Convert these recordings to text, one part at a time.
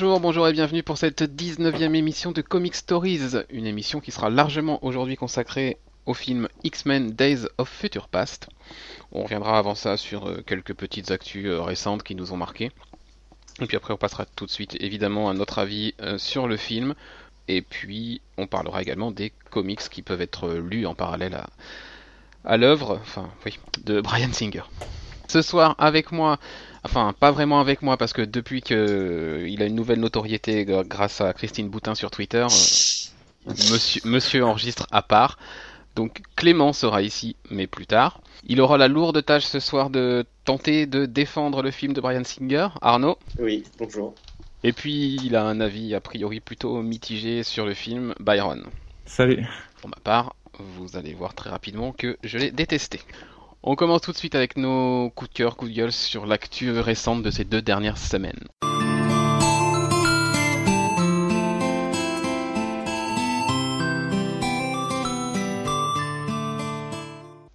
Bonjour, bonjour et bienvenue pour cette 19e émission de Comic Stories, une émission qui sera largement aujourd'hui consacrée au film X-Men Days of Future Past. On reviendra avant ça sur euh, quelques petites actus euh, récentes qui nous ont marqué. Et puis après on passera tout de suite évidemment à notre avis euh, sur le film. Et puis on parlera également des comics qui peuvent être lus en parallèle à, à l'œuvre, enfin oui, de Brian Singer. Ce soir avec moi, enfin pas vraiment avec moi parce que depuis que il a une nouvelle notoriété grâce à Christine Boutin sur Twitter, monsieur, monsieur enregistre à part. Donc Clément sera ici, mais plus tard. Il aura la lourde tâche ce soir de tenter de défendre le film de Brian Singer. Arnaud Oui, bonjour. Et puis il a un avis a priori plutôt mitigé sur le film Byron. Salut. Pour ma part, vous allez voir très rapidement que je l'ai détesté. On commence tout de suite avec nos coups de cœur, coups de gueule sur l'actu récente de ces deux dernières semaines.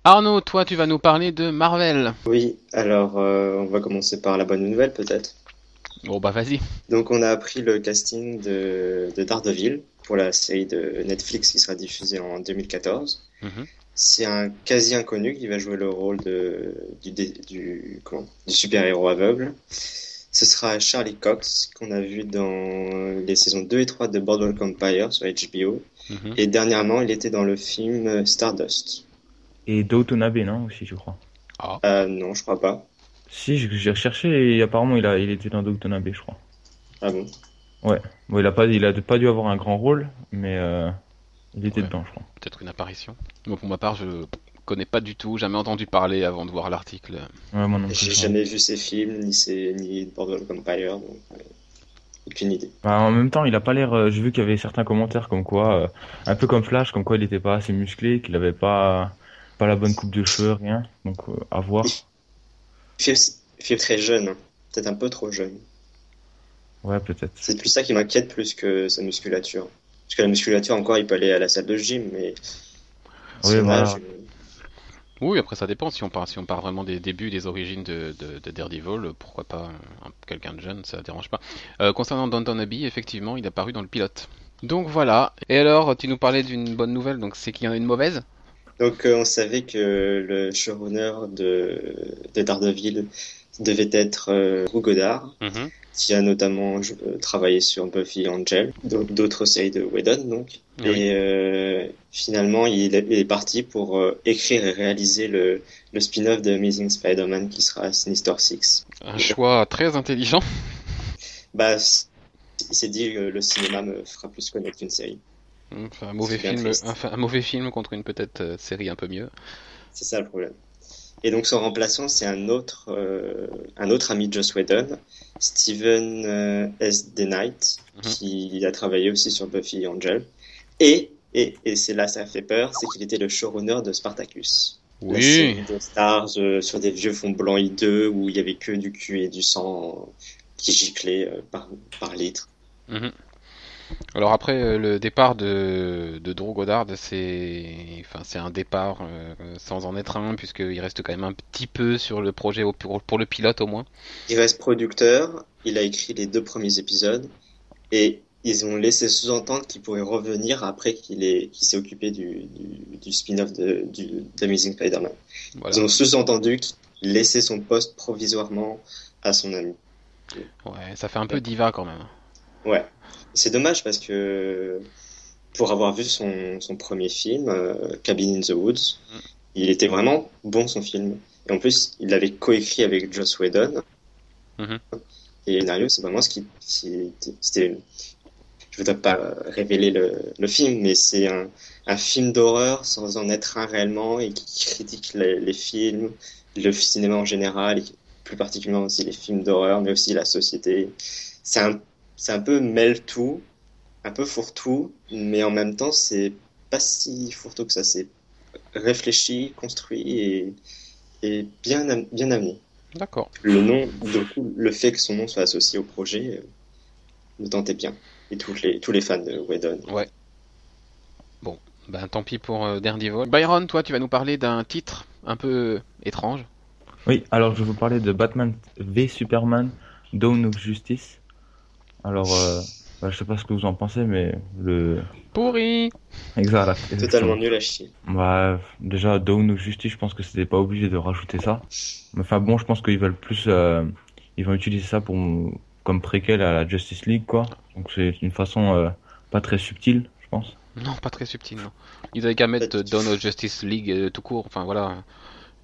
Arnaud, toi tu vas nous parler de Marvel. Oui, alors euh, on va commencer par la bonne nouvelle peut-être. Bon bah vas-y. Donc on a appris le casting de, de Daredevil pour la série de Netflix qui sera diffusée en 2014. Mhm. C'est un quasi inconnu qui va jouer le rôle de, du, dé- du, comment, du super-héros aveugle. Ce sera Charlie Cox qu'on a vu dans les saisons 2 et 3 de Boardwalk Empire sur HBO. Mhm. Et dernièrement, il était dans le film Stardust. Et Doton Abe, non, aussi, je crois. Ah, Euh, non, je crois pas. Si, j'ai recherché et apparemment il, a, il était dans Doton Abe, je crois. Ah bon? Bon, il a pas, il a pas dû avoir un grand rôle, mais euh, il était Ouais. dedans, je crois. peut-être une apparition. Moi pour ma part, je connais pas du tout, jamais entendu parler avant de voir l'article. Ouais, moi non plus. J'ai jamais vu ces films, ni, ces, ni Boardwalk Empire, donc euh, aucune idée. Bah, en même temps, il a pas l'air. euh, J'ai vu qu'il y avait certains commentaires comme quoi, euh, un peu comme Flash, comme quoi il était pas assez musclé, qu'il avait pas, pas la bonne coupe de cheveux, rien. Donc euh, à voir. Film, film très jeune, hein. peut-être un peu trop jeune. Ouais, peut-être. C'est plus ça qui m'inquiète plus que sa musculature. Parce que la musculature, encore, il peut aller à la salle de gym, mais Oui, voilà. âge, Oui, après ça dépend. Si on part, si on part vraiment des débuts, des origines de, de, de Daredevil, pourquoi pas un- quelqu'un de jeune, ça dérange pas. Euh, concernant Downton Abbey, effectivement, il est apparu dans le pilote. Donc voilà. Et alors, tu nous parlais d'une bonne nouvelle, donc c'est qu'il y en a une mauvaise? Donc euh, on savait que le showrunner de, de Daredevil devait être euh, Drew Goddard. Qui a notamment euh, travaillé sur Buffy Angel, d'autres séries de Whedon donc. Oui. Et euh, finalement, il est, il est parti pour euh, écrire et réaliser le, le spin-off de Amazing Spider-Man qui sera Sinister Six. Un choix très intelligent. Bah, il s'est dit que le cinéma me fera plus connaître qu'une série. Enfin, un mauvais C'est bien film, triste. enfin, un mauvais film contre une peut-être euh, série un peu mieux. C'est ça le problème. Et donc son remplaçant, c'est un autre, euh, un autre ami de Joss Whedon, Steven euh, S. D. Knight, Mhm. qui a travaillé aussi sur Buffy et Angel. Et, et, et c'est là ça fait peur, c'est qu'il était le showrunner de Spartacus. La Oui. série de Stars euh, sur des vieux fonds blancs hideux où il y avait que du cul et du sang qui giclait par, par litre. Mhm. Alors après euh, le départ de, de Drew Goddard, c'est enfin c'est un départ euh, sans en être un puisqu'il reste quand même un petit peu sur le projet au- pour, pour le pilote au moins. Il reste producteur, il a écrit les deux premiers épisodes et ils ont laissé sous-entendre qu'il pourrait revenir après qu'il s'est occupé du, du, du spin-off de, du, d'Amazing Spider-Man. Voilà. Ils ont sous-entendu qu'il laissait son poste provisoirement à son ami. Ouais, ça fait un peu diva quand même. Ouais. C'est dommage parce que pour avoir vu son, son premier film, euh, Cabin in the Woods, Mm. il était vraiment bon son film. Et en plus, il l'avait coécrit avec Joss Whedon. Mhm. Et le scénario, c'est vraiment ce qui, c'était, je voudrais pas révéler le, le film, mais c'est un, un film d'horreur sans en être un réellement et qui critique les, les films, le cinéma en général et plus particulièrement aussi les films d'horreur, mais aussi la société. C'est un, c'est un peu mêle tout, un peu fourre-tout, mais en même temps, c'est pas si fourre-tout que ça. C'est réfléchi, construit et, et bien, am- bien amené. D'accord. Le nom, du coup, le fait que son nom soit associé au projet, euh, me tentait bien. Et tous les, tous les fans de Whedon. Ben tant pis pour euh, Daredevil. Byron, toi tu vas nous parler d'un titre un peu étrange. Oui, alors je vais vous parler de Batman v Superman Dawn of Justice. Alors, euh, bah, je sais pas ce que vous en pensez, mais le. Pourri Exact. Totalement nul à chier. Bah, déjà, Dawn of Justice, je pense que c'était pas obligé de rajouter ça. Mais Enfin bon, je pense qu'ils veulent plus. euh, ils vont utiliser ça pour comme préquel à la Justice League, quoi. Donc c'est une façon euh, pas très subtile, je pense. Non, pas très subtil, non. Ils avaient qu'à mettre Dawn of Justice League euh, tout court, enfin voilà.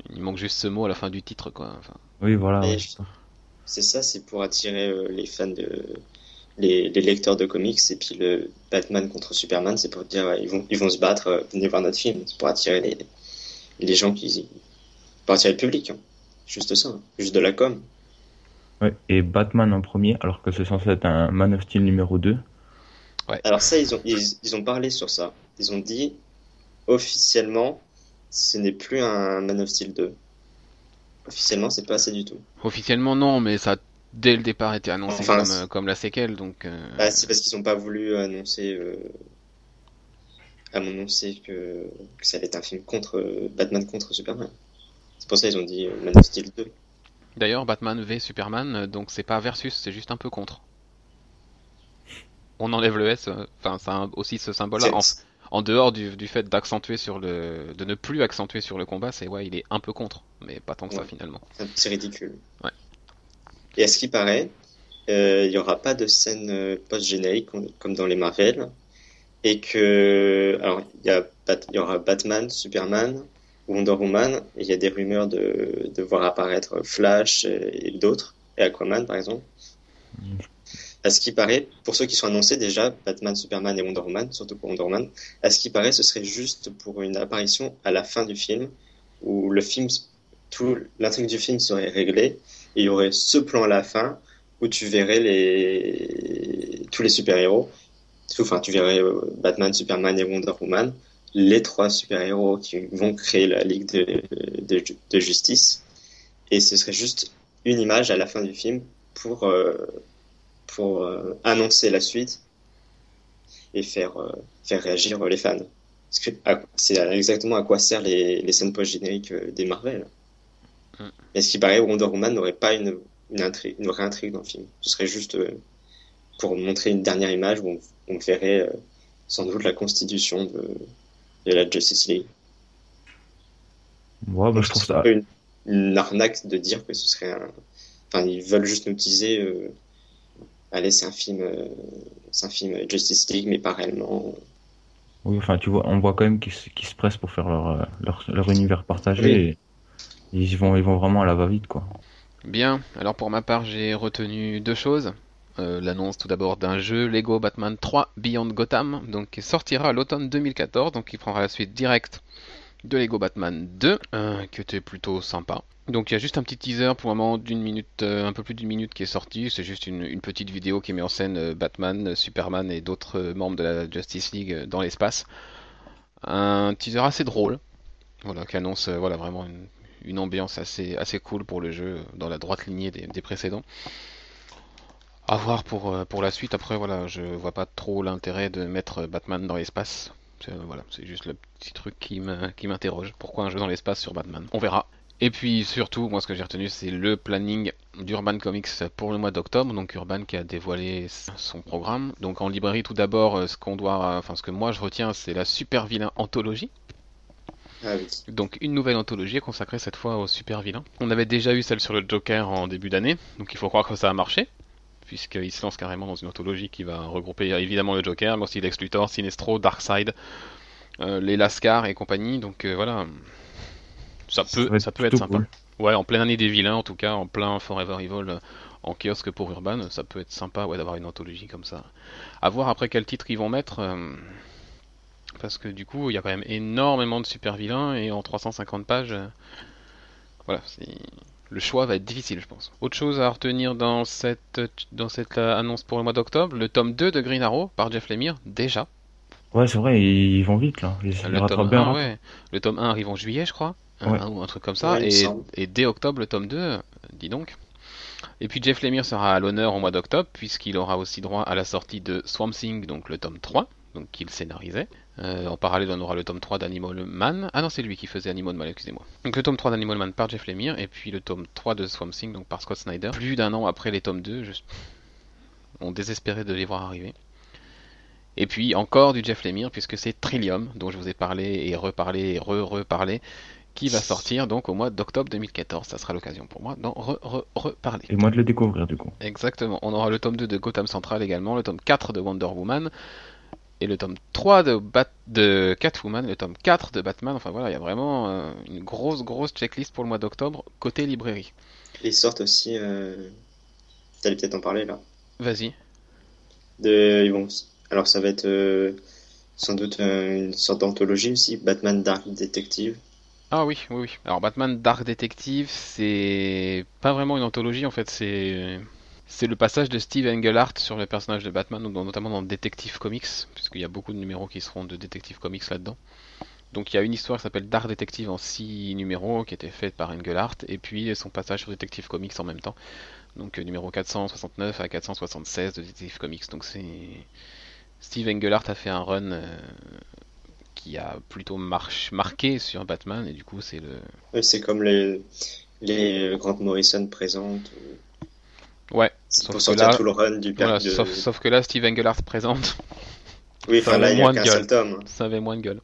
Il manque juste ce mot à la fin du titre, quoi. Enfin, Oui, voilà. Mais ouais. je- C'est ça, c'est pour attirer euh, les fans de les, les lecteurs de comics et puis le Batman contre Superman, c'est pour dire ouais, ils vont ils vont se battre, euh, venez voir notre film, c'est pour attirer les les gens qui pour attirer le public, hein. juste ça, hein. juste de la com. Ouais. Et Batman en premier, alors que c'est censé être un Man of Steel numéro 2. Alors ça, ils ont ils, ils ont parlé sur ça. Ils ont dit officiellement, ce n'est plus un Man of Steel 2. Officiellement, c'est pas ça du tout. officiellement, non, mais ça a dès le départ été annoncé Enfin, comme, c'est- euh, comme la séquelle, donc. euh, Bah, c'est parce qu'ils n'ont pas voulu annoncer, euh, annoncer que, que ça allait être un film contre euh, Batman contre Superman. C'est pour ça qu'ils ont dit euh, Man of Steel 2. D'ailleurs, Batman v Superman, euh, donc c'est pas versus, c'est juste un peu contre. On enlève le S, euh, enfin, ça a aussi ce symbole-là. En, dehors du, du fait d'accentuer sur le, de ne plus accentuer sur le combat, c'est ouais, il est un peu contre, mais pas tant que ça finalement. C'est ridicule. Ouais. Et à ce qui paraît, euh, il y aura pas de scène euh, post-générique comme, dans les Marvel. Et que, alors, il y, aura Batman, Superman, Wonder Woman, et il y a des rumeurs de, de voir apparaître Flash et, et d'autres, et Aquaman par exemple. À ce qui paraît, pour ceux qui sont annoncés déjà, Batman, Superman et Wonder Woman, surtout pour Wonder Woman, à ce qui paraît, ce serait juste pour une apparition à la fin du film, où le film, tout l'intrigue du film serait réglée, il y aurait ce plan à la fin où tu verrais tous les super-héros, enfin tu verrais euh, Batman, Superman et Wonder Woman, les trois super-héros qui vont créer la Ligue de, justice, et ce serait juste une image à la fin du film pour euh, euh, annoncer la suite et faire réagir les fans. C'est exactement à quoi servent les, scènes post-génériques des Marvel. Mm. Mais ce qui paraît, Wonder Woman n'aurait pas une, une, intrigue, une vraie intrigue dans le film? Ce serait juste euh, pour montrer une dernière image où on, on verrait euh, sans doute la constitution de, de la Justice League. Ouais, bah, je trouve c'est un ça. peu une, une arnaque de dire que ce serait un. Enfin, ils veulent juste nous teaser. Euh... Allez, c'est un film, euh, c'est un film Justice League, mais pas réellement. Oui, enfin, tu vois, on voit quand même qu'ils se, pressent pour faire leur, leur, leur univers partagé. Oui. Et ils vont, ils vont vraiment à la va-vite, quoi. Bien, alors pour ma part, j'ai retenu deux choses. Euh, L'annonce tout d'abord d'un jeu Lego Batman 3 Beyond Gotham, donc qui sortira à l'automne 2014, donc qui prendra la suite directe de Lego Batman 2, euh, qui était plutôt sympa. Donc il y a juste un petit teaser pour le moment d'une minute, euh, un peu plus d'une minute qui est sorti. C'est juste une, petite vidéo qui met en scène euh, Batman, Superman et d'autres membres de la Justice League dans l'espace. Un teaser assez drôle, voilà, qui annonce voilà vraiment une, une ambiance assez, cool pour le jeu, dans la droite lignée des, précédents. À voir pour, euh, pour la suite. Après, voilà, je vois pas trop l'intérêt de mettre Batman dans l'espace. C'est, euh, Voilà, c'est juste le petit truc qui m'interroge. Pourquoi un jeu dans l'espace sur Batman? On verra. Et puis surtout, moi ce que j'ai retenu, c'est le planning d'Urban Comics pour le mois d'octobre. Donc Urban qui a dévoilé son programme. Donc en librairie, tout d'abord, euh, ce qu'on doit, enfin ce que moi je retiens, c'est la super vilain anthologie. Ah oui. Donc une nouvelle anthologie consacrée cette fois aux super vilains. On avait déjà eu celle sur le Joker en début d'année, donc il faut croire que ça a marché, puisqu'il se lance carrément dans une anthologie qui va regrouper évidemment le Joker, mais aussi Lex Luthor, Sinestro, Darkseid, euh, les Lascar et compagnie. Donc euh, voilà, ça peut, ça peut être sympa. cool. Ouais, en pleine année des vilains, en tout cas, en plein Forever Evil, euh, en kiosque pour Urban, ça peut être sympa ouais, d'avoir une anthologie comme ça. À voir après quel titre ils vont mettre. Parce que du coup, il y a quand même énormément de super vilains et en 350 pages, euh, voilà, le choix va être difficile, je pense. Autre chose à retenir dans cette, dans cette euh, annonce pour le mois d'octobre, le tome 2 de Green Arrow par Jeff Lemire, déjà. Ouais, c'est vrai, ils, vont vite, là. Ils, ils Le tome bien. 1, hein. ouais. Le tome 1 arrive en juillet, je crois, un- Ouais. un- ou un truc comme ça, Ouais, et, et dès octobre, le tome 2, euh, dis donc. Et puis Jeff Lemire sera à l'honneur au mois d'octobre, puisqu'il aura aussi droit à la sortie de Swamp Thing, donc le tome 3, donc qu'il scénarisait. Euh, en parallèle, on aura le tome 3 d'Animal Man. Ah non, c'est lui qui faisait Animal Man, excusez-moi. Donc le tome 3 d'Animal Man par Jeff Lemire, et puis le tome 3 de Swamp Thing, donc par Scott Snyder. Plus d'un an après les tomes 2, je... on désespérait de les voir arriver. Et puis encore du Jeff Lemire, puisque c'est Trillium, dont je vous ai parlé et reparlé et re-reparlé, qui va sortir donc au mois d'octobre 2014. Ça sera l'occasion pour moi d'en reparler. Et moi de le découvrir du coup. Exactement. On aura le tome 2 de Gotham Central également, le tome 4 de Wonder Woman, et le tome 3 de, Bat de Catwoman, le tome 4 de Batman. Enfin voilà, il y a vraiment euh, une grosse, grosse checklist pour le mois d'octobre côté librairie. Ils sortent aussi. Euh... T'allais peut-être en parler là. Vas-y. De... Alors ça va être euh, sans doute euh, une sorte d'anthologie aussi, Batman Dark Detective. Ah oui, oui, oui. Alors Batman Dark Detective, c'est pas vraiment une anthologie en fait, c'est c'est le passage de Steve Englehart sur le personnage de Batman, notamment dans Detective Comics, puisqu'il y a beaucoup de numéros qui seront de Detective Comics là-dedans. Donc il y a une histoire qui s'appelle Dark Detective en 6 numéros qui était faite par Engelhardt, et puis son passage sur Detective Comics en même temps. Donc euh, numéro 469 à 476 de Detective Comics. Donc c'est Steve Engelhardt a fait un run euh, qui a plutôt marqué sur Batman, et du coup c'est le. C'est comme les Grant Morrison présente. Ouais. Sauf pour sortir tout le run du voilà, de... sauf, sauf, que là, Steve Engelhardt présente. Oui, enfin là, il n'y a qu'un seul tome. Ça avait moins de gueule.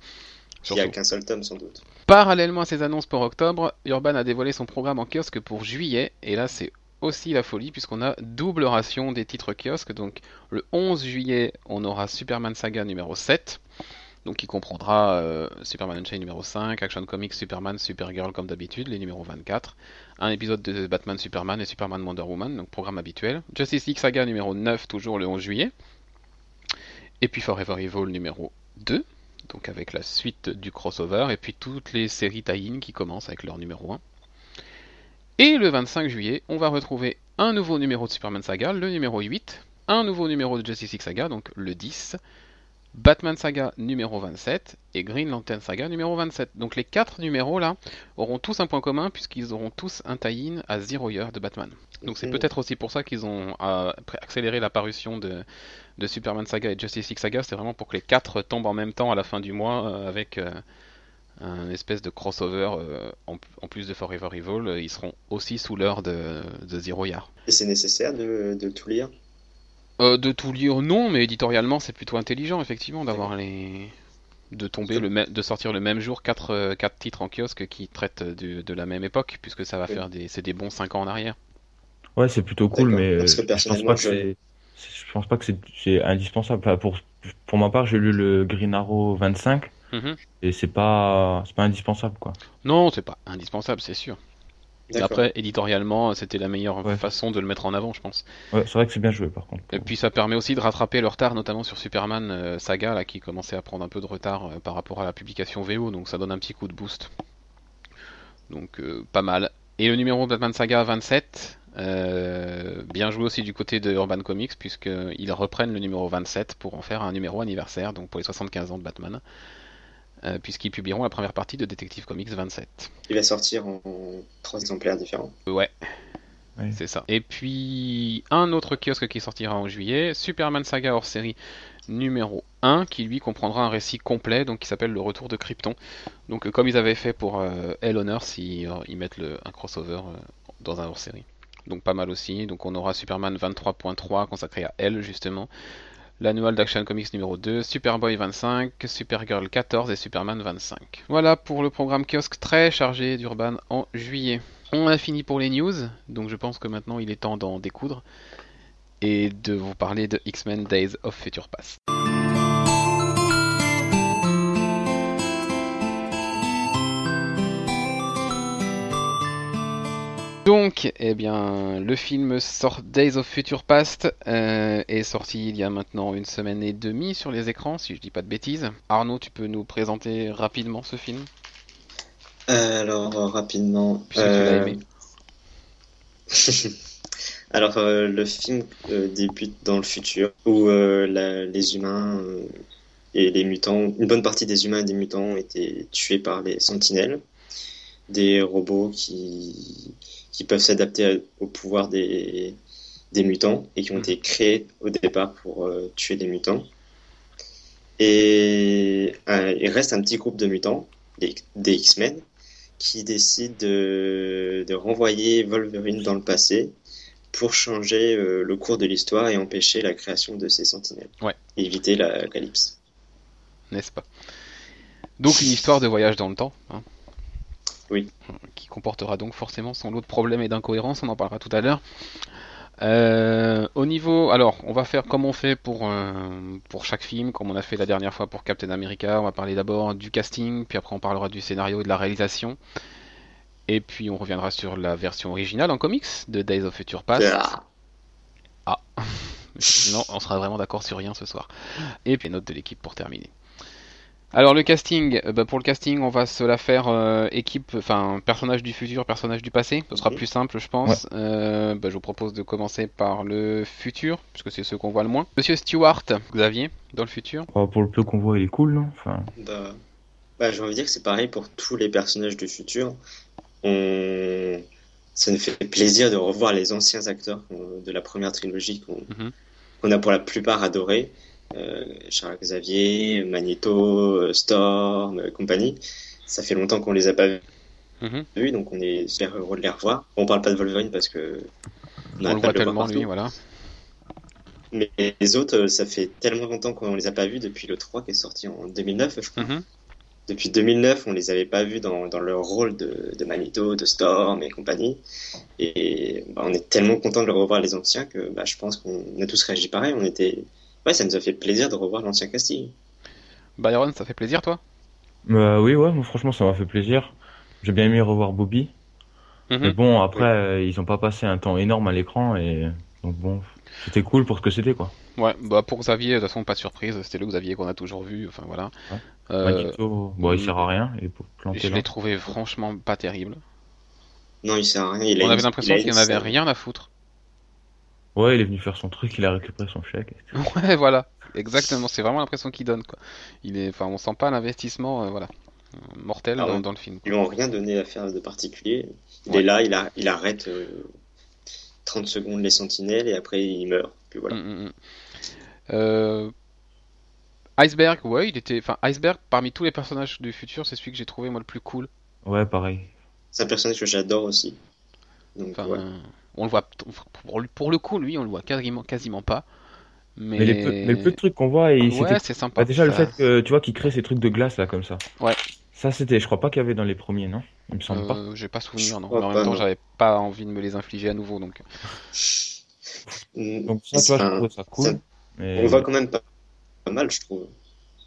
Il n'y a qu'un seul tome, sans doute. Parallèlement à ces annonces pour octobre, Urban a dévoilé son programme en kiosque pour juillet, et là, c'est aussi la folie, puisqu'on a double ration des titres kiosques. Donc, le 11 juillet, on aura Superman Saga numéro 7 donc qui comprendra euh, Superman Unchained numéro 5, Action Comics Superman, Supergirl comme d'habitude, les numéros 24, un épisode de Batman Superman et Superman Wonder Woman, donc programme habituel, Justice League Saga numéro 9, toujours le 11 juillet, et puis Forever Evil numéro 2, donc avec la suite du crossover, et puis toutes les séries tie qui commencent avec leur numéro 1. Et le 25 juillet, on va retrouver un nouveau numéro de Superman Saga, le numéro 8, un nouveau numéro de Justice League Saga, donc le 10, Batman Saga numéro 27 et Green Lantern Saga numéro 27. Donc les quatre numéros là auront tous un point commun puisqu'ils auront tous un tie-in à Zero Year de Batman. Donc c'est peut-être aussi pour ça qu'ils ont euh, accéléré la parution de, de, Superman Saga et Justice League Saga. C'est vraiment pour que les quatre tombent en même temps à la fin du mois euh, avec euh, un espèce de crossover en, plus de Forever Evil. ils seront aussi sous l'heure de, de, Zero Year. Et c'est nécessaire de, de tout lire euh, de tout lire, non, mais éditorialement, c'est plutôt intelligent, effectivement, d'avoir les. de tomber, le de sortir le même jour quatre, euh, quatre titres en kiosque qui traitent de, de la même époque, puisque ça va faire des. C'est des bons 5 ans en arrière. Ouais, c'est plutôt cool, mais Parce que je pense pas que. Je pense pas que c'est indispensable. pour, pour ma part, j'ai lu le Green Arrow 25 mhm. et c'est pas, pas indispensable, quoi. Non, c'est pas indispensable, c'est sûr. Après, éditorialement, c'était la meilleure façon de le mettre en avant, je pense. Ouais, c'est vrai que c'est bien joué par contre. Et puis ça permet aussi de rattraper le retard, notamment sur Superman euh, Saga, là, qui commençait à prendre un peu de retard euh, par rapport à la publication VO, donc ça donne un petit coup de boost. Donc euh, pas mal. Et le numéro de Batman Saga 27, bien joué aussi du côté de Urban Comics, puisqu'ils reprennent le numéro 27 pour en faire un numéro anniversaire, donc pour les 75 ans de Batman. Euh, puisqu'ils publieront la première partie de Detective Comics 27. Il va sortir en trois exemplaires différents. Ouais. C'est ça. Et puis un autre kiosque qui sortira en juillet, Superman Saga hors série numéro 1, qui lui comprendra un récit complet, donc qui s'appelle Le Retour de Krypton. Donc comme ils avaient fait pour euh, Hell on Earth, ils, mettent le, un crossover euh, dans un hors série. Donc pas mal aussi. Donc on aura Superman 23.3 consacré à elle justement l'annual d'Action Comics numéro 2, Superboy 25, Supergirl 14 et Superman 25. Voilà pour le programme kiosque très chargé d'Urban en juillet. On a fini pour les news, donc je pense que maintenant il est temps d'en découdre et de vous parler de X-Men Days of Future Past. Donc, eh bien, le film sort Days of Future Past euh, est sorti il y a maintenant une semaine et demie sur les écrans, si je dis pas de bêtises. Arnaud, tu peux nous présenter rapidement ce film? Euh, Alors, rapidement. Puisque tu l'as aimé. alors, euh, le film débute dans le futur où les humains et les mutants, une bonne partie des humains et des mutants ont été tués par les sentinelles, des robots qui qui peuvent s'adapter au pouvoir des, des mutants et qui ont mm. été créés au départ pour euh, tuer des mutants. Et euh, il reste un petit groupe de mutants, des, X-Men, qui décident de, de, renvoyer Wolverine dans le passé pour changer euh, le cours de l'histoire et empêcher la création de ces sentinelles. Ouais. Et éviter l'apocalypse. N'est-ce pas? Donc une histoire de voyage dans le temps. Hein, Oui. Qui comportera donc forcément son lot de problèmes et d'incohérences, on en parlera tout à l'heure. Euh, au niveau, alors, on va faire comme on fait pour euh, pour chaque film, comme on a fait la dernière fois pour Captain America. On va parler d'abord du casting, puis après on parlera du scénario et de la réalisation, et puis on reviendra sur la version originale en comics de Days of Future Past. Ah, Sinon, on sera vraiment d'accord sur rien ce soir. Et puis note de l'équipe pour terminer. Alors le casting, euh, bah, pour le casting, on va se la faire euh, équipe, enfin personnage du futur, personnage du passé. Ce sera plus simple, je pense. Euh, bah, je vous propose de commencer par le futur, puisque c'est ceux qu'on voit le moins. Monsieur Stewart, Xavier, dans le futur. Bah, pour le peu qu'on voit, il est cool, non? Enfin, bah, bah, j'ai envie de dire que c'est pareil pour tous les personnages du futur. On... Ça nous fait plaisir de revoir les anciens acteurs de la première trilogie qu'on Mhm. qu'on a pour la plupart adorés. Euh, Charles Xavier, Magneto, euh, Storm, euh, compagnie. Ça fait longtemps qu'on les a pas Mhm. vus, donc on est super heureux de les revoir. On parle pas de Wolverine parce que On n'arrête le voit de tellement lui, voilà. Mais les autres, ça fait tellement longtemps qu'on les a pas vus depuis le 3 qui est sorti en 2009, je crois. Mhm. Depuis 2009, on les avait pas vus dans, dans leur rôle de, de Magneto, de Storm et compagnie. Et bah, on est tellement content de le revoir les anciens que bah, je pense qu'on a tous réagi pareil. On était, ouais, ça nous a fait plaisir de revoir l'ancien casting. Byron, ça fait plaisir toi? Euh, oui, ouais, moi, franchement, ça m'a fait plaisir. J'ai bien aimé revoir Bobby. Mhm. Mais bon, après, euh, ils ont pas passé un temps énorme à l'écran et donc bon, c'était cool pour ce que c'était, quoi. Ouais, bah pour Xavier, de toute façon, pas de surprise, c'était le Xavier qu'on a toujours vu, enfin voilà. Ouais. Euh, Magneto, bon, il sert à rien, il est je l'ai trouvé franchement pas terrible. Non, il sert à rien. Il On avait l'impression qu'il une en avait rien à foutre. Ouais, il est venu faire son truc, il a récupéré son chèque. Ouais, voilà, exactement, c'est vraiment l'impression qu'il donne, quoi. Il est, enfin, on sent pas l'investissement, euh, voilà, euh, mortel dans, le film. Ils lui ont rien donné à faire de particulier. Il Ouais. est là, il, a, il arrête euh, 30 secondes les sentinelles et après il meurt. Puis voilà. Mm, mm, mm. Euh, Iceberg, ouais, il était, enfin, Iceberg, parmi tous les personnages du futur, c'est celui que j'ai trouvé moi le plus cool. Ouais, pareil. C'est un personnage que j'adore aussi. Donc, Enfin, ouais. On le voit, pour, le- pour le coup, lui, on le voit quasiment, quasiment pas. Mais, Mais les peu, mais le peu de trucs qu'on voit, et ouais, c'était c'est sympa. Bah, déjà le fait que tu vois qu'il crée ces trucs de glace là comme ça. Ouais. Ça c'était, je crois pas qu'il y avait dans les premiers, non? Il me semble pas. Euh, j'ai pas souvenir, Je non. Mais en pas, même temps, j'avais pas envie de me les infliger à nouveau, donc. Mm, Donc ça, tu vois, je trouve ça cool. ça- Mais... On voit quand même pas, pas mal, je trouve.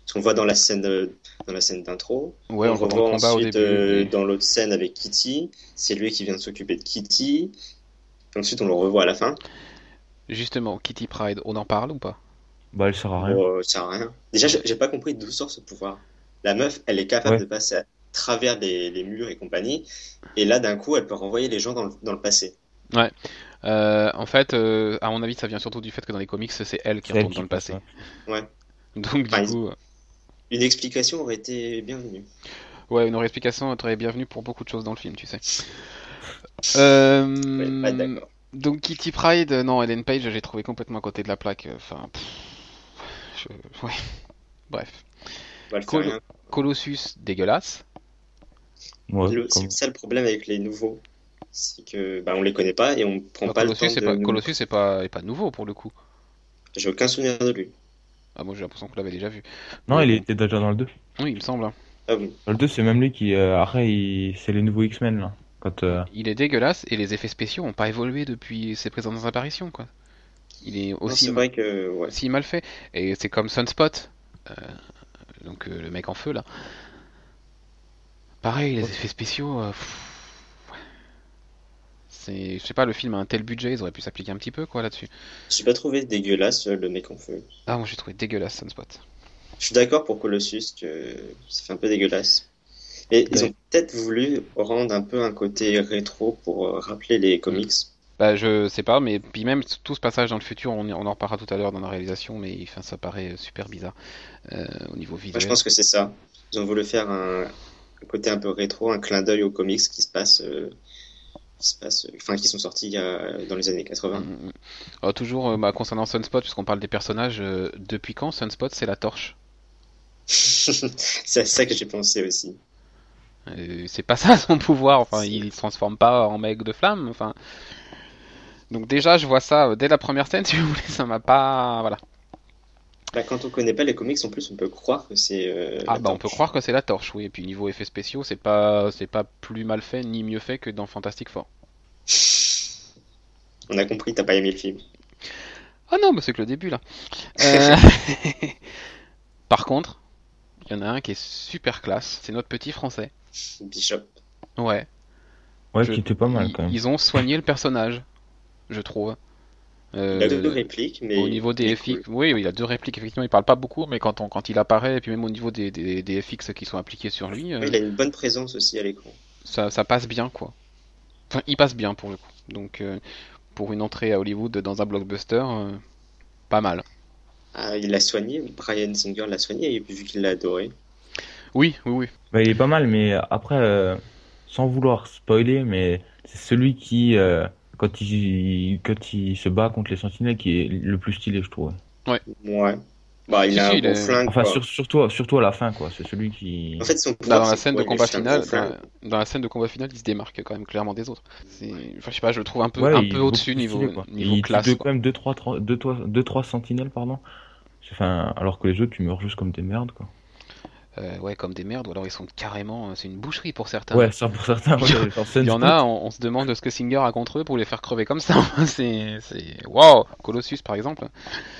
Parce qu'on voit dans la scène dans la scène d'intro. Ouais, on, le voit dans le revoit combat au ensuite début. euh, mais- dans l'autre scène avec Kitty. C'est lui qui vient de s'occuper de Kitty. Ensuite, on le revoit à la fin. Justement, Kitty Pride, on en parle ou pas? Bah elle sert à rien. Ça sert à rien. Déjà, j'ai pas compris d'où sort ce pouvoir. La meuf, elle est capable Ouais. de passer à travers les, les murs et compagnie. Et là, d'un coup, elle peut renvoyer les gens dans le, dans le passé. Euh, En fait, euh, à mon avis, ça vient surtout du fait que dans les comics, c'est elle qui retourne dans le passé. ouais. Ouais. Donc, du Enfin, coup, euh, Une explication aurait été bienvenue. ouais, une explication très bienvenue pour beaucoup de choses dans le film, tu sais. Euh, Ouais, donc, Kitty Pride, euh, non, Ellen Page, j'ai trouvé complètement à côté de la plaque. euh, Enfin, pff, je- ouais. Bref. Le rien. Colossus, dégueulasse. Ouais, Le- comme- C'est ça le problème avec les nouveaux. C'est que bah, on les connaît pas et on prend Bah, pas le Colossus, temps c'est de. pas, nous- Colossus, c'est pas, est pas nouveau pour le coup. J'ai aucun souvenir de lui. Ah, moi j'ai l'impression qu'on l'avait déjà vu. Non, il bon. était déjà dans le 2. Oui, il me semble. hein. Ah bon. Dans le 2, c'est même lui qui euh, après il... c'est les nouveaux X-Men là. Quand euh, Il est dégueulasse et les effets spéciaux ont pas évolué depuis ses précédentes apparitions, quoi. Il est Non, aussi, C'est vrai que ouais. aussi mal fait. Et c'est comme Sunspot, euh, donc euh, le mec en feu là. Pareil, les effets spéciaux. euh. C'est, je sais pas, le film a un tel budget, ils auraient pu s'appliquer un petit peu quoi là-dessus. J'ai pas trouvé dégueulasse euh, le mec en feu. Ah, moi j'ai trouvé dégueulasse Sunspot. Je suis d'accord pour Colossus que ça fait un peu dégueulasse. Mais ils ont peut-être voulu rendre un peu un côté rétro pour euh, rappeler les comics. Bah, je sais pas, mais puis même tout ce passage dans le futur, on, en reparlera tout à l'heure dans la réalisation, mais enfin, ça paraît super bizarre euh, au niveau Moi, visuel. je pense que c'est ça. Ils ont voulu faire un, un côté un peu rétro, un clin d'œil aux comics qui se passent, euh, qui se passent, enfin qui sont sortis dans les années 80. Mm, mm, mm. Alors, toujours euh, bah, concernant Sunspot, puisqu'on parle des personnages, euh, depuis quand Sunspot c'est la torche? C'est à ça que j'ai pensé aussi. C'est pas ça son pouvoir, enfin il se transforme pas en mec de flamme, enfin Donc déjà, je vois ça euh, dès la première scène, si vous voulez, ça m'a pas... Voilà. Bah, quand on connaît pas les comics, en plus, on peut croire que c'est. euh, Ah bah on peut croire que c'est la torche, oui. Et puis niveau effets spéciaux, c'est pas c'est pas plus mal fait ni mieux fait que dans Fantastic Four. On a compris, t'as pas aimé le film. Ah non, mais c'est que le début là. Euh, Par contre, il y en a un qui est super classe, c'est notre petit français. Bishop. Ouais. Ouais, Je- qui était pas mal Ils, quand même. ils ont soigné le personnage, je trouve. Euh, Il a deux répliques, mais. au niveau il des FX, cool. oui, il a deux répliques, effectivement, il parle pas beaucoup, mais quand, on, quand il apparaît, et puis même au niveau des, des, des FX qui sont appliqués sur lui, euh, il a une bonne présence aussi à l'écran. ça, ça passe bien, quoi. Enfin, il passe bien pour le coup. Donc, euh, pour une entrée à Hollywood dans un blockbuster, euh, pas mal. Ah, il l'a soigné, Brian Singer l'a soigné, et vu qu'il l'a adoré. Oui, oui, oui. Bah, il est pas mal, mais après, euh, sans vouloir spoiler, mais c'est celui qui, euh, quand il, quand il se bat contre les sentinelles, qui est le plus stylé, je trouve. Ouais. Bah, il Si, a si, un il bon est- flingue, Enfin, sur- surtout, surtout à la fin, quoi. C'est celui qui. En fait, son Là, pouvoir, dans la scène de Il combat final, dans, dans la scène de combat final, il se démarque quand même clairement des autres. Enfin, je sais pas, je le trouve un peu, Ouais, un il peu au-dessus niveau, niveau il classe. quoi. quand même 2-3 deux, trois, deux, trois sentinelles, pardon. Enfin, alors que les autres, tu meurs juste comme des merdes, quoi. Euh, ouais, comme des merdes, ou alors ils sont carrément, c'est une boucherie pour certains. Ouais, ça pour certains. ouais, Il y en a, on, on se demande ce que Singer a contre eux pour les faire crever comme ça. c'est, c'est, waouh, Colossus par exemple.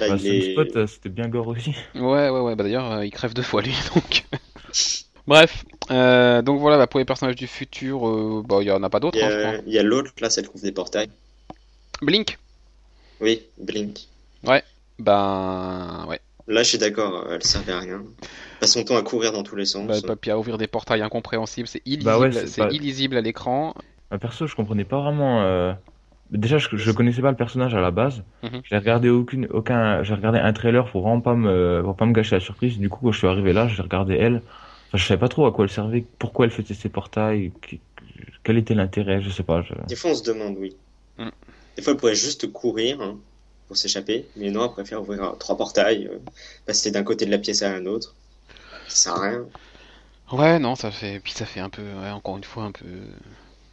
Bah, est- Sunspot, euh, c'était bien gore aussi. Ouais, ouais, ouais. Bah d'ailleurs, euh, il crève deux fois lui, donc. Bref, euh, donc voilà, bah, pour les personnages du futur, euh, bah il y en a pas d'autres, Il y hein, a, a l'autre, là, ça trouve des portails. Blink, Oui, Blink. bah ouais. Là, je suis d'accord, elle servait à rien. Passe son temps à courir dans tous les sens. Bah, puis à ouvrir des portails incompréhensibles, c'est illisible, Bah ouais, c'est c'est pas- illisible à l'écran. Bah, perso, je comprenais pas vraiment. euh, Déjà, je, je connaissais pas le personnage à la base. Mhm. J'ai regardé aucune, aucun, j'ai regardé un trailer pour vraiment pas me, pour pas me gâcher la surprise. Du coup, quand je suis arrivé là, j'ai regardé elle. Enfin, je savais pas trop à quoi elle servait, pourquoi elle faisait ses portails, quel était l'intérêt, je sais pas. je- Des fois, on se demande, oui. Mm. Des fois, elle pourrait juste courir hein, pour s'échapper, mais non, elle préfère ouvrir trois portails, euh, passer d'un côté de la pièce à un autre. Ça sert à rien. Ouais, non, ça fait, puis ça fait un peu, ouais, encore une fois, un peu,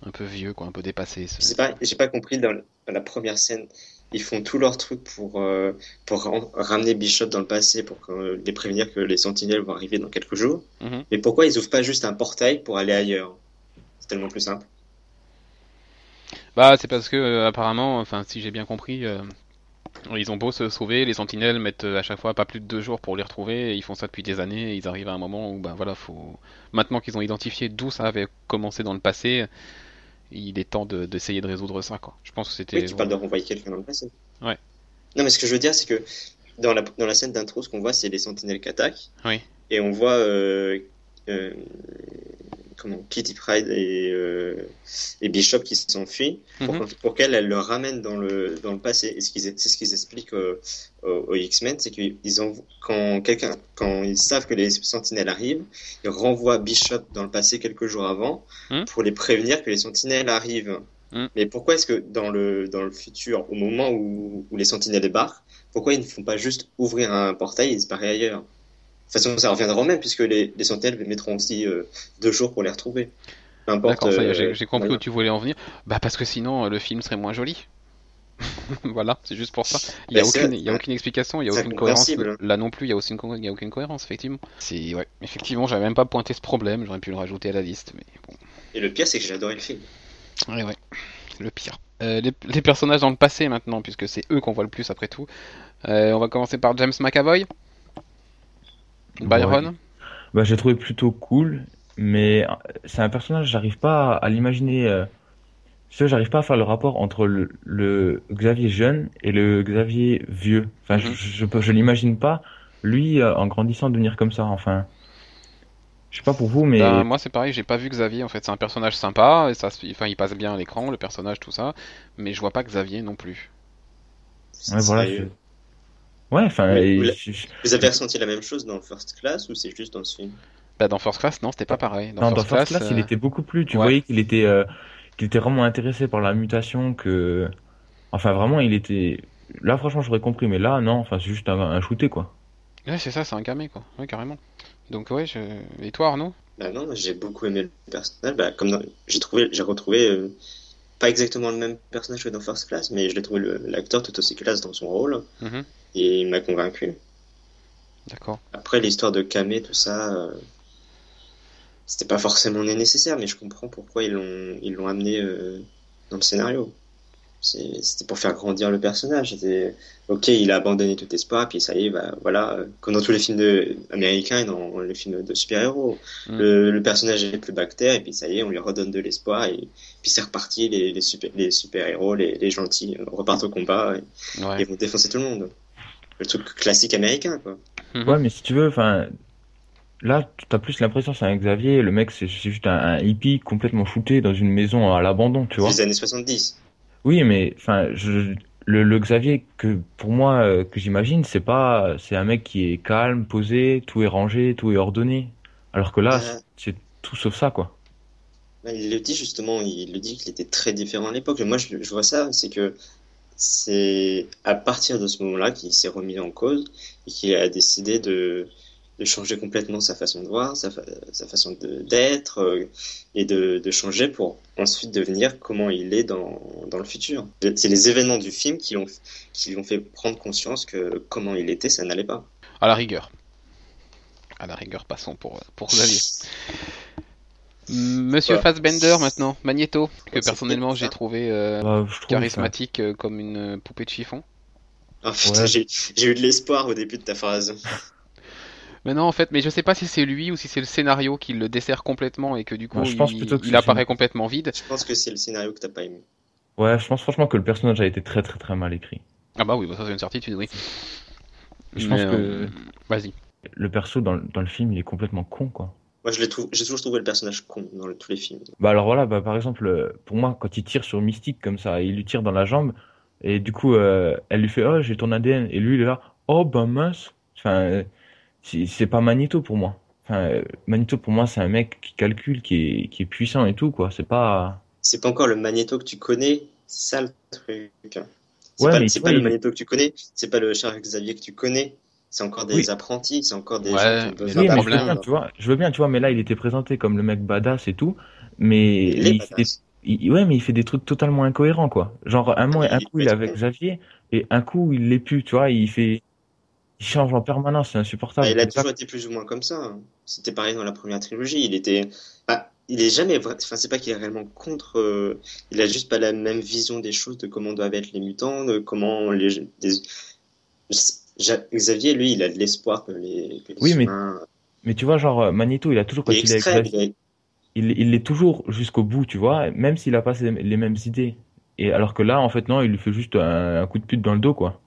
un peu vieux, quoi, un peu dépassé. ce- pas, j'ai pas compris dans, dans la première scène. Ils font tout leur truc pour, euh, pour ramener Bishop dans le passé, pour les prévenir que les sentinelles vont arriver dans quelques jours. Mhm. Mais pourquoi ils ouvrent pas juste un portail pour aller ailleurs? C'est tellement plus simple. Bah, c'est parce que euh, apparemment, enfin, si j'ai bien compris, euh, ils ont beau se sauver, les sentinelles mettent euh, à chaque fois pas plus de deux jours pour les retrouver, et ils font ça depuis des années, et ils arrivent à un moment où, bah voilà, faut. Maintenant qu'ils ont identifié d'où ça avait commencé dans le passé, il est temps de- d'essayer de résoudre ça, quoi. Je pense que c'était. Oui, tu parles de renvoyer quelqu'un dans le passé. Ouais. Non, mais ce que je veux dire, c'est que dans la, dans la scène d'intro, ce qu'on voit, c'est les sentinelles qui attaquent. Oui. Et on voit euh, euh, comment, Kitty Pride et, euh, et Bishop qui s'enfuient pour, Mhm. pour qu'elle elle le ramène dans le, dans le passé. Et c'est ce qu'ils expliquent euh, aux, aux X-Men, c'est qu'ils ont quand quelqu'un, quand ils savent que les sentinelles arrivent, ils renvoient Bishop dans le passé quelques jours avant Mhm. pour les prévenir que les sentinelles arrivent. Mhm. Mais pourquoi est-ce que dans le, dans le futur, au moment où, où les sentinelles débarquent, pourquoi ils ne font pas juste ouvrir un portail et disparaître ailleurs? De toute façon, ça reviendra au même, puisque les, les sentinelles mettront aussi euh, deux jours pour les retrouver. Peu importe. D'accord, ça y est, euh, j'ai compris moyen. où tu voulais en venir. Bah, parce que sinon, euh, le film serait moins joli. voilà, c'est juste pour ça. Il y a aucune, il y a aucune explication, il y a aucune cohérence. Là non plus, il y a aussi une, co- il y a aucune cohérence, effectivement. C'est, ouais, effectivement, j'avais même pas pointé ce problème, j'aurais pu le rajouter à la liste, mais bon. Et le pire, c'est que j'ai adoré le film. Ouais, ouais, le pire. Euh, les, les personnages dans le passé maintenant, puisque c'est eux qu'on voit le plus après tout. Euh, on va commencer par James McAvoy. Byron. Bah, j'ai trouvé plutôt cool, mais euh, c'est un personnage, j'arrive pas à, à l'imaginer. Euh... j'arrive pas à faire le rapport entre le, le Xavier jeune et le Xavier vieux. Enfin, je, Mhm. je, je, je l'imagine pas, lui, euh, en grandissant, devenir comme ça. Enfin, je sais pas pour vous, mais Bah, moi c'est pareil, j'ai pas vu Xavier en fait, c'est un personnage sympa, et ça, enfin, il passe bien à l'écran, le personnage, tout ça, mais je vois pas Xavier non plus. ouais, voilà. Je- Ouais, enfin, vous je- avez ressenti la même chose dans First Class ou c'est juste dans ce film? Bah, dans First Class, non, c'était pas pareil. Dans Non, dans First First Class, Class, il euh, était beaucoup plus. Tu ouais. voyais qu'il était, euh, qu'il était vraiment intéressé par la mutation que. Enfin, vraiment, il était. Là, franchement, j'aurais compris, mais là, non, enfin, c'est juste un, un shooté, quoi. Ouais, c'est ça, c'est un gamin quoi, ouais, carrément. Donc, ouais, je... et toi Arnaud? Bah non, j'ai beaucoup aimé le personnage. Bah, comme dans- j'ai trouvé, j'ai retrouvé euh, pas exactement le même personnage que dans First Class, mais je l'ai trouvé l'acteur tout aussi classe dans son rôle Mhm. et il m'a convaincu. D'accord. Après, l'histoire de Kamé, tout ça, euh, c'était pas forcément nécessaire, mais je comprends pourquoi ils l'ont ils l'ont amené euh, dans le scénario. C'est- C'était pour faire grandir le personnage. C'était ok, il a abandonné tout espoir, puis ça y est, bah, voilà, euh, comme dans tous les films de, américains et dans les films de super-héros, Mm. le, le personnage est plus bactère, et puis ça y est, on lui redonne de l'espoir, et puis c'est reparti, les, les super les super-héros, les, les gentils euh, repartent au combat et, Ouais. et vont défoncer tout le monde. Le truc classique américain, quoi. Mhm. Ouais, mais si tu veux, enfin, là, t'as plus l'impression que c'est un Xavier, le mec, c'est c'est juste un, un hippie complètement shooté dans une maison à l'abandon, tu vois. Les années 70. Oui, mais enfin, je, le, le Xavier que pour moi euh, que j'imagine, c'est pas, c'est un mec qui est calme, posé, tout est rangé, tout est ordonné. Alors que là, Euh. c'est c'est tout sauf ça, quoi. Bah, Il le dit justement, il le dit qu'il était très différent à l'époque. Moi, je, je vois ça, c'est que c'est à partir de ce moment-là qu'il s'est remis en cause et qu'il a décidé de, de changer complètement sa façon de voir, sa, fa- sa façon de- d'être euh, et de, de changer pour ensuite devenir comment il est dans, dans le futur. C'est les événements du film qui l'ont qui lui ont fait prendre conscience que comment il était, ça n'allait pas. À la rigueur. À la rigueur, passons pour, pour Xavier. Monsieur Ouais. Fassbender maintenant, Magneto, que personnellement j'ai trouvé euh, Bah, charismatique euh, comme une poupée de chiffon. Ah, putain, Ouais. j'ai eu de l'espoir au début de ta phrase. Mais non, en fait, mais je sais pas si c'est lui ou si c'est le scénario qui le dessert complètement et que du coup Ouais, je pense il, plutôt que il apparaît complètement vide. Je pense que c'est le scénario que t'as pas aimé. Ouais, je pense franchement que le personnage a été très très très mal écrit. Ah bah oui, bah ça c'est une certitude, oui. Je Mais, pense que euh, Vas-y. le perso dans, le- dans le film, il est complètement con, quoi. Moi, je l'ai trouvé, j'ai toujours trouvé le personnage con dans le- tous les films. Bah alors voilà, bah par exemple, euh, pour moi, quand il tire sur Mystique comme ça, il lui tire dans la jambe, et du coup, euh, elle lui fait, oh, j'ai ton ADN, et lui, il est là, oh, bah mince. Enfin, euh, c'est pas Magneto pour moi. Enfin, Magneto pour moi, c'est un mec qui calcule, qui est, qui est puissant et tout, quoi. C'est pas. C'est pas encore le Magneto que tu connais, c'est ça le truc. C'est Ouais, pas, mais c'est tu pas le Magneto que tu connais, c'est pas le Charles Xavier que tu connais. C'est encore des Oui. apprentis, c'est encore des Ouais, gens qui ont mais besoin Oui, le mais je veux bien, tu vois, je veux bien, tu vois, mais là, il était présenté comme le mec badass et tout, mais Il fait des- badass. il- ouais, mais il fait des trucs totalement incohérents, quoi. Genre, un, un coup, il est avec. Xavier, et un coup, il l'est plus, tu vois, il fait, il change en permanence, c'est insupportable. Bah, il a toujours été plus ou moins comme ça. hein. C'était pareil dans la première trilogie. Il était, bah, il est jamais, enfin, c'est pas qu'il est réellement contre. euh, il a juste pas la même vision des choses, de comment doivent être les mutants, de comment les. des- Xavier, lui, il a de l'espoir que les, que les Oui, mais humains. Mais tu vois, genre, Magneto, il a toujours, quand Il est extrême. Il est- il, l'est toujours jusqu'au bout, tu vois, même s'il a pas les mêmes idées. Et alors que là, en fait, non, il lui fait juste un, un coup de pute dans le dos, quoi.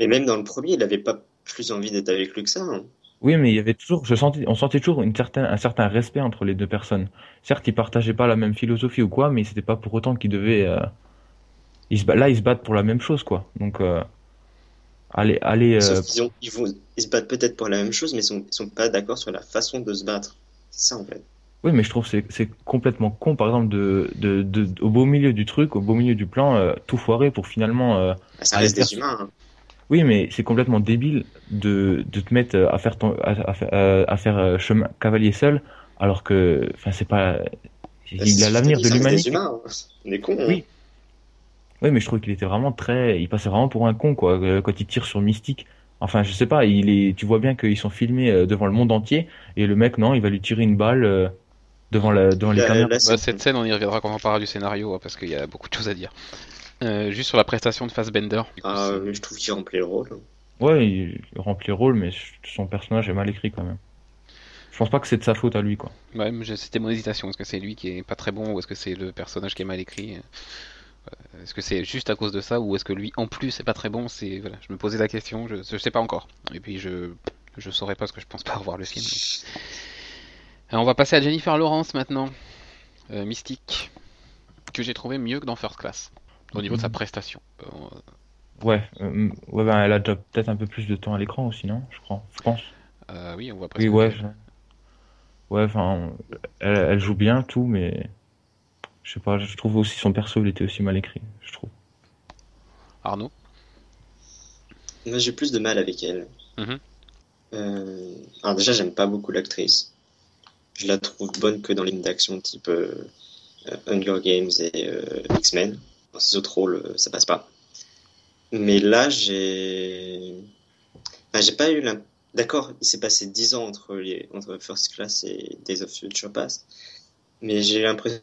Mais même dans le premier, il avait pas plus envie d'être avec lui que ça. hein. Oui, mais il y avait toujours, je sentais, on sentait toujours une certaine, un certain respect entre les deux personnes. Certes, ils partageaient pas la même philosophie ou quoi, mais c'était pas pour autant qu'ils devaient, euh, ils se, ba- là, ils se battent pour la même chose, quoi. Donc, euh, allez, allez, euh, ont, ils vont, ils se battent peut-être pour la même chose, mais ils sont, ils sont pas d'accord sur la façon de se battre. C'est ça, en fait. oui, mais je trouve que c'est, c'est complètement con, par exemple, de, de, de, au beau milieu du truc, au beau milieu du plan, tout foirer pour finalement, Bah, ça reste des humains. hein. Oui, mais c'est complètement débile de, de te mettre à faire ton, à, à faire, euh, à faire euh, chemin cavalier seul, alors que, enfin, c'est pas, il a l'avenir de l'humanité. humains. hein. On est cons. hein. Oui. Oui, mais je trouve qu'il était vraiment très, il passait vraiment pour un con, quoi, euh, quand il tire sur Mystique. Enfin, je sais pas, il est, tu vois bien qu'ils sont filmés euh, devant le monde entier, et le mec, non, il va lui tirer une balle euh, devant la, devant les caméras. la Bah, cette scène, on y reviendra quand on parlera du scénario, hein, parce qu'il y a beaucoup de choses à dire. Euh, juste sur la prestation de Fassbender. Ah, mais je trouve qu'il remplit le rôle. Ouais, il remplit le rôle, mais son personnage est mal écrit quand même. Je pense pas que c'est de sa faute à lui, quoi. Ouais, c'était mon hésitation. Est-ce que c'est lui qui est pas très bon ou est-ce que c'est le personnage qui est mal écrit Euh, Est-ce que c'est juste à cause de ça ou est-ce que lui en plus est pas très bon? C'est voilà, je me posais la question, je, je sais pas encore. Et puis je je saurais pas parce que je pense pas revoir le film. donc. Alors, on va passer à Jennifer Lawrence maintenant, Euh, Mystique, que j'ai trouvé mieux que dans First Class au niveau de sa Mhm. prestation. Euh, Ouais, euh, ouais, ben, elle a déjà peut-être un peu plus de temps à l'écran aussi, non? Je crois, je pense. euh, oui, on voit Oui, presque. ouais. je- Ouais, enfin, elle, elle joue bien, tout, mais je sais pas, je trouve aussi son perso, il était aussi mal écrit, je trouve. Arnaud? Moi, j'ai plus de mal avec elle. Mhm. Euh, Alors déjà, j'aime pas beaucoup l'actrice. Je la trouve bonne que dans les films d'action type Hunger Games et euh, X-Men. Ces autres rôles, ça passe pas. Mais là, j'ai, j'ai pas eu l'im- D'accord, il s'est passé 10 ans entre les entre First Class et Days of Future Past, mais j'ai l'impression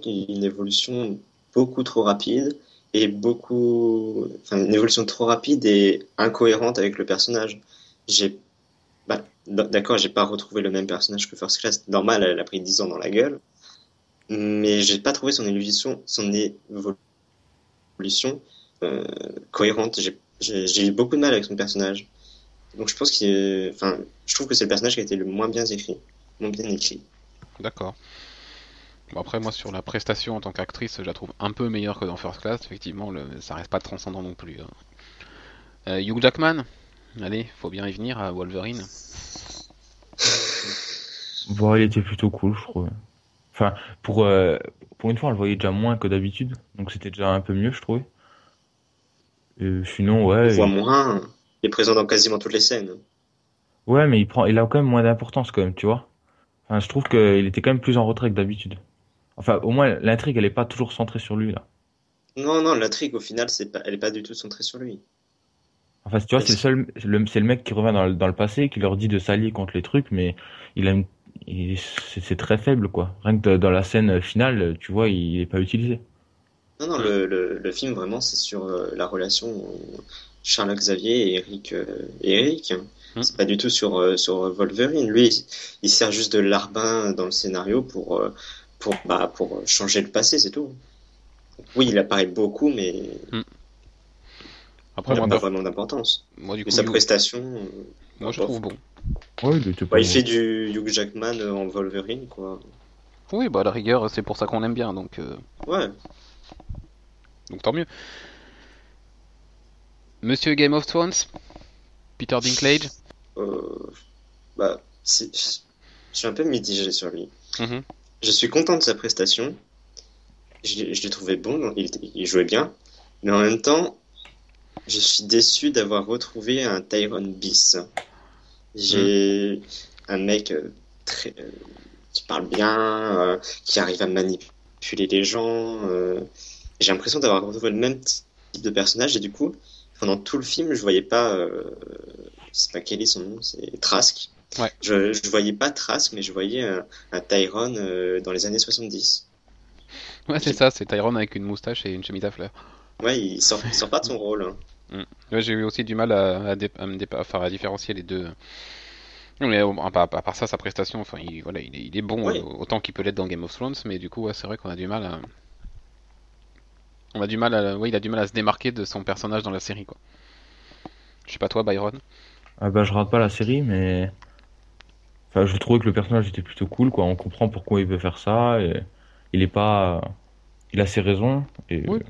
qu'il y a une évolution beaucoup trop rapide et beaucoup, enfin, une évolution trop rapide et incohérente avec le personnage. J'ai, bah, d'accord, j'ai pas retrouvé le même personnage que First Class. Normal, elle a pris 10 ans dans la gueule, mais j'ai pas trouvé son évolution, son évolution euh, cohérente. J'ai- eu beaucoup de mal avec son personnage. Donc je pense que, enfin, je trouve que c'est le personnage qui a été le moins bien écrit, moins bien écrit. D'accord. Bon, après, moi, sur la prestation en tant qu'actrice, je la trouve un peu meilleure que dans First Class. Effectivement, le... ça reste pas transcendant non plus. hein. Euh, Hugh Jackman, allez, faut bien y venir à Wolverine. Bon, il était plutôt cool, je trouve. Enfin, pour, euh, pour une fois, on le voyait déjà moins que d'habitude, donc c'était déjà un peu mieux, je trouvais. Et sinon, On ouais, voit il- moins, il est présent dans quasiment toutes les scènes. ouais, mais il prend, il a quand même moins d'importance quand même, tu vois. Enfin, je trouve qu'il était quand même plus en retrait que d'habitude. Enfin, au moins, l'intrigue, elle est pas toujours centrée sur lui, là. Non, non, l'intrigue au final, c'est pas, elle est pas du tout centrée sur lui. Enfin, tu vois, c'est le seul, c'est le, le mec qui revient dans le, dans le passé, qui leur dit de s'allier contre les trucs, mais il a une, c'est très faible, quoi. Rien que de- dans la scène finale, tu vois, il est pas utilisé. Non, non, le, le, le film vraiment, c'est sur euh, la relation Charles Xavier et Eric. euh, et Eric. hein. Hmm. C'est pas du tout sur euh, sur Wolverine. Lui, il, il sert juste de larbin dans le scénario pour pour bah pour changer le passé, c'est tout. Oui, il apparaît beaucoup, mais Après, il n'a pas vraiment d'importance. moi, du coup, Mais sa prestation, moi, je trouve bon. Ouais, il était bah, pas il fait du Hugh Jackman euh, en Wolverine, quoi. Oui, bah, à la rigueur, c'est pour ça qu'on aime bien, donc, euh, Ouais. donc tant mieux. Monsieur Game of Thrones, Peter Dinklage? Euh, bah, je suis un peu mitigé sur lui. Mhm. Je suis content de sa prestation. Je, l'ai- je l'ai trouvé bon, il, il jouait bien. Mais en même temps, je suis déçu d'avoir retrouvé un Tyrone Bis. J'ai un mec euh, très, euh, qui parle bien, euh, qui arrive à manipuler les gens. J'ai l'impression d'avoir retrouvé le même type de personnage et du coup, pendant tout le film, je voyais pas. Euh, sais pas quel est son nom, c'est Trask. Ouais. Je, je voyais pas Trask, mais je voyais un, un Tyrone euh, dans les années 70. Ouais, c'est ça, c'est Tyrone avec une moustache et une chemise à fleurs. Ouais, il sort, il sort pas de son rôle. hein. Ouais, j'ai eu aussi du mal à, à, dé- à me dépa- enfin, à différencier les deux. Mais à, part, à part ça, sa prestation, enfin, il, voilà, il est, il est bon euh, autant qu'il peut l'être dans Game of Thrones, mais du coup, ouais, c'est vrai qu'on a du mal à. On a du mal à, ouais, il a du mal à se démarquer de son personnage dans la série, quoi. Je sais pas toi, Byron. Ah bah, je rate pas la série, mais. Enfin, je trouvais que le personnage était plutôt cool, quoi. On comprend pourquoi il veut faire ça, et il est pas. Il a ses raisons, et Oui.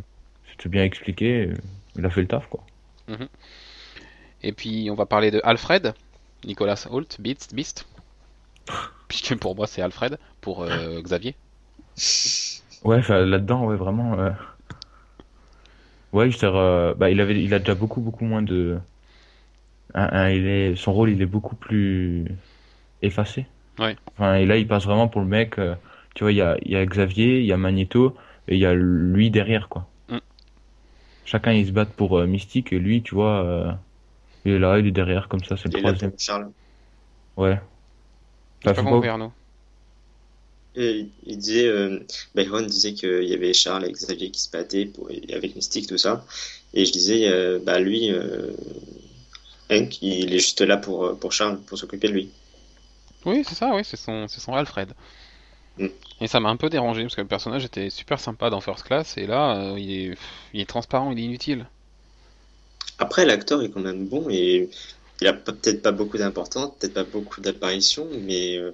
c'était bien expliqué, il a fait le taf, quoi. Et puis, on va parler de Alfred, Nicolas Holt, Beast, Beast. Puisque pour moi, c'est Alfred, pour euh, Xavier. Ouais, là-dedans, ouais, vraiment. euh, Ouais, euh, bah, il avait, il a déjà beaucoup, beaucoup moins de. Il est, son rôle, il est beaucoup plus effacé. Ouais. Enfin, et là, il passe vraiment pour le mec. Tu vois, il y a, il y a Xavier, il y a Magneto, et il y a lui derrière, quoi. Chacun, ils se battent pour euh, Mystique, et lui, tu vois, euh, il est là, il est derrière, comme ça, c'est Il le troisième. Charles. Ouais. J'ai Enfin, pas compris, Arnaud. Et il disait, euh, Byron disait qu'il y avait Charles et Xavier qui se battaient pour, avec Mystique, tout ça. Et je disais, euh, bah lui, euh, Hank, il est juste là pour, pour Charles, pour s'occuper de lui. Oui, c'est ça, oui, c'est son, c'est son Alfred. Mm. Et ça m'a un peu dérangé parce que le personnage était super sympa dans First Class et là, euh, il est, il est transparent, il est inutile. Après, l'acteur est quand même bon et il a peut-être pas beaucoup d'importance, peut-être pas beaucoup d'apparitions, mais euh,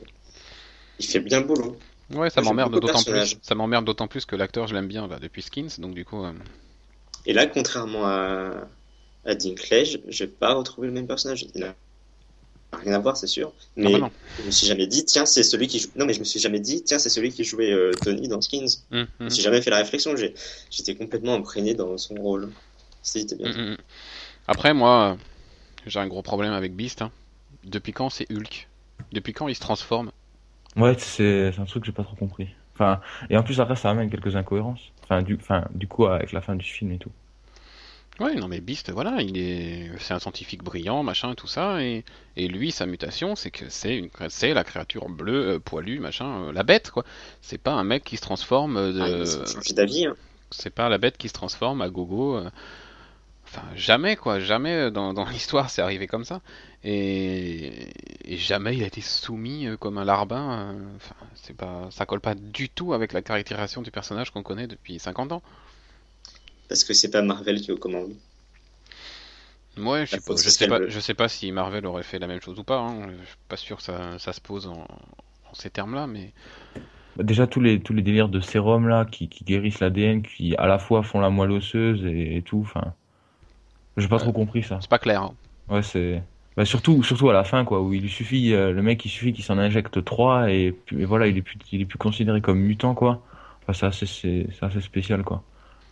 il fait bien le boulot. Ouais, ça m'emmerde d'autant plus. Ça m'emmerde d'autant plus que l'acteur, je l'aime bien là, depuis Skins, donc du coup. euh, Et là, contrairement à, à Dinklage, j'ai pas retrouvé le même personnage. Il a rien à voir, c'est sûr. Mais bah non. je me suis jamais dit, tiens, c'est celui qui joue. Non, mais je me suis jamais dit, tiens, c'est celui qui jouait euh, Tony dans Skins. Hum, Je me suis jamais fait la réflexion. J'ai, j'étais complètement imprégné dans son rôle. C'était bien. hum, hum. Après, moi, euh, j'ai un gros problème avec Beast. hein. Depuis quand c'est Hulk? Depuis quand il se transforme? Ouais, c'est c'est un truc que j'ai pas trop compris. Enfin, et en plus après ça amène quelques incohérences. Enfin, du, enfin, du coup avec la fin du film et tout. Ouais, non mais Beast, voilà, il est, c'est un scientifique brillant, machin, tout ça, et, et lui, sa mutation, c'est que c'est une, c'est la créature bleue, euh, poilue, machin, euh, la bête, quoi. C'est pas un mec qui se transforme de, Ah, d'avis. hein. c'est pas la bête qui se transforme à gogo. euh. Enfin, jamais, quoi, jamais dans, dans l'histoire c'est arrivé comme ça. Et, et jamais il a été soumis euh, comme un larbin. euh. Enfin, c'est pas, ça colle pas du tout avec la caractérisation du personnage qu'on connaît depuis 50 ans. Parce que c'est pas Marvel qui est aux commandes. Ouais, je pas, je sais pas, je sais pas si Marvel aurait fait la même chose ou pas. hein. Je suis pas sûr que ça, ça se pose en, en ces termes-là, mais Bah, Déjà tous les tous les délires de sérum là qui, qui guérissent l'ADN, qui à la fois font la moelle osseuse et, et tout. Enfin, j'ai pas Ouais. trop compris ça. c'est pas clair. hein. Ouais, c'est bah, surtout surtout à la fin quoi, où il lui suffit euh, le mec il suffit qu'il s'en injecte trois et, puis- et voilà il est plus il est plus considéré comme mutant quoi. Enfin, c'est assez assez spécial quoi.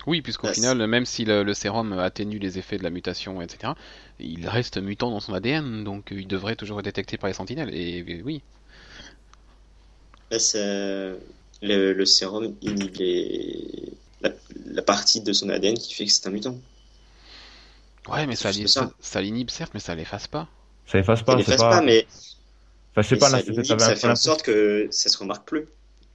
Oui, puisqu'au final, même si le, le sérum atténue les effets de la mutation, etc., il reste mutant dans son ADN, donc euh, il devrait toujours être détecté par les sentinelles. Et, et oui, Là, c'est- le, le sérum inhibe les- la, la partie de son ADN qui fait que c'est un mutant. ouais, mais ça, ça. ça, ça l'inhibe certes, mais ça l'efface pas. Ça efface Ça pas, c'est l'efface pas pas, mais, enfin, mais pas ça là, ça fait en sorte que ça se remarque plus.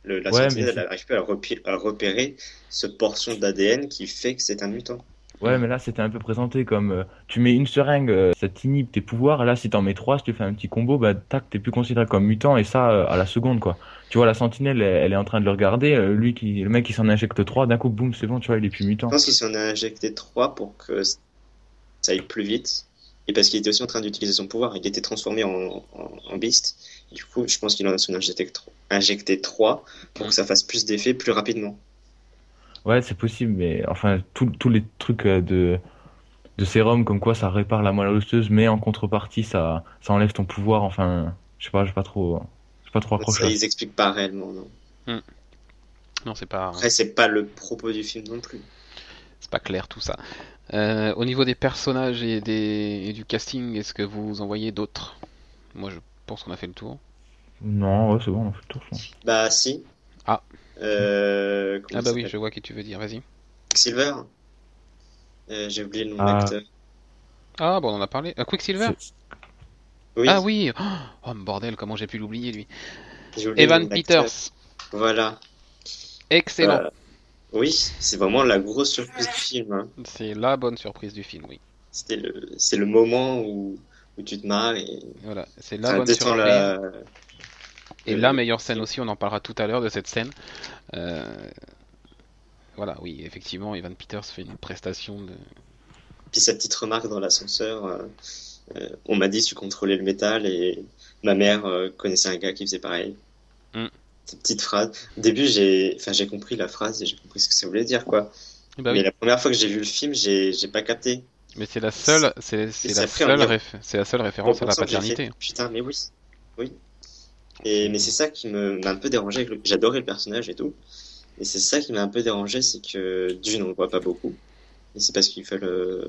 Le, la Ouais, sentinelle, mais elle n'arrive plus à, repé- à repérer ce portion d'ADN qui fait que c'est un mutant. Ouais, mais là, c'était un peu présenté comme euh, tu mets une seringue, euh, ça t'inhibe tes pouvoirs. Là, si t'en mets trois, si tu fais un petit combo, bah tac, t'es plus considéré comme mutant. Et ça, euh, à la seconde, quoi. Tu vois, la sentinelle, elle, elle est en train de le regarder. lui, qui, le mec qui s'en injecte trois, d'un coup, boum, c'est bon, tu vois, il est plus mutant. Je pense qu'il s'en a injecté trois pour que ça aille plus vite. Et parce qu'il était aussi en train d'utiliser son pouvoir. Il était transformé en, en, en beast. Du coup, je pense qu'il en a s'en a injecté, tro- injecté trois pour que ça fasse plus d'effet plus rapidement. Ouais, c'est possible, mais enfin, tous les trucs euh, de, de sérum, comme quoi ça répare la moelle osseuse, mais en contrepartie, ça, ça enlève ton pouvoir. Enfin, je sais pas, j'ai pas trop, pas trop accroché. Ça, ils expliquent pas réellement, non. Non, c'est pas, Après, c'est pas le propos du film non plus. c'est pas clair tout ça. Euh, au niveau des personnages et, des, et du casting, est-ce que vous en voyez d'autres? Moi, je pense qu'on a fait le tour. Non, ouais, c'est bon, on a fait le tour, je. Bah, si. Ah. Euh, Ah bah oui, je vois qui tu veux dire, vas-y. Silver. Euh, J'ai oublié le nom de Ah. l'acteur. Ah bon, on en a parlé. Euh, Quicksilver Oui, Ah oui Oh, oh, bordel, comment j'ai pu l'oublier lui Evan. Peters Voilà. Excellent Euh, oui, c'est vraiment la grosse surprise du film. hein. C'est la bonne surprise du film, oui. C'était le, c'est le moment où, où tu te marres et Voilà, c'est la ça bonne détend la. Et la meilleure scène aussi, on en parlera tout à l'heure de cette scène. Euh, Voilà, oui, effectivement, Evan Peters fait une prestation de. Puis sa petite remarque dans l'ascenseur. euh, euh, on m'a dit tu contrôlais le métal et ma mère connaissait un gars qui faisait pareil. Mm. Cette petite phrase. Au début, j'ai, enfin, j'ai compris la phrase et j'ai compris ce que ça voulait dire, quoi. Bah Mais la première fois que j'ai vu le film, j'ai, j'ai pas capté. Mais c'est la seule, c'est la seule, lien. réf- c'est la seule référence à la paternité. fait, Putain, mais oui. Oui. Et, mais c'est ça qui me, m'a un peu dérangé. le- J'adorais le personnage et tout. Et c'est ça qui m'a un peu dérangé, c'est que d'une, on le voit pas beaucoup. Et c'est parce qu'ils veulent, euh,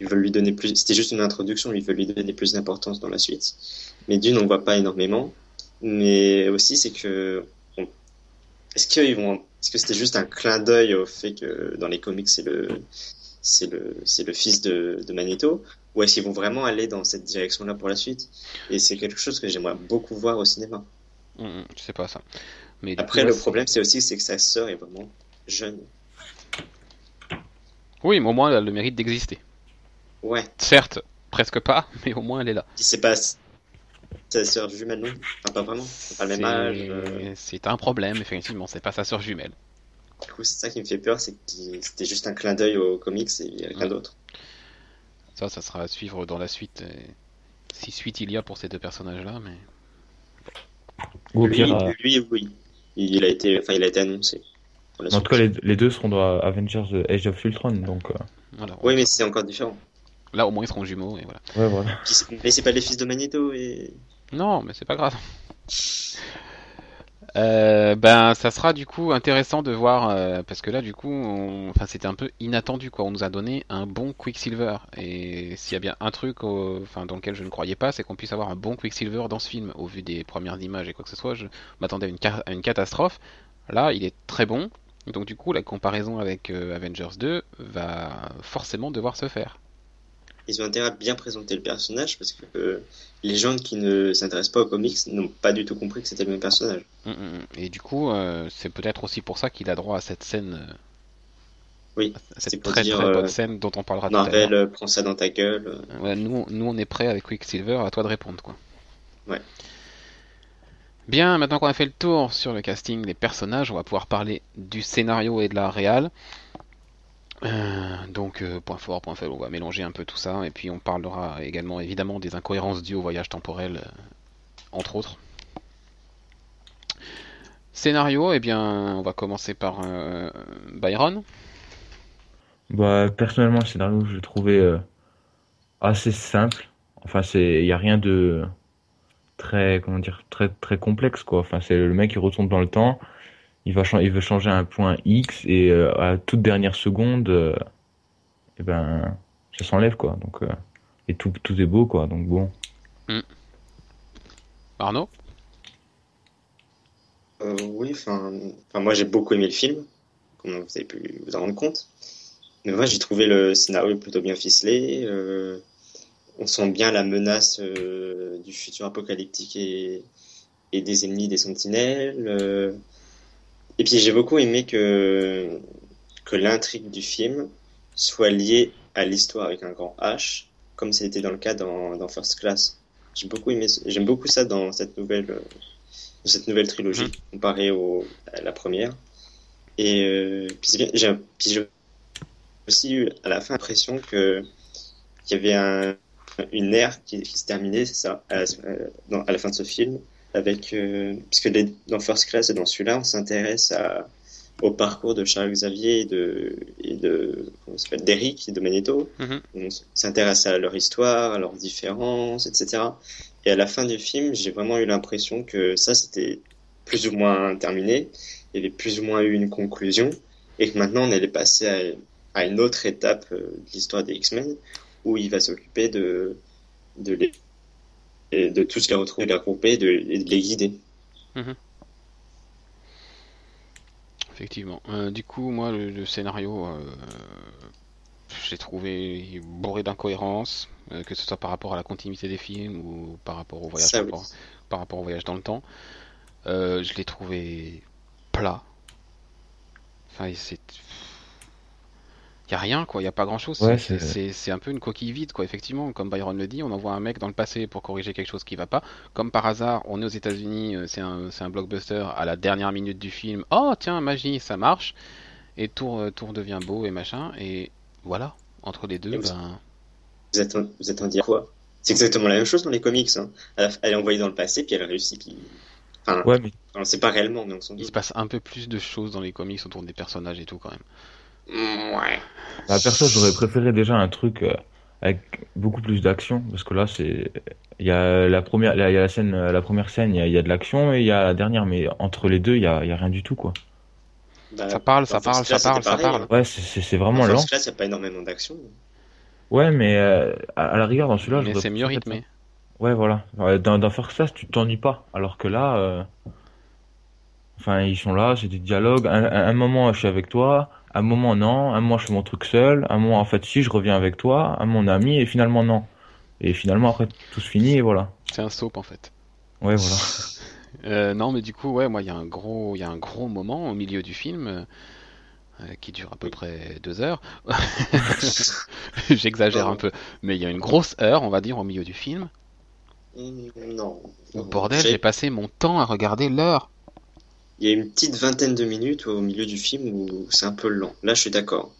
ils veulent lui donner plus, c'était juste une introduction, ils veulent lui donner plus d'importance dans la suite. Mais d'une, on voit pas énormément. Mais aussi, c'est que, on- est-ce qu'ils vont, est-ce que c'était juste un clin d'œil au fait que dans les comics, c'est le, c'est le, c'est le fils de, de Magneto? Ou est-ce qu'ils vont vraiment aller dans cette direction-là pour la suite? Et c'est quelque chose que j'aimerais beaucoup voir au cinéma. Hum, je sais pas ça. Mais Après, coup, le problème, c'est aussi c'est que sa sœur est vraiment jeune. Oui, mais au moins elle a le mérite d'exister. Ouais. Certes, presque pas, mais au moins elle est là. Puis c'est pas sa sœur jumelle, non? Enfin, pas vraiment. C'est pas le même C'est- âge. euh. C'est un problème, effectivement, c'est pas sa sœur jumelle. Du coup, c'est ça qui me fait peur, c'est que c'était juste un clin d'œil aux comics et rien Ouais. d'autre. Ça, ça sera à suivre dans la suite. et Si suite il y a pour ces deux personnages-là, mais. Ou au Lui, pire, euh, lui, oui. Il a été, enfin, il a été annoncé. en suite. tout cas, les, les deux seront dans Avengers euh, Age of Ultron, donc euh, Voilà. Oui, mais c'est encore différent. Là, au moins, ils seront jumeaux, et voilà. ouais, voilà. Puis mais c'est pas les fils de Magneto et. Non, mais c'est pas grave. Euh, ben, ça sera du coup intéressant de voir euh, parce que là, du coup, on- enfin, c'était un peu inattendu quoi. On nous a donné un bon Quicksilver et s'il y a bien un truc, au- enfin, dans lequel je ne croyais pas, c'est qu'on puisse avoir un bon Quicksilver dans ce film. Au vu des premières images et quoi que ce soit, je m'attendais à une, catastrophe. Là, il est très bon. Donc du coup, la comparaison avec euh, Avengers 2 va forcément devoir se faire. Ils ont intérêt à bien présenter le personnage parce que euh, les gens qui ne s'intéressent pas aux comics n'ont pas du tout compris que c'était le même personnage. Mm, mm, mm. Et du coup, euh, c'est peut-être aussi pour ça qu'il a droit à cette scène. euh, Oui, à c'est cette pour très dire, très bonne scène dont on parlera tout à l'heure. Marvel, prends ça dans ta gueule. Ouais, nous, nous, on est prêt avec Quicksilver, à toi de répondre, quoi. Ouais. Bien, maintenant qu'on a fait le tour sur le casting des personnages, on va pouvoir parler du scénario et de la réal. Euh, donc, euh, point fort, point faible, on va mélanger un peu tout ça, et puis on parlera également évidemment des incohérences dues au voyage temporel, euh, entre autres. Scénario, eh bien, on va commencer par Byron. Bah, personnellement, le scénario, je l'ai trouvé euh, assez simple. Enfin, il y a rien de très, comment dire, très, très complexe, quoi. Enfin, c'est le mec qui retourne dans le temps, il va, chan- il veut changer un point X et euh, à toute dernière seconde, euh, eh ben, ça s'enlève, quoi. Donc, euh, et tout, tout est beau, quoi. Donc bon. Arnaud? Euh, oui, enfin, moi j'ai beaucoup aimé le film, comme vous avez pu vous en rendre compte. Mais moi j'ai trouvé le scénario plutôt bien ficelé. euh, on sent bien la menace euh, du futur apocalyptique et, et des ennemis des sentinelles. Et puis j'ai beaucoup aimé que, que l'intrigue du film soit liée à l'histoire avec un grand H, comme c'était dans le cas dans, dans First Class. J'ai beaucoup aimé, j'aime beaucoup ça dans cette nouvelle, dans cette nouvelle trilogie Mhm. comparée au, à la première. Et euh, puis j'ai aussi eu à la fin l'impression que qu'il y avait un, une ère qui, qui se terminait, c'est ça, à la, euh, dans- à la fin de ce film, avec euh, puisque les- dans First Class et dans celui-là, on s'intéresse à au parcours de Charles Xavier et de et de comment ça s'appelle d'Eric et de Magneto. Mhm. On s'intéresse à leur histoire, à leurs différences, etc. Et à la fin du film, j'ai vraiment eu l'impression que ça c'était plus ou moins terminé. Il y avait plus ou moins eu une conclusion et que maintenant on allait passer à, à une autre étape euh, de l'histoire des X-Men où il va s'occuper de de les et de les retrouver, de les regrouper, de, et de les guider. Effectivement. Euh, du coup, moi, le, le scénario, euh, je l'ai trouvé bourré d'incohérences, euh, que ce soit par rapport à la continuité des films ou par rapport au voyage, Ça, oui. par, par rapport au voyage dans le temps. Euh, je l'ai trouvé plat. Enfin, y a rien, quoi. Il y a pas grand-chose. Ouais, C'est- un peu une coquille vide, quoi. Effectivement, comme Byron le dit, on envoie un mec dans le passé pour corriger quelque chose qui va pas. Comme par hasard, on est aux États-Unis, euh, c'est un, c'est un blockbuster à la dernière minute du film. Oh, tiens, magie, ça marche. Et tout, euh, tout devient beau et machin. Et voilà, entre les deux, ben. Vous êtes, en- vous êtes en dire quoi? C'est exactement la même chose dans les comics. Hein. Elle est envoyée dans le passé, puis elle réussit. Puis... Enfin, Ouais, mais on ne sait pas réellement, mais on s'en Il se doute. passe un peu plus de choses dans les comics autour des personnages et tout, quand même. Mm, ouais. bah, perso, j'aurais préféré déjà un truc euh, avec beaucoup plus d'action, parce que là, c'est, il y a la première, il y a la scène, la première scène, il y a, il y a de l'action et il y a la dernière, mais entre les deux, il y a, il y a rien du tout, quoi. Bah, Ça parle, ça First parle, ça parle, ça parle. hein. Ouais, c'est c'est- c'est vraiment lent. N'y a pas énormément d'action. Ouais, mais euh, à, la rigueur, dans celui-là, c'est mieux rythmé. Ouais, voilà. Dans, dans First Class, tu t'ennuies pas. Alors que là, euh, enfin, ils sont là, c'est des dialogues. Un, un- un moment, je suis avec toi. Un moment, non. Un moment, je fais mon truc seul. Un moment, en fait, si, je reviens avec toi. Un mon ami. Et finalement, non. Et finalement, après, tout se finit et voilà. C'est un soap, en fait. Ouais, voilà. Euh, non, mais du coup, ouais, moi, il y a un gros, il y a un gros moment au milieu du film euh, qui dure à peu près deux heures. J'exagère un peu, mais il y a une grosse heure, on va dire, au milieu du film. Non. Au bordel, j'ai passé mon temps à regarder l'heure. Il y a une petite vingtaine de minutes au milieu du film où c'est un peu lent. Là, je suis d'accord.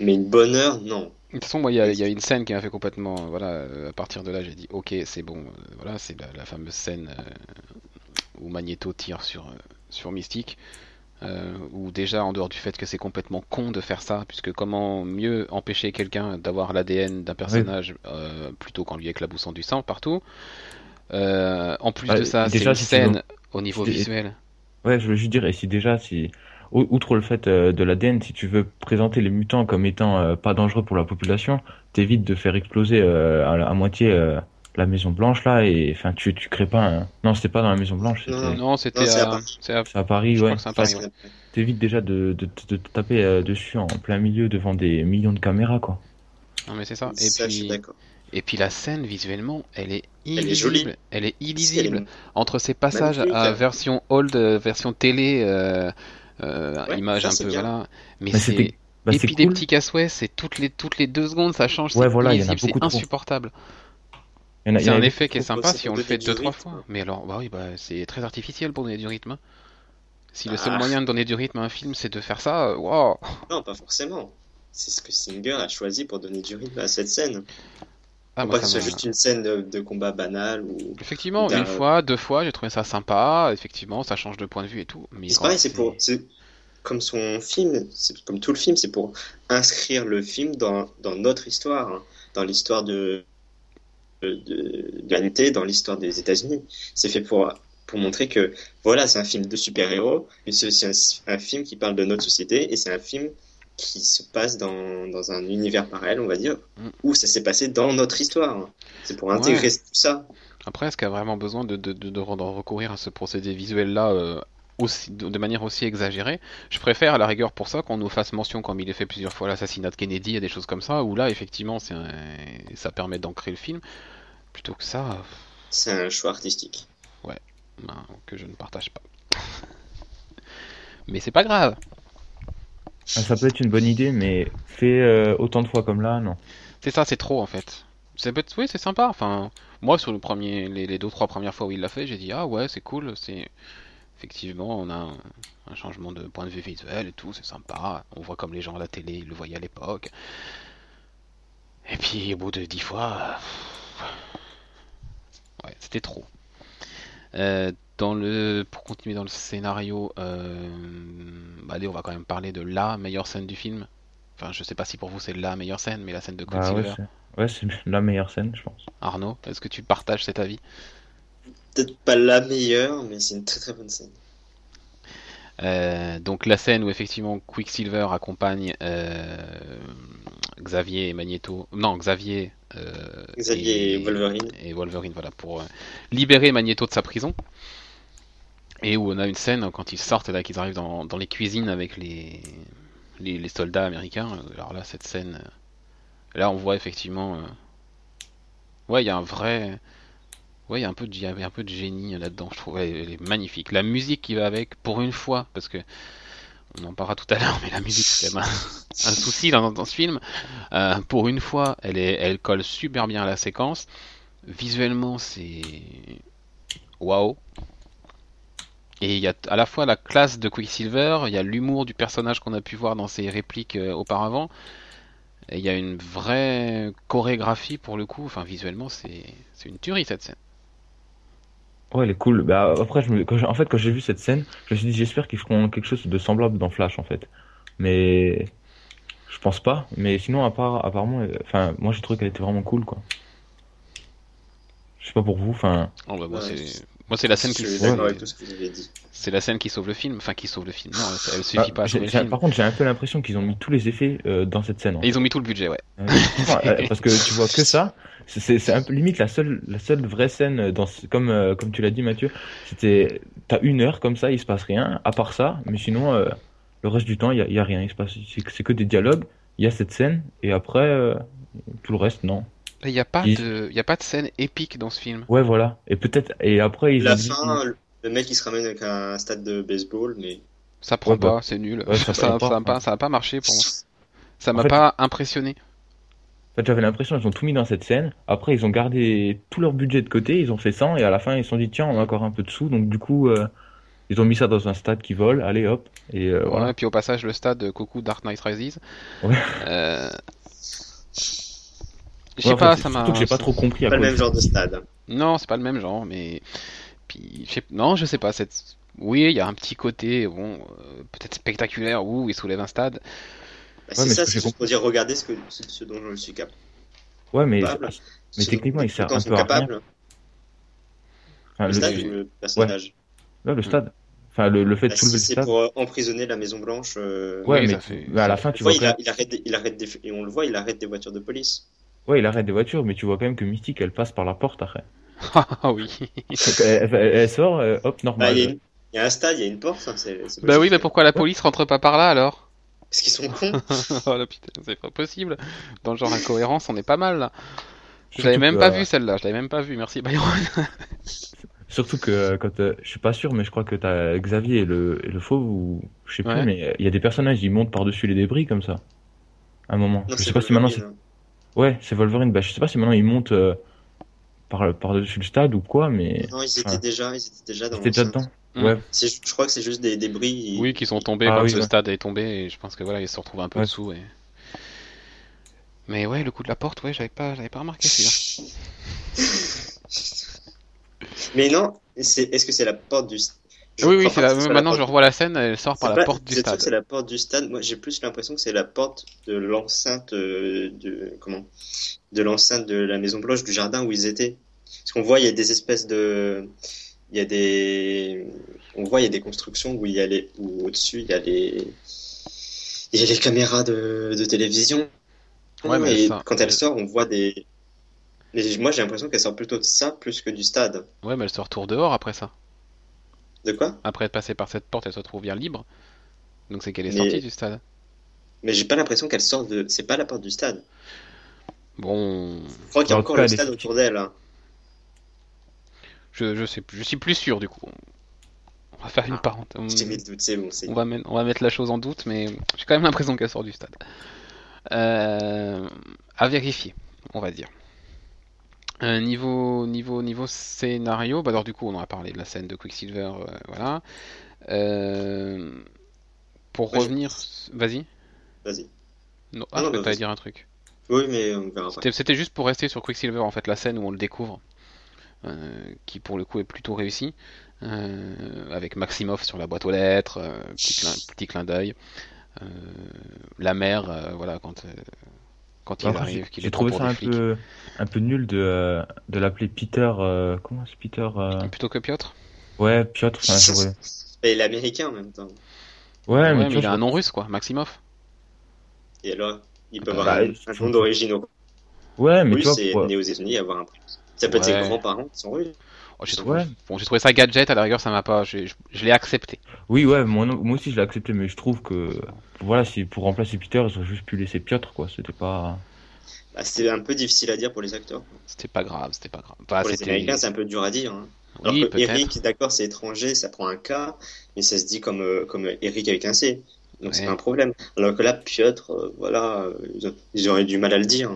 Mais une bonne heure, non. De toute façon, moi, il y a, il y a une scène qui m'a fait complètement. Voilà, euh, à partir de là, j'ai dit, ok, c'est bon. euh, voilà, c'est la, la fameuse scène euh, où Magneto tire sur, euh, sur Mystique. Euh, où déjà, en dehors du fait que c'est complètement con de faire ça, puisque comment mieux empêcher quelqu'un d'avoir l'ADN d'un personnage euh, plutôt qu'en lui éclaboussant du sang partout. Euh, en plus Bah, de ça, c'est déjà, une si scène au niveau visuel. Ouais, je veux juste dire, et si déjà, si, ou- outre le fait euh, de l'ADN, si tu veux présenter les mutants comme étant euh, pas dangereux pour la population, t'évites de faire exploser euh, à, à moitié la Maison Blanche là et enfin tu tu crées pas un... non c'était pas dans la Maison Blanche Non, c'était Non, à à, Paris. Je ouais t'évites déjà de, de, de, de te taper dessus en plein milieu devant des millions de caméras quoi Non, mais c'est ça. Et ça, je suis puis, d'accord. Et puis la scène, visuellement, elle est est illisible. jolie. Elle est Elle illisible. est- Entre ces passages Magnifique. à version old, euh, version télé, euh, euh, Ouais, image ça, un peu, bien. voilà. Mais Mais c'est bah, c'est cool à souhait, c'est toutes les, toutes les deux secondes, ça change, Ouais, c'est voilà, il y en a illisible, beaucoup c'est insupportable. C'est un effet qui est sympa si on le fait deux, trois rythme. fois. Mais alors, bah oui, bah, c'est très artificiel pour donner du rythme. Si le seul Ah. moyen de donner du rythme à un film, c'est de faire ça, waouh! Non, pas forcément. C'est ce que Singer a choisi pour donner du rythme à cette scène. Ah, moi, pas que ce ça soit m'a- juste une scène de, de combat banal ou. Effectivement, une fois, deux fois, j'ai trouvé ça sympa. Effectivement, ça change de point de vue et tout. Mais C'est pareil, c'est pour. Comme son film, comme tout le film, c'est pour inscrire le film dans, dans notre histoire, hein, dans l'histoire de, de, de l'humanité, dans l'histoire des États-Unis. C'est fait pour, pour montrer que, voilà, c'est un film de super-héros, mais c'est aussi un, un film qui parle de notre société, et c'est un film qui se passe dans, dans un univers parallèle, on va dire, Mm. où ça s'est passé dans notre histoire. C'est pour intégrer Ouais. tout ça. Après, est-ce qu'il y a vraiment besoin de, de, de, de re- de recourir à ce procédé visuel-là euh, aussi, de, manière aussi exagérée? Je préfère à la rigueur pour ça qu'on nous fasse mention, comme il est fait plusieurs fois, l'assassinat de Kennedy et des choses comme ça, où là, effectivement, un- ça permet d'ancrer le film, plutôt que ça, C'est un choix artistique. ben, que je ne partage pas. Mais c'est pas grave. Ah, ça peut être une bonne idée mais fait euh, autant de fois comme là non C'est ça, c'est trop en fait. C'est peut-être, oui, c'est sympa. Enfin, moi sur les, les deux trois premières fois où il l'a fait, j'ai dit ah ouais, c'est cool. C'est effectivement, on a un, changement de point de vue visuel et tout, c'est sympa. On voit comme les gens à la télé, le voyaient à l'époque. Et puis au bout de dix fois, ouais, c'était trop. Euh, dans le, pour continuer dans le scénario, euh, bah, allez, on va quand même parler de la meilleure scène du film. Enfin, je sais pas si pour vous c'est la meilleure scène, mais la scène de bah ouais Quicksilver. c'est ouais, c'est la meilleure scène je pense Arnaud, est-ce que tu partages cet avis? Peut-être pas la meilleure, mais c'est une très très bonne scène. Euh, donc la scène où effectivement Quicksilver accompagne euh, Xavier et Magneto, non Xavier, euh, Xavier et Wolverine. et Wolverine, voilà, pour euh, libérer Magneto de sa prison. Et où on a une scène quand ils sortent là, qu'ils arrivent dans, dans les cuisines avec les, les, les soldats américains. Alors là, cette scène, euh, là on voit effectivement, euh, ouais, il y a un vrai, ouais, il y a un peu de, un peu de génie là-dedans. Je trouve, elle, elle est magnifique. La musique qui va avec, pour une fois, parce que on en parlera tout à l'heure, mais la musique c'est quand même un, souci dans, ce film. Euh, pour une fois, elle colle super bien à la séquence. Visuellement, c'est waouh. Et il y a à la fois la classe de Quicksilver, il y a l'humour du personnage qu'on a pu voir dans ses répliques euh, auparavant. Et il y a une vraie chorégraphie pour le coup. Enfin, visuellement, c'est une tuerie cette scène. Ouais, elle est cool. Bah, après, je me... quand j'ai- en fait, quand j'ai vu cette scène, je me suis dit, j'espère qu'ils feront quelque chose de semblable dans Flash, en fait. Mais je pense pas. Mais sinon, à part, apparemment, euh, enfin, moi, j'ai trouvé qu'elle était vraiment cool, quoi. Je sais pas pour vous, enfin, Oh, bah, moi, Ouais, c'est moi c'est la scène qui sauve- c'est la scène qui sauve le film. Enfin, qui sauve le film. Non, elle, elle ah, suffit pas à sauver le film. par contre, j'ai un peu l'impression qu'ils ont mis tous les effets euh, dans cette scène. en Et ils ont mis tout le budget, ouais. Euh, euh, parce que tu vois que ça, c'est- un peu limite la seule, la seule vraie scène dans ce- comme euh, comme tu l'as dit Mathieu, c'était t'as une heure comme ça, il se passe rien, à part ça, mais sinon euh, le reste du temps il y a, il y a rien, il se passe c'est que- des dialogues, il y a cette scène et après euh, tout le reste non. Il n'y a pas Ils- de, il y a pas de scène épique dans ce film. Ouais voilà et peut-être et après ils La dit- fin, le mec il se ramène avec un stade de baseball, mais Ça prend Ouais, bah, pas, c'est nul. ouais, ça ça, prend ça, pas, a pas, ouais. ça a pas marché pour moi. Ça m'a En fait- pas impressionné. En fait, j'avais l'impression qu'ils ont tout mis dans cette scène. Après, ils ont gardé tout leur budget de côté, ils ont fait 100 et à la fin, ils se sont dit tiens, on a encore un peu de sous. Donc du coup, euh, ils ont mis ça dans un stade qui vole. Allez hop. Et euh, Ouais, voilà. et puis au passage, le stade Coucou Dark Knight Rises. Ouais. Euh... Je sais pas, ça m'a. surtout que j'ai pas trop compris à pas le même genre de stade. Non, c'est pas le même genre, mais puis non, je sais pas. Cette... Oui, il y a un petit côté, bon, euh, peut-être spectaculaire où il soulève un stade. Bah, Ouais, c'est ça, c'est pour dire regardez ce, que, ce, ce dont je suis capable. Ouais, mais, capable. mais techniquement, il sert un peu à rien. Enfin, Le le, stade ou le personnage là, le stade. Enfin, le, le fait de Bah, soulever si le c'est stade. pour euh, emprisonner la Maison Blanche. euh, Ouais, mais, fait- à la fin, tu vois il, a- quand il arrête des, il arrête des, et on le voit, il arrête des voitures de police. Ouais, il arrête des voitures, mais tu vois quand même que Mystique, elle passe par la porte après. Ah oui. Elle, sort, euh, hop, Bah, normal. il y, a y un stade, il y a une porte. hein, c'est- c'est Bah oui, mais pourquoi la police rentre pas par là alors? Parce qu'ils sont cons. Oh la putain, c'est pas possible. Dans le genre incohérence, on est pas mal là. Je Surtout l'avais même que, pas euh, vu celle-là, je l'avais même pas vu, merci Byron. Surtout que euh, quand euh, je suis pas sûr, mais je crois que t'as Xavier et le, et le fauve ou je sais plus, Ouais. mais euh, il y a des personnages ils montent par-dessus les débris comme ça. À un moment. Non, je sais pas si maintenant c'est ouais c'est Wolverine. Bah je sais pas si maintenant ils montent euh, par par dessus le stade ou quoi, mais Non, ils étaient déjà, ils étaient déjà dans c'était déjà dedans. Mm. Ouais. Je crois que c'est juste des débris. Oui, qui sont tombés Ah quand oui, ce ouais. stade est tombé et je pense que voilà, ils se retrouvent un peu Ouais. dessous. Et... Mais ouais, le coup de la porte, ouais, j'avais pas, j'avais pas remarqué celui-là. Mais non, est-ce que c'est la porte du st- Je Oui, oui, la... maintenant la je revois la scène, elle sort par la pas- porte du stade. C'est la porte du stade. Moi, j'ai plus l'impression que c'est la porte de l'enceinte euh, de comment De l'enceinte de la Maison Blanche du jardin où ils étaient. Parce qu'on voit, il y a des espèces de, il y a des, on voit, il y a des constructions où il y a les, où au-dessus il y a les, il y a les caméras de, de télévision. Ouais, mais et ça- quand elle sort, on voit des. Mais moi, j'ai l'impression qu'elle sort plutôt de ça plus que du stade. Ouais, mais elle se retrouve dehors après ça. De quoi? Après être passée par cette porte, elle se retrouve bien libre. Donc c'est qu'elle est Mais- sortie du stade. Mais j'ai pas l'impression qu'elle sort de. C'est pas la porte du stade. Bon, Je crois qu'il y a En encore le stade autour d'elle. hein. Je, je sais plus, je suis plus sûr du coup. On va faire une Ah, parenthèse. Bon. On va, mettre, on va mettre la chose en doute, mais j'ai quand même l'impression qu'elle sort du stade. Euh, à vérifier, on va dire. Euh, niveau, niveau, niveau scénario, bah alors du coup on en a parlé de la scène de Quicksilver, euh, voilà. Euh, pour revenir, vas-y. Vas-y. Non, Ah ah, non, je bah, vais vas-y. dire un truc. Oui, mais on verra. C'était juste pour rester sur Quicksilver en fait, la scène où on le découvre, qui pour le coup est plutôt réussi, euh, avec Maximoff sur la boîte aux lettres, euh, petit clin, petit clin d'œil. Euh, la mère, euh, voilà, quand, euh, quand il arrive, j'ai trouvé ça un flics. peu un peu nul de euh, de l'appeler Peter. euh, comment c'est Peter euh, Plutôt que Piotr? Ouais, Piotr. Enfin, Et il est américain en même temps. Ouais, Ouais, mais il vois, a un nom russe quoi, Maximoff. Et alors, il peut Bah, avoir un, ils un sont- nom d'origine Ouais, mais tu vois, pour- né aux États-Unis, avoir un. Ça peut être ses Ouais. grands-parents qui sont russes. Oh, j'ai Ouais. trouvé, bon, j'ai trouvé ça gadget à la rigueur, ça m'a pas, je, je l'ai accepté. Oui, ouais, moi, non- moi aussi je l'ai accepté, mais je trouve que voilà, si pour remplacer Peter, ils auraient juste pu laisser Piotr, quoi. C'était pas. Bah, c'était un peu difficile à dire pour les acteurs. C'était pas grave, c'était pas grave. Pour les Américains, c'est un peu dur à dire. hein. Alors oui, que peut-être. Eric, d'accord, c'est étranger, ça prend un K, mais ça se dit comme, euh, comme Eric avec un C. Donc c'est Ouais. pas un problème. Alors que là, Piotr, euh, voilà, euh, ils, ont- ils auraient du mal à le dire.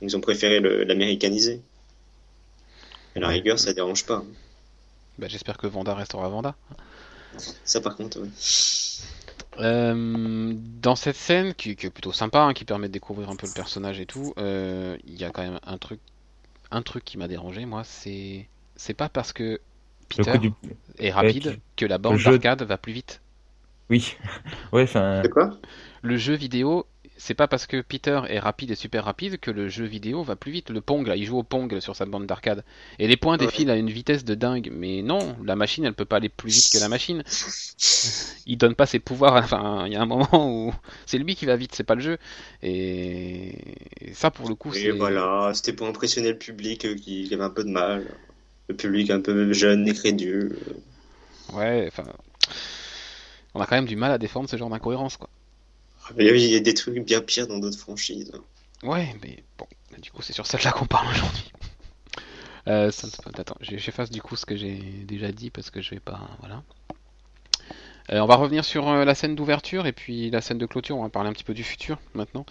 Ils ont préféré l'américaniser. À la rigueur, ça dérange pas. Bah, j'espère que Vanda restera Vanda. Ça, par contre, oui. Euh, dans cette scène, qui, qui est plutôt sympa, hein, qui permet de découvrir un peu le personnage et tout, euh, il y a quand même un truc, un truc qui m'a dérangé, moi, c'est, c'est pas parce que Le Peter du. est rapide que la bande jeu- d'arcade va plus vite. Oui. ouais, enfin. De quoi? Le jeu vidéo, c'est pas parce que Peter est rapide et super rapide que le jeu vidéo va plus vite. Le Pong, là, il joue au Pong sur sa bande d'arcade. Et les points défilent à une vitesse de dingue. Mais non, la machine, elle peut pas aller plus vite que la machine. Il donne pas ses pouvoirs. Enfin, il y a un moment où c'est lui qui va vite, c'est pas le jeu. Et, et ça, pour le coup, Et c'est. voilà, c'était pour impressionner le public euh, qui, qui avait un peu de mal. Le public un peu jeune et crédule. Ouais, enfin. On a quand même du mal à défendre ce genre d'incohérence, quoi. Il y a des trucs bien pires dans d'autres franchises. Ouais, mais bon, du coup, c'est sur celle-là qu'on parle aujourd'hui. Euh, ça Attends, j'efface du coup ce que j'ai déjà dit parce que je vais pas. Voilà. Euh, on va revenir sur euh, la scène d'ouverture et puis la scène de clôture. On va parler un petit peu du futur maintenant.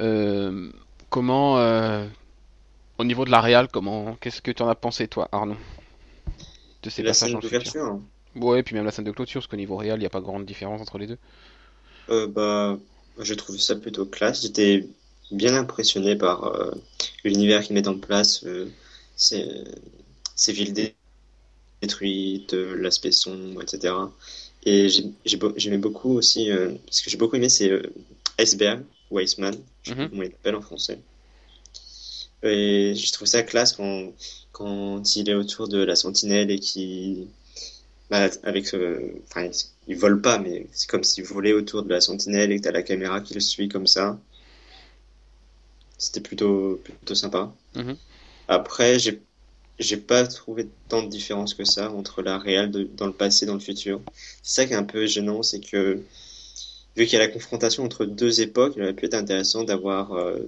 Euh, comment, euh, au niveau de la réal, comment, qu'est-ce que tu en as pensé toi, Arnaud, de ces la passages scène futur? hein. Ouais, et puis même la scène de clôture, parce qu'au niveau réel, il n'y a pas grande différence entre les deux. Euh, bah, j'ai trouvé ça plutôt classe. J'étais bien impressionné par euh, l'univers qu'ils mettent en place, euh, ces, ces villes dé- détruites, euh, l'aspect sombre, etc. Et j'aimais beaucoup aussi, ce que j'ai beaucoup aimé, c'est Iceberg, ou Iceman, je sais pas Mhm. comment il l'appelle en français. Et j'ai trouvé ça classe quand, quand il est autour de la sentinelle et qui, bah, avec, euh, enfin, il vole pas, mais c'est comme s'il volait autour de la sentinelle et que t'as la caméra qui le suit comme ça. c'était plutôt, plutôt sympa. Mhm. Après, j'ai j'ai pas trouvé tant de différence que ça entre la réelle de- dans le passé et dans le futur. C'est ça qui est un peu gênant, c'est que vu qu'il y a la confrontation entre deux époques, il aurait pu être intéressant d'avoir euh,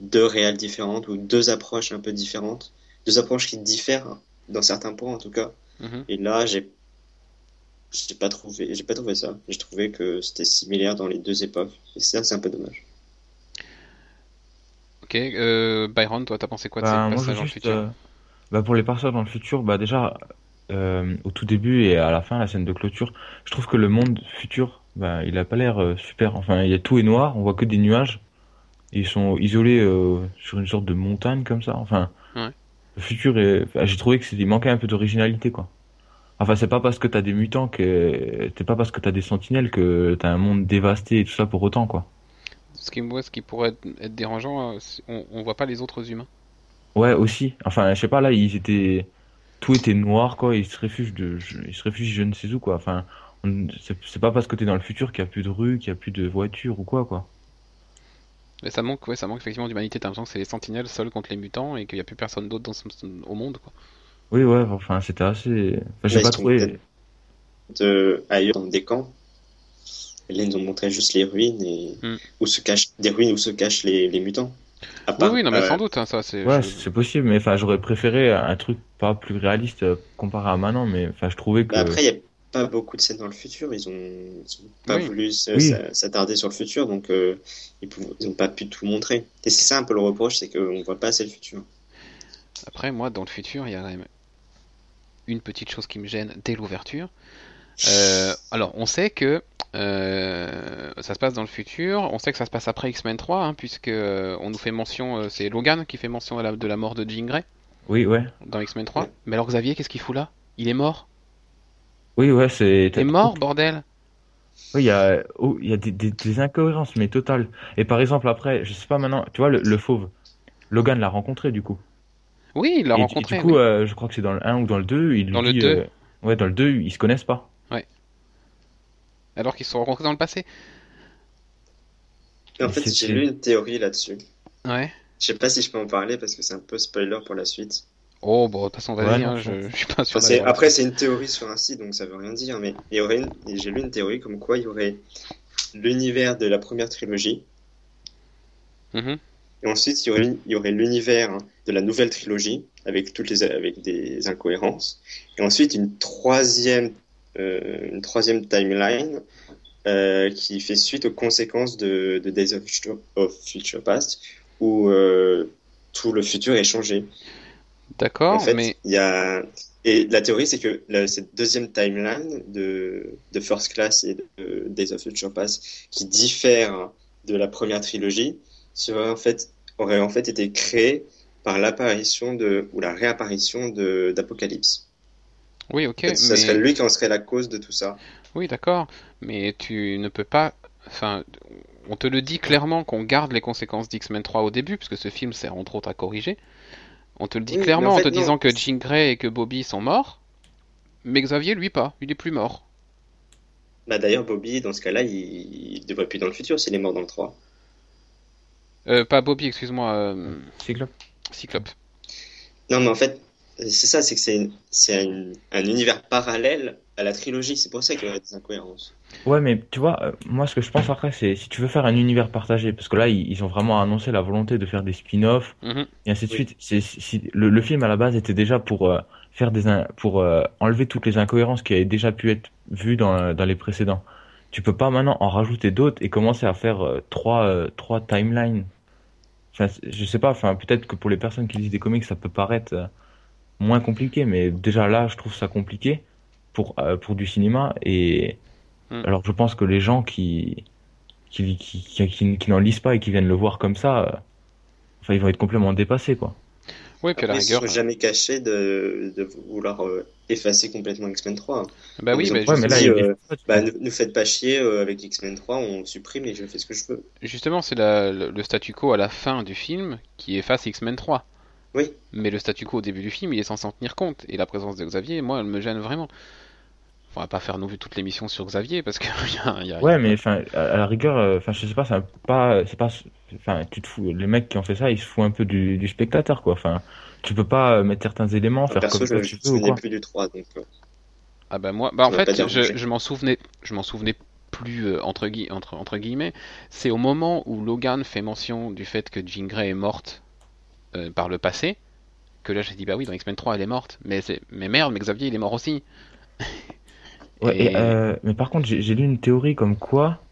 deux réelles différentes ou deux approches un peu différentes, deux approches qui diffèrent dans certains points en tout cas. Mhm. Et là, j'ai j'ai pas trouvé j'ai pas trouvé ça. J'ai trouvé que c'était similaire dans les deux époques. Et ça, c'est un peu dommage. Ok, euh, Byron, toi, t'as pensé quoi de Bah, ces passages dans le futur euh, bah, pour les passages dans le futur, bah, déjà, euh, au tout début et à la fin, la scène de clôture, je trouve que le monde futur, bah, il a pas l'air euh, super. Enfin, il y a tout est noir, on voit que des nuages. Ils sont isolés euh, sur une sorte de montagne comme ça. Enfin. Le futur est. enfin, j'ai trouvé que c'était manquait un peu d'originalité, quoi. Enfin, c'est pas parce que t'as des mutants que c'est pas parce que t'as des sentinelles que t'as un monde dévasté et tout ça pour autant, quoi. Ce qui, moi, ce qui pourrait être, dérangeant, c'est- on, on voit pas les autres humains. Ouais, aussi. Enfin, je sais pas, là, ils étaient. Tout était noir, quoi. Ils se réfugient de. je- Ils se réfugient je ne sais où, quoi. Enfin, on- c'est pas parce que t'es dans le futur qu'il y a plus de rues, qu'il y a plus de voitures ou quoi, quoi. Mais ça manque, ouais, ça manque effectivement d'humanité. T'as l'impression que c'est les sentinelles seuls contre les mutants et qu'il n'y a plus personne d'autre dans ce- au monde, quoi. Oui, ouais, enfin, c'était assez. Enfin, j'ai pas trouvé. De, ailleurs, dans des camps. Et là, ils nous ont montré juste les ruines et Hmm. où se cachent des ruines où se cachent les, les mutants. À Oui, part, oui, non, mais euh, sans doute, hein, ça, c'est. Ouais, je- c'est possible, mais enfin, j'aurais préféré un truc pas plus réaliste euh, comparé à maintenant, mais enfin, je trouvais que. bah après, il n'y a pas beaucoup de scènes dans le futur. Ils ont, ils ont pas Oui. voulu Oui. s'attarder sur le futur, donc euh, ils n'ont pas pu tout montrer. Et c'est ça un peu le reproche, c'est qu'on voit pas assez le futur. Après, moi, dans le futur, il y a quand même une petite chose qui me gêne dès l'ouverture. Euh, alors, on sait que euh, ça se passe dans le futur. On sait que ça se passe après X-Men 3, hein, puisque euh, on nous fait mention, euh, c'est Logan qui fait mention la- de la mort de Jean Grey Oui, ouais. dans X-Men 3. Mais alors Xavier, qu'est-ce qu'il fout là? Il est mort? Oui, ouais, c'est. Il est mort, bordel. Oui, il y a, oh, y a des, des, des incohérences, mais totales. Et par exemple, après, je sais pas maintenant, tu vois, le, le fauve, Logan l'a rencontré du coup. Oui, il l'a rencontré. du coup, oui. euh, je crois que c'est dans le 1 ou dans le 2, il lui Dans le dit, 2. euh, ouais, dans le 2, ils se connaissent pas. Alors qu'ils se sont rencontrés dans le passé. En fait, j'ai lu une théorie là-dessus. Ouais. Je sais pas si je peux en parler parce que c'est un peu spoiler pour la suite. Oh, bon, de toute façon, vas-y, Ouais, non, hein, je je, suis pas sûr Enfin, après, c'est une théorie sur un site, donc ça veut rien dire, mais il y aurait une- et j'ai lu une théorie comme quoi il y aurait l'univers de la première trilogie, Mhm. et ensuite il y aurait, il y aurait l'univers de la nouvelle trilogie, avec toutes les, avec des incohérences, et ensuite une troisième, euh, une troisième timeline, euh, qui fait suite aux conséquences de, de Days of Future, of Future Past, où, euh, tout le futur est changé. D'accord, En fait, mais il y a et la théorie c'est que la- cette deuxième timeline de de First Class et de Days of Future Past qui diffère de la première trilogie serait en fait aurait en fait été créée par l'apparition de ou la réapparition de d'Apocalypse. oui, ok, En fait, ça mais serait lui qui en serait la cause de tout ça. oui, d'accord, mais tu ne peux pas. Enfin, on te le dit clairement qu'on garde les conséquences d'X-Men 3 au début, puisque ce film sert entre autres à corriger. On te le dit Oui, clairement en te non. disant que Jean Grey et que Bobby sont morts, mais Xavier, lui, pas. Il est plus mort. Bah d'ailleurs Bobby dans ce cas-là il, il devrait plus dans le futur s'il est mort dans le 3. Euh, pas Bobby, excuse-moi, euh, Cyclope. Cyclope. Non mais en fait c'est ça c'est que c'est un, un univers parallèle à la trilogie c'est pour ça qu'il y aurait des incohérences. Ouais, mais tu vois, euh, moi ce que je pense après, c'est si tu veux faire un univers partagé, parce que là ils, ils ont vraiment annoncé la volonté de faire des spin-offs Mhm. et ainsi de Oui. suite. C'est, si- le, le film à la base était déjà pour euh, faire des in- pour euh, enlever toutes les incohérences qui avaient déjà pu être vues dans, dans les précédents. Tu peux pas maintenant en rajouter d'autres et commencer à faire euh, trois euh, trois timelines. Enfin, je sais pas. Enfin, peut-être que pour les personnes qui lisent des comics, ça peut paraître euh, moins compliqué, mais déjà là, je trouve ça compliqué pour euh, pour du cinéma et Mm. alors je pense que les gens qui qui qui, qui, qui- qui n'en lisent pas et qui viennent le voir comme ça, euh, enfin ils vont être complètement dépassés quoi. Oui, puis à la ils rigueur. sont jamais cachés de, de vouloir euh, effacer complètement X-Men 3. Bah oui, mais Ouais, mais là, dis, il euh, Bah, ne nous faites pas chier euh, avec X-Men 3, on supprime et je fais ce que je veux. Justement, c'est le statu quo à la fin du film qui efface X-Men 3. Oui. Mais le statu quo au début du film, il est censé en tenir compte. Et la présence de Xavier, moi, elle me gêne vraiment. On va pas faire nous toute l'émission sur Xavier parce que y a, y a- Ouais, mais enfin, à à la rigueur, euh, enfin, je sais pas, c'est pas, c'est pas, enfin, tu te fous, les mecs qui ont fait ça, ils se foutent un peu du, du spectateur, quoi. Enfin, tu peux pas euh, mettre certains éléments, faire Perso, comme je ne tu ou souvenais quoi. plus du 3, donc euh, Ah bah moi, bah en Ça fait, je, je m'en souvenais, je m'en souvenais plus euh, entre, gui- entre, entre guillemets. C'est au moment où Logan fait mention du fait que Jean Grey est morte euh, par le passé que là j'ai dit bah oui dans X-Men 3 elle est morte, mais c'est mais merde mais Xavier il est mort aussi. Ouais, Et- et, euh, mais par contre, j'ai j'ai lu une théorie comme quoi,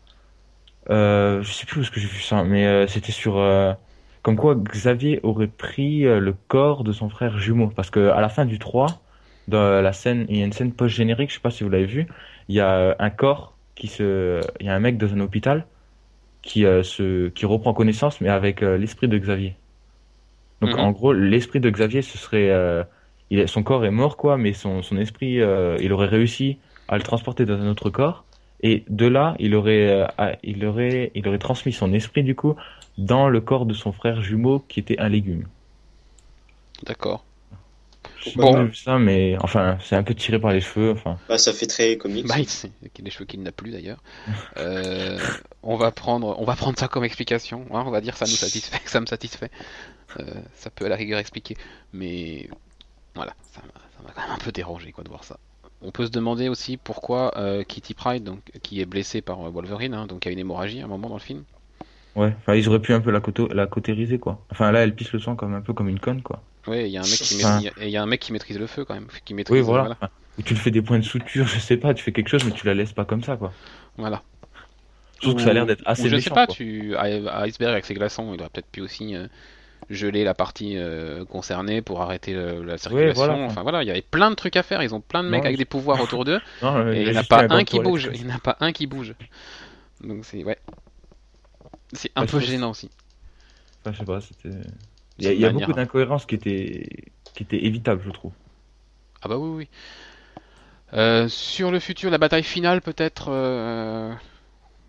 euh, je sais plus où est-ce que j'ai vu ça, mais c'était sur, comme quoi Xavier aurait pris le corps de son frère jumeau, parce que à la fin du 3, dans la scène, il y a une scène post-générique, je sais pas si vous l'avez vu, il y a un corps qui se, il y a un mec dans un hôpital qui euh, se, qui reprend connaissance, mais avec euh, l'esprit de Xavier. Donc Mhm. en gros, l'esprit de Xavier, ce serait, euh, il son corps est mort quoi, mais son, son esprit, euh, il aurait réussi à le transporter dans un autre corps. Et de là, il aurait, euh, il aurait, il aurait transmis son esprit du coup dans le corps de son frère jumeau qui était un légume. D'accord. Bon. pas vu ça, mais enfin, c'est un peu tiré par les cheveux. Enfin, bah, ça fait très comique. Bah, des cheveux qu'il n'a plus d'ailleurs. Euh, on va prendre, on va prendre ça comme explication. hein, on va dire ça nous satisfait, ça me satisfait. Euh, ça peut à la rigueur expliquer, mais voilà, ça m'a quand même un peu dérangé quoi de voir ça. On peut se demander aussi pourquoi euh, Kitty Pryde, donc qui est blessée par euh, Wolverine, hein, donc il y a une hémorragie à un moment dans le film. ouais, enfin, ils auraient pu un peu la, la cautériser quoi. Enfin là, elle pisse le sang comme un peu comme une conne quoi. Ouais, il y a un mec qui Enfin. maîtrise, il y a un mec qui maîtrise le feu quand même, qui maîtrise. Oui, voilà. Ou tu le fais des points de suture, je sais pas, tu fais quelque chose, mais tu la laisses pas comme ça quoi. Voilà. Je trouve que ça a l'air d'être Ou assez je sais méchant. pas, quoi. tu à- Iceberg avec ses glaçons, il aurait peut-être pu aussi euh, geler la partie euh, concernée pour arrêter le- la circulation. voilà. Enfin voilà, il y avait plein de trucs à faire. Ils ont plein de mecs Non, avec des pouvoirs autour d'eux Non, euh, et il n'y en a pas un qui bouge. Il n'y en a pas un qui bouge. Donc c'est ouais, c'est un Bah, peu gênant aussi. Enfin, je sais pas, c'était. Il y a, y beaucoup d'incohérences qui étaient, qui étaient évitables, je trouve. Ah bah oui oui. Euh, sur le futur, la bataille finale peut-être, euh,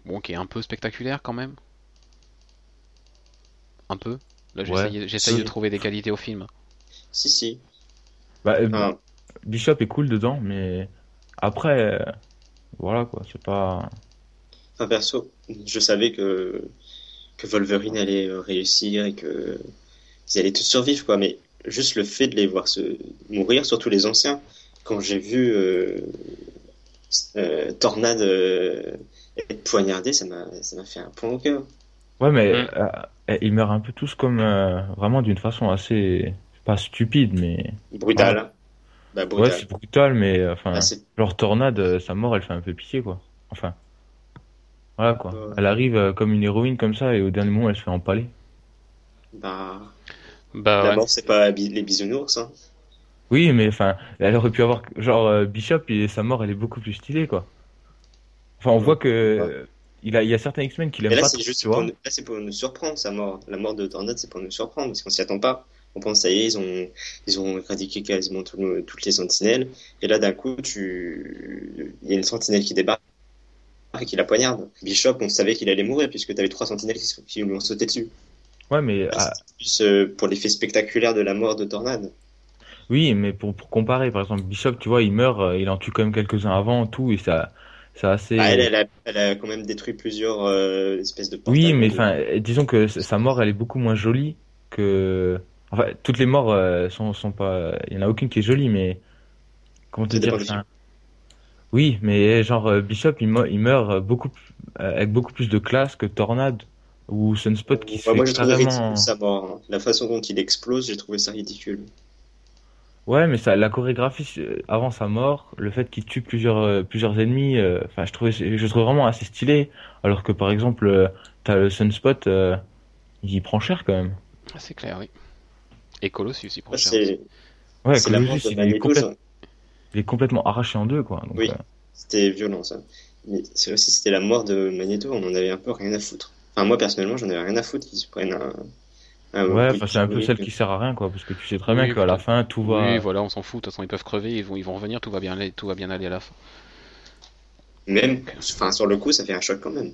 bon, qui est un peu spectaculaire quand même. Un peu. Là, Ouais. j'essaye j'essaye Si. de trouver des qualités au film. Si, si. Bah, euh, Enfin, Bishop est cool dedans, mais après, euh, voilà quoi, c'est pas. enfin, perso, je savais que, que Wolverine allait euh, réussir et que ils allaient tous survivre, quoi. Mais juste le fait de les voir se mourir, surtout les anciens, quand j'ai vu euh, euh, Tornade euh, être poignardé, ça m'a ça m'a fait un point au cœur. Ouais, mais Mm. euh, ils meurent un peu tous comme euh, vraiment d'une façon assez. Pas stupide, mais. Brutal. hein. Bah, Ouais, brutal. c'est brutal, mais euh, enfin. Ah, c'est- Genre Tornade, sa mort, elle fait un peu pitié, quoi. Enfin. Voilà, quoi. Ouais. Elle arrive euh, comme une héroïne comme ça, et au dernier moment, elle se fait empaler. bah, Bah la ouais. mort, c'est pas les bisounours. Hein. Oui, mais enfin, elle aurait pu avoir. Genre, euh, Bishop, et sa mort, elle est beaucoup plus stylée, quoi. Enfin, on Ouais. voit que. Il, a, il y a certains X-Men qui l'aiment là, pas c'est trop, juste pour nous, là, c'est pour nous surprendre, sa mort. La mort de Tornade, c'est pour nous surprendre, parce qu'on s'y attend pas. On pense, ça y est, ils ont, ils ont éradiqué quasiment tout toutes les sentinelles. Et là, d'un coup, tu, il y a une sentinelle qui débarque et qui la poignarde. Bishop, on savait qu'il allait mourir, puisque tu avais trois sentinelles qui, qui lui ont sauté dessus. Ouais, mais. Là, ah, c'est plus euh, pour l'effet spectaculaire de la mort de Tornade. Oui, mais pour, pour comparer, par exemple, Bishop, tu vois, il meurt, euh, il en tue quand même quelques-uns avant, tout, et ça, c'est assez. Ah, elle, elle a, elle a quand même détruit plusieurs euh, espèces de Oui, mais enfin, euh, disons que sa mort, elle est beaucoup moins jolie que. Enfin, toutes les morts euh, sont, sont pas. Il y en a aucune qui est jolie, mais. Comment te dire enfin, Oui, mais genre euh, Bishop, il, me- il meurt beaucoup, euh, avec beaucoup plus de classe que Tornade ou Sunspot qui se Ouais, moi, fait trouvé carrément. ridicule sa mort. hein. La façon dont il explose, j'ai trouvé ça ridicule. Ouais, mais ça, la chorégraphie euh, avant sa mort, le fait qu'il tue plusieurs, euh, plusieurs ennemis, euh, enfin, je trouvais, je trouve vraiment assez stylé. Alors que par exemple, euh, t'as le Sunspot, euh, il prend cher quand même. Ah, C'est clair, oui. Et Colossus, il prend Ça, cher. Ouais, Colossus, il est, complète- ça. il est complètement arraché en deux, quoi. Donc, Oui. euh, C'était violent, ça. Mais c'est aussi, c'était la mort de Magneto, on en avait un peu rien à foutre. Enfin, moi, personnellement, j'en avais rien à foutre qu'ils se prennent un. Un ouais, c'est un peu celle qui sert à rien, quoi, parce que tu sais très bien Oui, qu'à la fin, tout va. Oui, voilà, on s'en fout. De toute façon, ils peuvent crever, ils vont, ils vont revenir, tout va bien aller, tout va bien aller à la fin. Même, enfin, sur le coup, ça fait un choc quand même.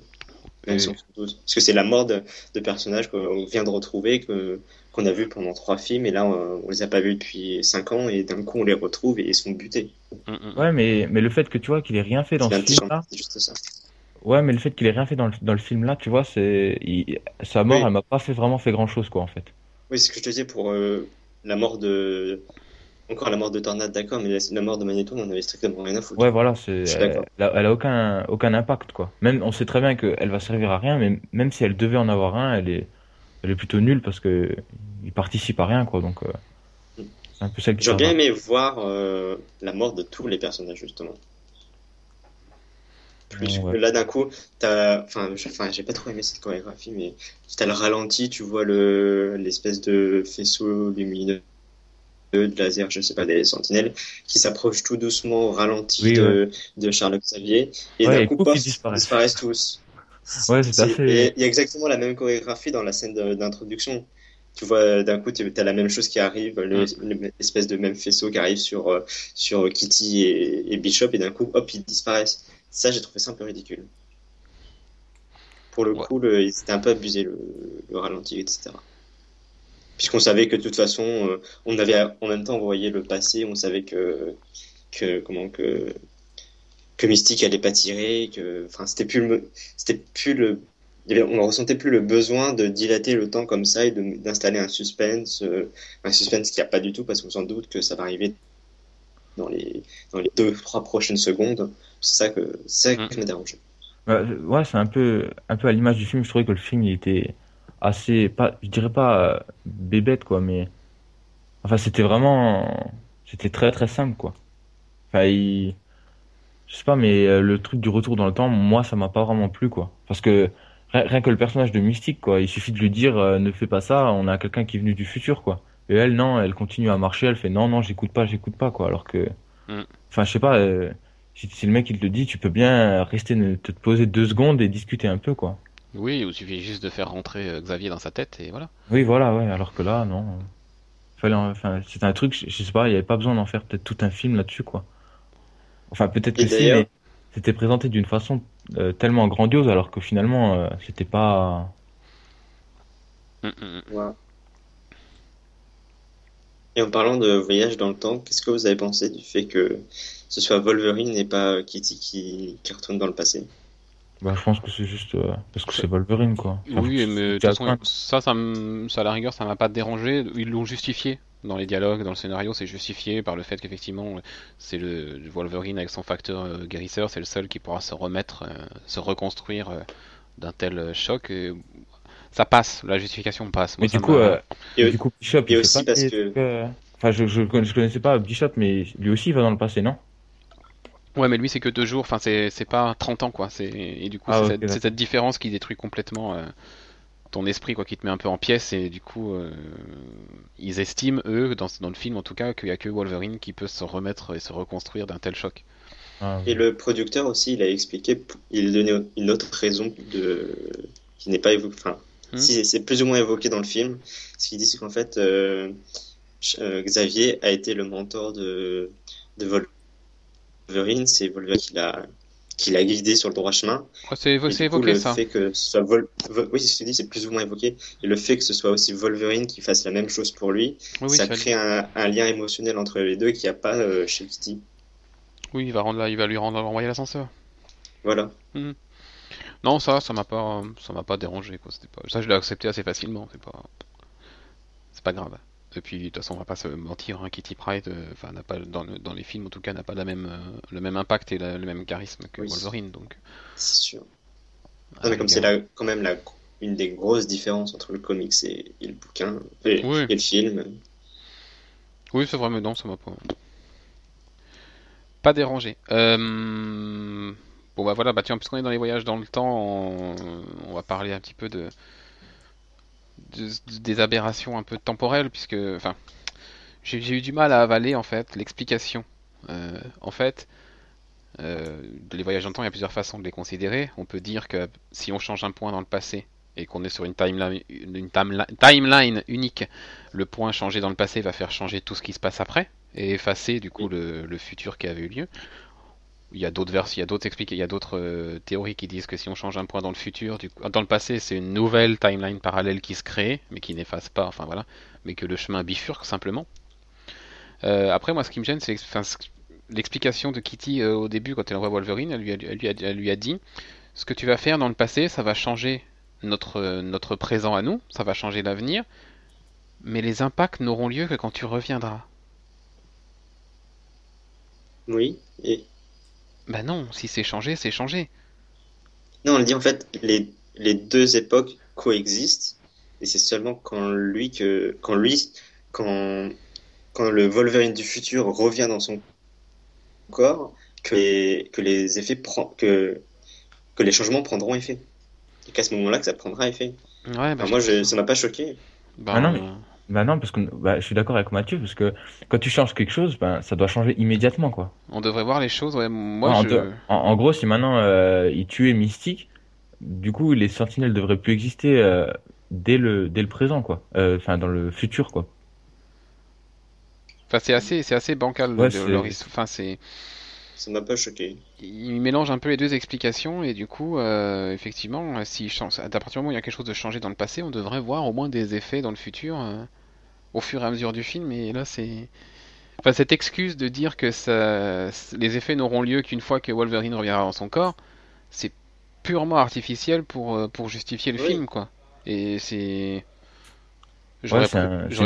Même Et- si on s'en doute. Parce que c'est la mort de, de personnages qu'on vient de retrouver, que, qu'on a vu pendant trois films, et là, on, on les a pas vus depuis cinq ans, et d'un coup, on les retrouve et ils sont butés. Mm, mm. Ouais, mais, mais le fait que tu vois qu'il ait rien fait dans C'est ce film-là, c'est juste ça. Ouais, mais le fait qu'il ait rien fait dans le, dans le film-là, tu vois, c'est, il- sa mort, Oui. elle m'a pas fait vraiment fait grand-chose, quoi, en fait. Oui, c'est ce que je te disais pour euh, la mort de. Encore la mort de Tornade, d'accord, mais la, la mort de Magneto, on avait strictement rien à foutre. Ouais, voilà, c'est, Je suis elle, d'accord. elle a, elle a aucun, aucun impact, quoi. Même, on sait très bien qu'elle va servir à rien, mais même si elle devait en avoir un, elle est, elle est plutôt nulle parce que il participe à rien, quoi. Donc, euh, c'est un peu celle qui J'aurais bien à- aimé voir euh, la mort de tous les personnages, justement. Plus Ouais. que là, d'un coup, t'as. Enfin, j'ai pas trop aimé cette chorégraphie, mais t'as le ralenti, tu vois le l'espèce de faisceau lumineux de laser, je sais pas, des sentinelles, qui s'approche tout doucement au ralenti Oui, de, de Charles Xavier, et Ouais, d'un coup, pof, ils disparaissent. disparaissent tous. Ouais, c'est et Il y a exactement la même chorégraphie dans la scène d'introduction. Tu vois, d'un coup, tu as la même chose qui arrive, le- l'espèce de même faisceau qui arrive sur, euh, sur Kitty et, et Bishop, et d'un coup, hop, ils disparaissent. Ça, j'ai trouvé ça un peu ridicule. Pour le Ouais. coup, le, c'était un peu abusé, le, le ralenti, etc. Puisqu'on savait que de toute façon, euh, on avait en même temps envoyé le passé, on savait que, que comment que que Mystique allait pas tirer, que enfin c'était plus le c'était plus le on ne ressentait plus le besoin de dilater le temps comme ça et d'installer un suspense, euh, un suspense qu'il n'y a pas du tout parce qu'on s'en doute que ça va arriver dans les dans les deux trois prochaines secondes. C'est ça que c'est ça Mm. qui m'a dérangé. Ouais, ouais, c'est un peu, un peu à l'image du film. Je trouvais que le film, il était assez, pas, je dirais pas euh, bébête, quoi, mais enfin, c'était vraiment, c'était très très simple, quoi. Enfin, il, je sais pas, mais euh, le truc du retour dans le temps, moi, ça m'a pas vraiment plu, quoi. Parce que rien, rien que le personnage de Mystique, quoi, il suffit de lui dire, euh, ne fais pas ça, on a quelqu'un qui est venu du futur, quoi. Et elle, non, elle continue à marcher, elle fait, non, non, j'écoute pas, j'écoute pas, quoi. Alors que, Mm. enfin, je sais pas. euh, si, si le mec il te le dit, tu peux bien rester, ne- te poser deux secondes et discuter un peu, quoi. Oui, il suffit juste de faire rentrer euh, Xavier dans sa tête et voilà. Oui, voilà, ouais. Alors que là, non. Fallait, en- enfin, c'était un truc, je, je sais pas, il y avait pas besoin d'en faire peut-être tout un film là-dessus, quoi. Enfin, peut-être que si, mais c'était présenté d'une façon euh, tellement grandiose, alors que finalement, euh, c'était pas. Mm, mm, mm. Et en parlant de voyage dans le temps, qu'est-ce que vous avez pensé du fait que ce soit Wolverine et pas Kitty qui, qui retourne dans le passé? Bah, je pense que c'est juste euh, parce que c'est Wolverine, quoi. Enfin, Oui, mais de toute façon, ça, ça, ça, à la rigueur, ça m'a pas dérangé. Ils l'ont justifié dans les dialogues, dans le scénario, c'est justifié par le fait qu'effectivement, c'est le Wolverine avec son facteur euh, guérisseur, c'est le seul qui pourra se remettre, euh, se reconstruire euh, d'un tel choc. et ça passe, la justification passe. Moi, Mais du coup, euh, Et, du coup, Bishop, et il aussi parce que- Enfin, je, je, je connaissais pas Bishop, mais lui aussi il va dans le passé, non? Ouais, mais lui, c'est que deux jours, enfin, c'est c'est pas 30 ans, quoi. C'est Et du coup, Ah, c'est cette, différence qui détruit complètement euh, ton esprit, quoi, qui te met un peu en pièces, et du coup, euh, ils estiment, eux, dans, dans le film en tout cas, qu'il y a que Wolverine qui peut se remettre et se reconstruire d'un tel choc. Ah, Et le producteur aussi, il a expliqué, il a donné une autre raison de, qui n'est pas évoquée, enfin, Hmm. si, c'est plus ou moins évoqué dans le film. Ce qu'il dit, c'est qu'en fait, euh, euh, Xavier a été le mentor de, de Wolverine, c'est Wolverine qui l'a, qui l'a guidé sur le droit chemin. C'est évoqué le ça. fait que ce soit Vol, Vol- oui, c'est ce plus ou moins évoqué. Et le fait que ce soit aussi Wolverine qui fasse la même chose pour lui, Oui, ça crée un, un lien émotionnel entre les deux qu'il n'y a pas euh, chez Kitty. oui, il va rendre là, il va lui rendre envoyer l'ascenseur. Voilà. Non, ça, ça m'a pas, ça m'a pas dérangé, quoi. C'était pas, ça, je l'ai accepté assez facilement. C'est pas, c'est pas grave. Et puis, de toute façon, on va pas se mentir, hein, Kitty Pryde, euh, enfin, n'a pas dans, le- dans les films, en tout cas, n'a pas la même, euh, le même impact et la- le même charisme que Oui. Wolverine, donc. C'est sûr. Non, mais comme c'est la, quand même la, une des grosses différences entre le comics et, et le bouquin, et, Oui. et le film. Oui, c'est vrai, mais non, ça m'a pas. Pas dérangé. Euh, Bon, bah voilà, bah tiens, puisqu'on est dans les voyages dans le temps, on, on va parler un petit peu de... de- des aberrations un peu temporelles, puisque. Enfin. J'ai eu du mal à avaler, en fait, l'explication. Euh, en fait. euh, les voyages dans le temps, il y a plusieurs façons de les considérer. On peut dire que si on change un point dans le passé et qu'on est sur une timeline, une timeli- timeline unique, le point changé dans le passé va faire changer tout ce qui se passe après et effacer du coup le, le futur qui avait eu lieu. Il y a d'autres versions, il y a d'autres il y a d'autres euh, théories qui disent que si on change un point dans le futur, dans le passé, c'est une nouvelle timeline parallèle qui se crée, mais qui n'efface pas, enfin voilà, mais que le chemin bifurque simplement. Euh, après, moi, ce qui me gêne, c'est l'explication de Kitty euh, au début quand elle envoie Wolverine. Elle lui, a, dit ce que tu vas faire dans le passé, ça va changer notre, notre présent à nous, ça va changer l'avenir, mais les impacts n'auront lieu que quand tu reviendras. Oui. Et Bah non, si c'est changé, c'est changé. non, on dit en fait les les deux époques coexistent et c'est seulement quand lui que quand lui quand quand le Wolverine du futur revient dans son corps que les que les effets prend que que les changements prendront effet. Et qu'à ce moment-là que ça prendra effet. Ouais, bah, Enfin, moi, je, ça m'a pas choqué. bah, Ah non, euh, Bah non, parce que bah, je suis d'accord avec Mathieu, parce que quand tu changes quelque chose, ben, ça doit changer immédiatement, quoi. on devrait voir les choses. Ouais, moi, Ouais, en, je... te- en- en gros, si maintenant euh, il tuait Mystique, du coup, les sentinelles devraient plus exister euh, dès le, dès le présent, quoi. Euh, Enfin, dans le futur, quoi. enfin, c'est assez, c'est assez bancal. Ouais, le- leur Enfin, c'est, Ça m'a pas choqué. il mélange un peu les deux explications et du coup, euh, effectivement, change, à partir du moment où il y a quelque chose de changé dans le passé, on devrait voir au moins des effets dans le futur, euh, au fur et à mesure du film. Et là, c'est, enfin, cette excuse de dire que ça, les effets n'auront lieu qu'une fois que Wolverine reviendra dans son corps, c'est purement artificiel pour, euh, pour justifier le Oui. film, quoi. Et c'est, Ouais, j'aurais c'est pré- un, c'est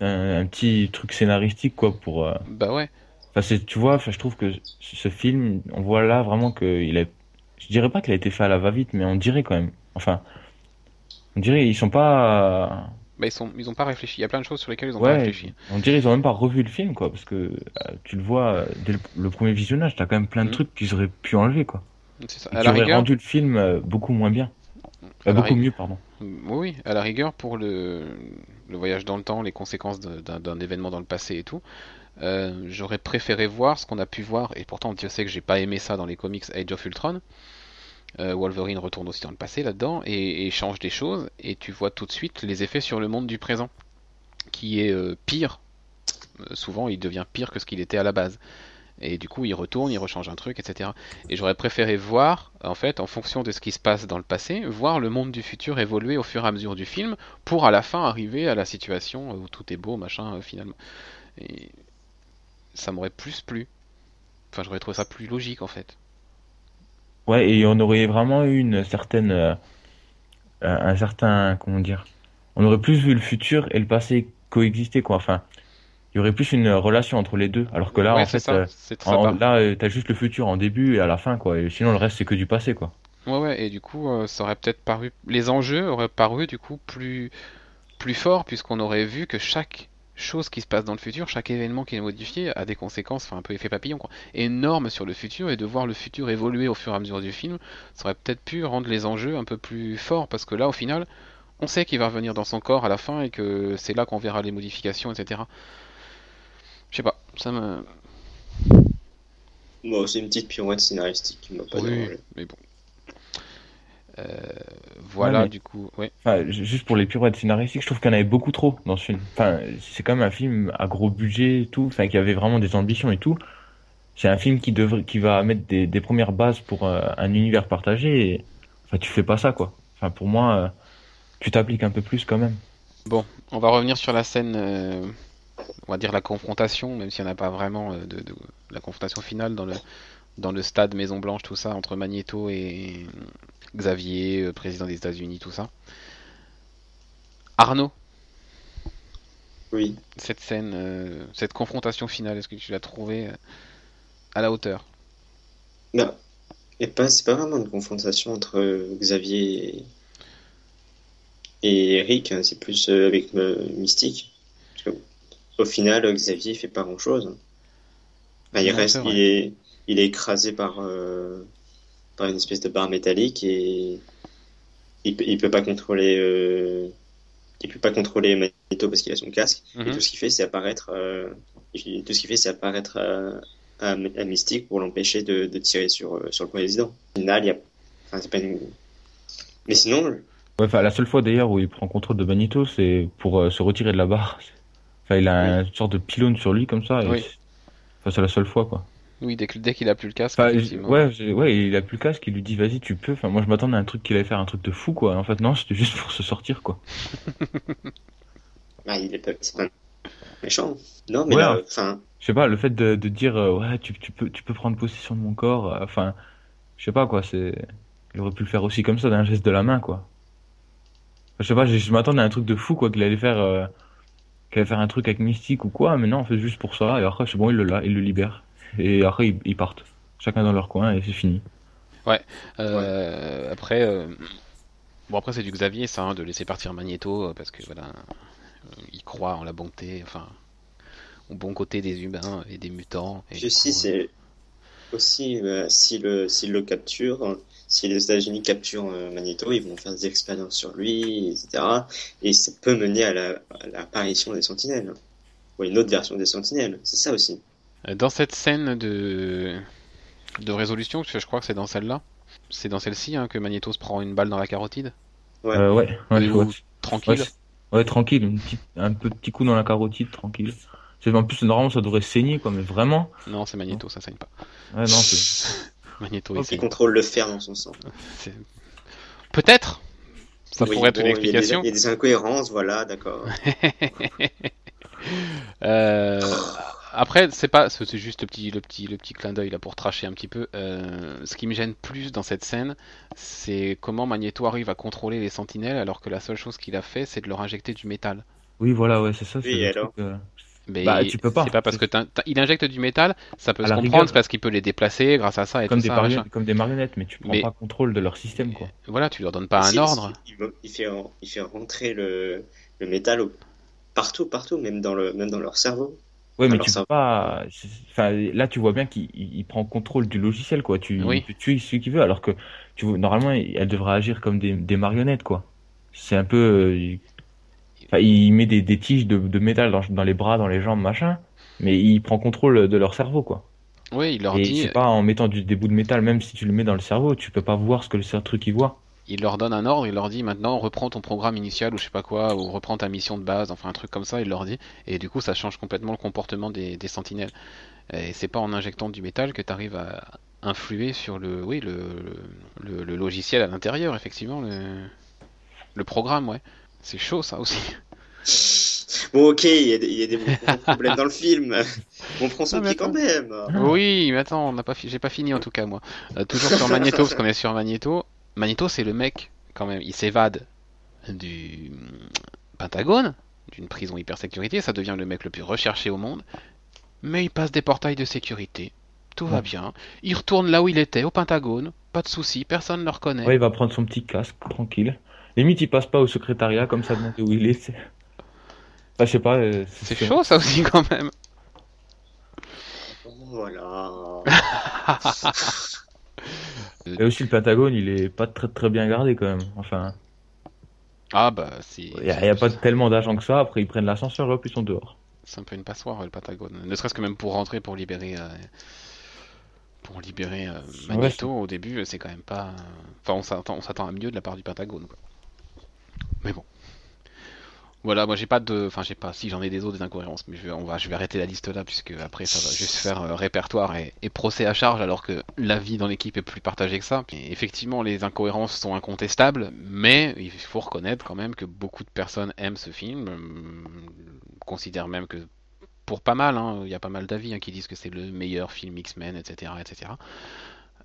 un, un petit truc scénaristique, quoi, pour... euh, bah ouais. Enfin, c'est, tu vois, enfin, je trouve que ce ce film, on voit là vraiment qu'il a... Je dirais pas qu'il a été fait à la va-vite, mais on dirait quand même. Enfin, on dirait ils sont pas... Bah, ils sont, ils ont pas réfléchi. Il y a plein de choses sur lesquelles ils ont pas réfléchi. on dirait ils ont même pas revu le film, quoi, parce que euh, tu le vois euh, dès le, le premier visionnage, t'as quand même plein de Mhm. trucs qu'ils auraient pu enlever, quoi. C'est ça. Et À qui la auraient rigueur, rendu le film euh, beaucoup moins bien. Euh, beaucoup rig- mieux, pardon. Oui, oui, à la rigueur, pour le, le voyage dans le temps, les conséquences d'un événement dans le passé et tout, j'aurais préféré voir ce qu'on a pu voir, et pourtant Dieu sait que j'ai pas aimé ça dans les comics Age of Ultron. Euh, Wolverine retourne aussi dans le passé là-dedans et, change des choses, et tu vois tout de suite les effets sur le monde du présent, qui est euh, pire. Euh, souvent, il devient pire que ce qu'il était à la base. Et du coup, il retourne, il rechange un truc, etc. Et j'aurais préféré voir, en fait, en fonction de ce qui se passe dans le passé, voir le monde du futur évoluer au fur et à mesure du film, pour à la fin arriver à la situation où tout est beau, machin, finalement. Ça m'aurait plus plu. Enfin, j'aurais trouvé ça plus logique, en fait. Ouais, et on aurait vraiment eu une certaine, euh, euh, un certain, comment dire, on aurait plus vu le futur et le passé coexister, quoi. Enfin, il y aurait plus une relation entre les deux, alors que là, ouais, en c'est fait, ça. euh, C'est ça en- part- là, euh, t'as juste le futur en début et à la fin, quoi. Et sinon, le reste, c'est que du passé, quoi. Ouais, ouais, et du coup, euh, ça aurait peut-être paru. Les enjeux auraient paru, du coup, plus, plus forts, puisqu'on aurait vu que chaque chose qui se passe dans le futur, chaque événement qui est modifié, a des conséquences, enfin, un peu effet papillon, quoi, énormes sur le futur, et de voir le futur évoluer au fur et à mesure du film, ça aurait peut-être pu rendre les enjeux un peu plus forts, parce que là, au final, on sait qu'il va revenir dans son corps à la fin, et que c'est là qu'on verra les modifications, etc. Je sais pas, ça me. Bon, c'est une petite pirouette scénaristique qui m'a pas Oui, dérangé. mais bon. Voilà, Ouais, mais- du coup, ouais. Enfin, ju- juste pour les pirouettes scénaristiques, je trouve qu'il y en avait beaucoup trop dans ce film. Enfin, c'est quand même un film à gros budget et tout, enfin, qui avait vraiment des ambitions et tout. C'est un film qui devrait, qui va mettre des, des premières bases pour euh, un univers partagé et, enfin, tu fais pas ça, quoi. Enfin, pour moi, euh, tu t'appliques un peu plus quand même. Bon, on va revenir sur la scène, euh, on va dire la confrontation, même s'il n'y en a pas vraiment de, de- la confrontation finale dans le, dans le stade Maison Blanche, tout ça, entre Magneto et Xavier, euh, président des États-Unis, tout ça. Arnaud, Oui. cette scène, euh, cette confrontation finale, est-ce que tu l'as trouvée euh, à la hauteur? Non. Et pas, c'est pas vraiment une confrontation entre Xavier et, et Eric, hein, c'est plus avec euh, Mystique. Au final, Xavier fait pas grand-chose. Enfin, il Non, reste, il est, il est écrasé par, euh, par une espèce de barre métallique et il, peut- il peut pas contrôler, euh, il peut pas contrôler Magneto parce qu'il a son casque. Et Mhm. tout ce qu'il fait, c'est apparaître, euh, tout ce qu'il fait, c'est apparaître à, à, à Mystique pour l'empêcher de, de tirer sur, euh, sur le président. Au final, il y a, enfin, c'est pas une... Mais sinon, Ouais, enfin, la seule fois d'ailleurs où il prend contrôle de Magneto, c'est pour euh, se retirer de la barre. Enfin, il a une sorte de pylône sur lui comme ça. et Oui. Enfin, c'est la seule fois, quoi. Oui, dès qu'il a plus le casque, Enfin, ouais, ouais, il a plus le casque, il lui dit vas-y, tu peux. Enfin, moi je m'attendais à un truc qu'il allait faire un truc de fou, quoi. En fait, non, c'était juste pour se sortir, quoi. Ah, il est pas, c'est pas méchant. Non, mais Ouais, là, hein. enfin, Je sais pas, le fait de, de dire euh, ouais, tu, tu peux, tu peux prendre possession de mon corps, euh, enfin, je sais pas quoi, c'est. Il aurait pu le faire aussi comme ça, d'un geste de la main, quoi. Enfin, je sais pas, je, je m'attendais à un truc de fou, quoi, qu'il allait faire, euh, qu'il allait faire un truc avec Mystique ou quoi, mais non, en fait, juste pour ça, et après, c'est bon, il le, la- il le libère. Et après, ils, ils partent. Chacun dans leur coin, et c'est fini. Euh, Après, euh, bon après c'est du Xavier ça, hein, de laisser partir Magneto euh, parce que voilà, il croit en la bonté, enfin, au bon côté des humains et des mutants. Et puis aussi, coup, c'est aussi, euh, si le, s'ils le capturent, si les États-Unis capturent Magneto, ils vont faire des expériences sur lui, etc. Et ça peut mener à la, à l'apparition des Sentinelles. Ou une autre version des Sentinelles. C'est ça aussi. Dans cette scène de de résolution, parce que je crois que c'est dans celle-là, c'est dans celle-ci hein, que Magneto se prend une balle dans la carotide, Ouais. Euh, ouais, tranquille. Ouais, tranquille, une petite- un peu petit coup dans la carotide, tranquille. En plus, normalement, ça devrait saigner, quoi, mais vraiment. Non, c'est Magneto, ça saigne pas. Ouais, non, c'est. Magneto, il contrôle le fer dans son sang. Peut-être. Ça Oui, pourrait être bon, une il y a des- explication. Il y a des incohérences, voilà, d'accord. Euh, après, c'est pas, c'est juste le petit, le petit, le petit clin d'œil là pour tracher un petit peu. Euh, ce qui me gêne plus dans cette scène, c'est comment Magneto arrive à contrôler les Sentinelles alors que la seule chose qu'il a fait, c'est de leur injecter du métal. Oui, voilà, ouais, c'est ça. c'est Oui, le alors truc, euh, Mais Bah, tu peux pas. C'est pas parce que il injecte du métal, ça peut À se comprendre, rigueur. c'est parce qu'il peut les déplacer grâce à ça et comme, tout des ça. marionnettes, comme des marionnettes, mais tu prends Mais- pas contrôle de leur système, quoi. Voilà, tu leur donnes pas un Si- ordre. il, il fait, il fait rentrer le, le métal partout, partout, même dans, le, même dans leur cerveau. Ouais, mais Alors tu ça peux pas. Enfin, là, tu vois bien qu'il il- il prend contrôle du logiciel, quoi. Tu Oui. peut tuer celui qu'il veut, alors que tu vois, normalement, elle devrait agir comme des, des marionnettes, quoi. C'est un peu. euh, Enfin, il met des, des tiges de, de métal dans, dans les bras, dans les jambes, machin, mais il prend contrôle de leur cerveau, quoi. Oui, il leur Et dit, c'est pas en mettant du- des bouts de métal, même si tu le mets dans le cerveau, tu peux pas voir ce que le truc il voit. Il leur donne un ordre, il leur dit maintenant reprends ton programme initial ou je sais pas quoi, ou reprends ta mission de base, enfin un truc comme ça, il leur dit, et du coup ça change complètement le comportement des, des sentinelles. Et c'est pas en injectant du métal que tu arrives à influer sur le, oui, le, le, le logiciel à l'intérieur, effectivement, le, le programme, ouais. C'est chaud ça aussi. Bon, ok, il y a des, il y a des gros problèmes dans le film. On prend son mais pied quand même. Oui, mais attends, on n'a pas, fi- j'ai pas fini en tout cas moi. Euh, toujours sur Magneto, parce qu'on est sur Magneto. Magneto, c'est le mec quand même. Il s'évade du Pentagone, d'une prison hyper sécurité. Ça devient le mec le plus recherché au monde. Mais il passe des portails de sécurité. Tout va bien. Il retourne là où il était, au Pentagone. Pas de souci, personne ne le reconnaît. Ouais, il va prendre son petit casque, tranquille. Limite, il passe pas au secrétariat, comme ça, demander où il est. c'est- Enfin, je sais pas. euh, C'est chaud ça aussi quand même. Voilà. Et aussi, le Pentagone, il est pas très très bien gardé quand même. Enfin, Ah bah c'est. il y a, il y a pas tellement d'agents que ça. Après, ils prennent l'ascenseur, hop, ils sont dehors. C'est un peu une passoire le Pentagone. Ne serait-ce que même pour rentrer, pour libérer, euh, pour libérer euh, Magneto au début, c'est quand même pas. Enfin, on s'attend, on s'attend à mieux de la part du Pentagone. Quoi. Mais bon. Voilà, moi j'ai pas de, enfin j'ai pas, si j'en ai des autres des incohérences, mais je vais, arrêter la liste là puisque après ça va juste faire euh, répertoire et, procès à charge alors que la vie dans l'équipe est plus partagée que ça. Effectivement, les incohérences sont incontestables, mais il faut reconnaître quand même que beaucoup de personnes aiment ce film, euh, considèrent même que pour pas mal, hein, il y a pas mal d'avis hein, qui disent que c'est le meilleur film X-Men, etc., etc.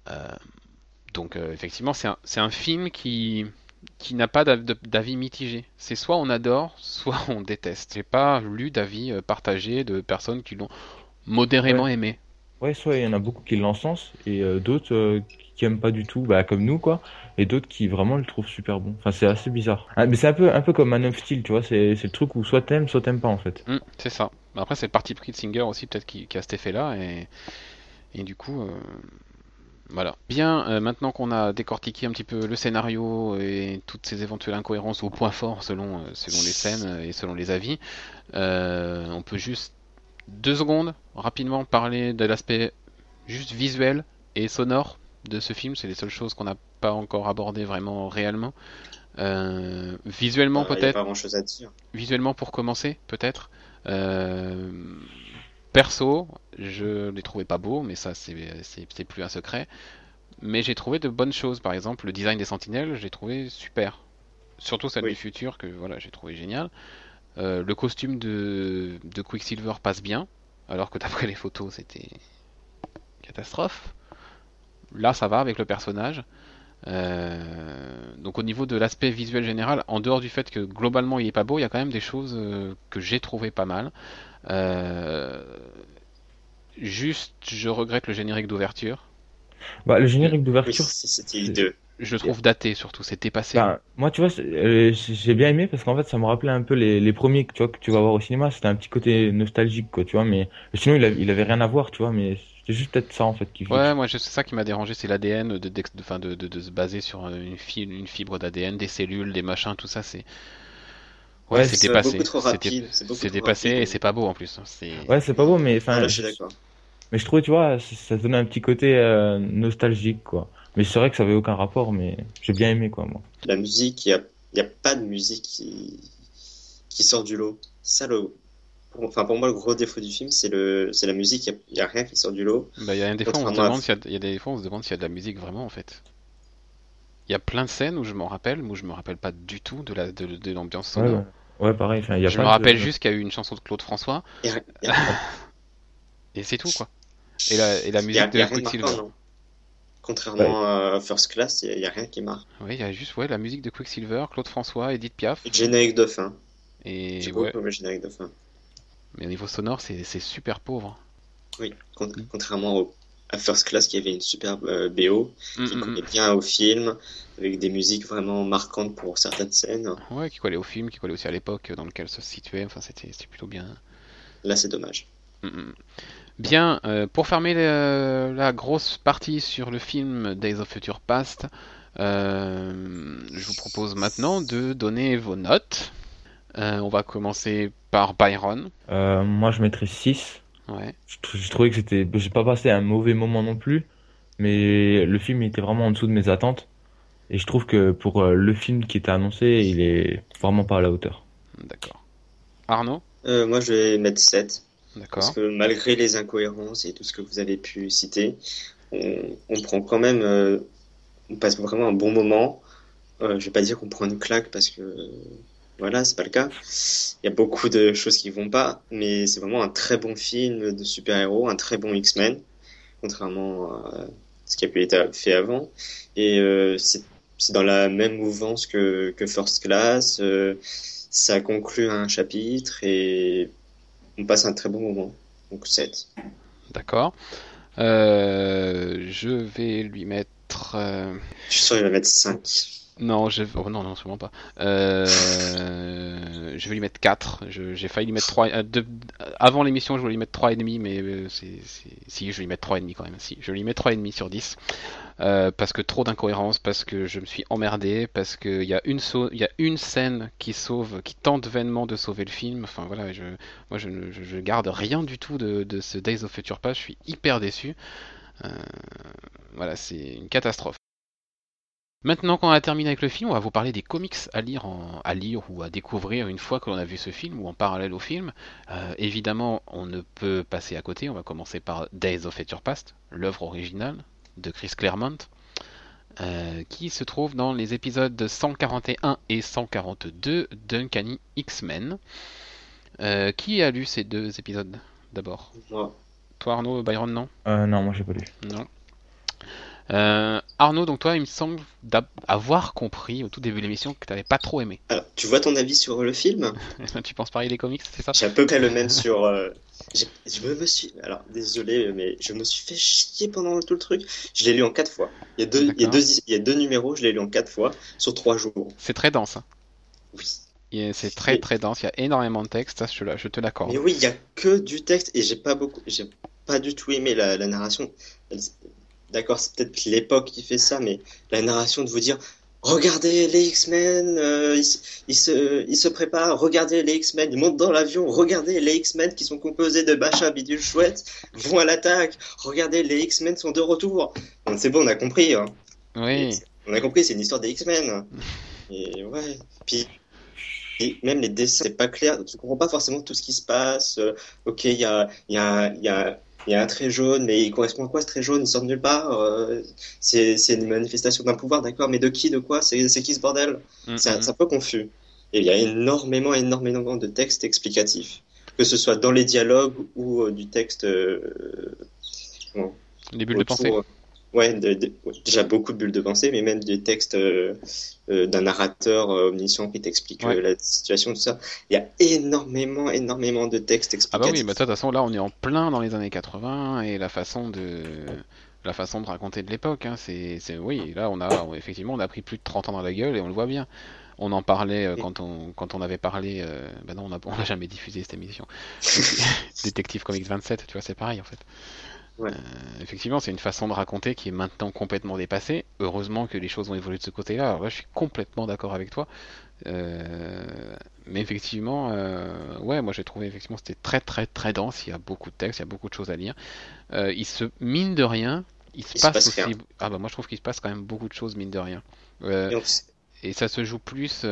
Euh, donc effectivement, c'est un film qui qui n'a pas d'av- d'avis mitigé. C'est soit on adore, soit on déteste. J'ai pas lu d'avis euh, partagés de personnes qui l'ont modérément aimé. Ouais, soit il y en a beaucoup qui l'encensent et euh, d'autres euh, qui aiment pas du tout, bah, comme nous, quoi. Et d'autres qui vraiment le trouvent super bon. Enfin, c'est assez bizarre. Ah, mais c'est un peu, un peu comme Man of Steel, tu vois. C'est le truc où soit t'aimes, soit t'aimes pas, en fait. Hmm, c'est ça. Après, c'est le parti pris de Singer aussi, peut-être qui, qui a cet effet-là. Et, et du coup, euh, voilà. Bien, euh, maintenant qu'on a décortiqué un petit peu le scénario et toutes ces éventuelles incohérences au point fort selon, euh, selon les scènes et selon les avis, euh, on peut juste deux secondes rapidement parler de l'aspect juste visuel et sonore de ce film. C'est les seules choses qu'on n'a pas encore abordées vraiment réellement. Euh, visuellement Il n'y a peut-être pas grand chose à dire. visuellement pour commencer, peut-être. Euh, perso, je les trouvais pas beaux, mais ça c'est plus un secret. Mais j'ai trouvé de bonnes choses. Par exemple, le design des sentinelles, j'ai trouvé super. Surtout celle Oui. du futur que voilà, j'ai trouvé génial. Euh, le costume de, de Quicksilver passe bien, alors que d'après les photos, c'était catastrophe. Là, ça va avec le personnage. Euh, donc au niveau de l'aspect visuel général, en dehors du fait que globalement il est pas beau, il y a quand même des choses euh, que j'ai trouvé pas mal. Euh, juste, je regrette le générique d'ouverture. Bah, le générique Oui, d'ouverture, c'est- c'était hideux. Je le trouve daté surtout, c'est dépassé. Enfin, moi, tu vois, c'est- euh, j'ai bien aimé parce qu'en fait, ça me rappelait un peu les, les premiers que tu vois, que tu vas voir au cinéma. C'était un petit côté nostalgique, quoi, tu vois. Mais sinon, il avait, il avait rien à voir, tu vois. Mais c'était juste peut-être ça, en fait, qui Ouais, moi je- c'est ça qui m'a dérangé, c'est l'ADN de, d'ex- de, de, de, de se baser sur une, fi- une fibre d'ADN, des cellules, des machins, tout ça, c'est ouais, c'est dépassé. beaucoup trop C'est dépassé rapide. et c'est pas beau en plus. hein, Ouais, c'est pas beau, mais Ah, enfin, là, je suis d'accord. mais je trouvais, tu vois, ça, donnait un petit côté euh, nostalgique, quoi. Mais c'est vrai que ça avait aucun rapport, mais j'ai bien aimé, quoi, moi. La musique, il n'y a, a pas de musique qui, qui sort du lot. Ça, le, pour, enfin, pour moi, le gros défaut du film, c'est le, c'est la musique. Il n'y a, rien qui sort du lot. Bah, il y a des fois, on se demande s'il y a, a des fois, on se demande s'il y a de la musique vraiment en fait. Il y a plein de scènes où je m'en rappelle, où je me rappelle pas du tout de la de, de l'ambiance Ouais, sonore. ouais. Ouais, pareil. Y a je pas me de- rappelle juste qu'il y a eu une chanson de Claude François et c'est tout quoi. Et la, et la y musique a- il y a de rien de Quicksilver. non. Contrairement à First Class, il n'y a, rien qui marque. Oui, il y a juste ouais la musique de Quicksilver, Claude François, Edith Piaf générique de fin. et J'ai ouais. le générique de fin. Mais au niveau sonore, c'est c'est super pauvre. Oui, con- contrairement au, à First Class qui avait une superbe euh, BO, Mm, qui mm, collait bien au film, avec des musiques vraiment marquantes pour certaines scènes. mm. Ouais, qui collait au film, qui collait aussi à l'époque dans lequel ça se situait. Enfin, c'était c'était plutôt bien. Là, c'est dommage. Mm, mm. Bien, euh, pour fermer le- la grosse partie sur le film Days of Future Past, euh, je vous propose maintenant de donner vos notes. Euh, on va commencer par Byron. Euh, moi, je mettrais 6. Ouais. Trouvais que c'était. J'ai pas passé un mauvais moment non plus, mais le film était vraiment en dessous de mes attentes. Et je trouve que pour euh, le film qui était annoncé, il est vraiment pas à la hauteur. D'accord. Arnaud? Euh, moi, je vais mettre 7. Parce D'accord. que malgré les incohérences et tout ce que vous avez pu citer, on, on prend quand même, euh, on passe vraiment un bon moment. Euh, je vais pas dire qu'on prend une claque parce que euh, voilà, c'est pas le cas. Il y a beaucoup de choses qui vont pas, mais c'est vraiment un très bon film de super-héros, un très bon X-Men, contrairement à ce qui a pu être fait avant. Et euh, c'est c'est dans la même mouvance que, que First Class. euh, ça conclut un chapitre et on passe un très bon moment. Donc 7. D'accord. Euh, je vais lui mettre. euh, Je suis sûr qu'il va mettre 5. Non, je... oh, non, non, sûrement pas. Euh, Je vais lui mettre 4. Je- J'ai failli lui mettre 3. euh, Avant l'émission, je voulais lui mettre 3,5, mais euh, c'est... si, je vais lui mettre 3,5 quand même. Si, je lui mettre 3,5 sur 10. Euh, parce que trop d'incohérences, parce que je me suis emmerdé, parce qu'il y, a une y a une scène qui sauve, qui tente vainement de sauver le film. Enfin voilà, je... moi je, ne- je garde rien du tout de, de ce Days of Future Past. Je suis hyper déçu. Euh, Voilà, c'est une catastrophe. Maintenant qu'on a terminé avec le film, on va vous parler des comics à lire, en- à lire ou à découvrir une fois que l'on a vu ce film ou en parallèle au film. Euh, évidemment, on ne peut passer à côté. On va commencer par Days of Future Past, l'œuvre originale de Chris Claremont, euh, qui se trouve dans les épisodes 141 et 142 d'Uncanny X-Men. Euh, qui a lu ces deux épisodes d'abord? Moi, Toi Arnaud, Byron, non? Euh, non, moi j'ai pas lu. non. Euh, Arnaud, donc toi, il me semble avoir compris au tout début de l'émission que tu n'avais pas trop aimé. alors, tu vois ton avis sur le film? Tu penses pareil des comics, c'est ça? J'ai à peu près le même sur. euh, je me suis. Alors, désolé, mais je me suis fait chier pendant tout le truc. Je l'ai lu en 4 fois. Il y a deux, il y a D'accord. deux, il y a deux numéros, je l'ai lu en 4 fois sur 3 jours. C'est très dense. hein. Oui. C'est très Mais- très dense, il y a énormément de texte, ça je, te la- je te l'accorde. Mais oui, il y a que du texte et j'ai pas beaucoup, j'ai pas du tout aimé la, la narration. D'accord, c'est peut-être l'époque qui fait ça, mais la narration de vous dire, regardez les X-Men, euh, ils, se- ils se, ils se préparent, regardez les X-Men, ils montent dans l'avion, regardez les X-Men qui sont composés de Bacha Bidule Chouette, vont à l'attaque, regardez les X-Men sont de retour. Bon, c'est bon, on a compris. Hein. Oui, On a compris, c'est une histoire des X-Men. Et ouais. Puis même les dessins, c'est pas clair. Tu comprends pas forcément tout ce qui se passe. Euh, ok, il y a, y, a, y, a, y a un trait jaune, mais il correspond à quoi ce trait jaune? Il sort de nulle part. Euh, c'est une manifestation d'un pouvoir, d'accord, mais de qui, de quoi? C'est qui ce bordel? Mm, C'est un peu confus. Et il y a énormément, énormément de textes explicatifs, que ce soit dans les dialogues ou euh, du texte. Euh, les bulles de pensée. Ouais, déjà beaucoup de bulles de pensée, mais même des textes euh, euh, d'un narrateur euh, omniscient qui t'explique la situation, tout ça. Il y a énormément, énormément de textes explicatifs. Ah bah oui, bah de toute façon, là, on est en plein dans les années 80 et la façon de la façon de raconter de l'époque. Hein, c'est, oui, là, on a effectivement, on a pris plus de 30 ans dans la gueule et on le voit bien. On en parlait quand on quand on avait parlé. ben non, on n'a on a jamais diffusé cette émission. Détective Comics 27, tu vois, c'est pareil en fait. Euh, effectivement, c'est une façon de raconter qui est maintenant complètement dépassée. Heureusement que les choses ont évolué de ce côté-là. Alors là, je suis complètement d'accord avec toi. Euh, mais effectivement, euh, ouais, moi j'ai trouvé effectivement c'était très très très dense. Il y a beaucoup de textes, il y a beaucoup de choses à lire. il se mine de rien. Il se passe, aussi. Ah bah moi je trouve qu'il se passe quand même beaucoup de choses mine de rien. et, ça se joue plus.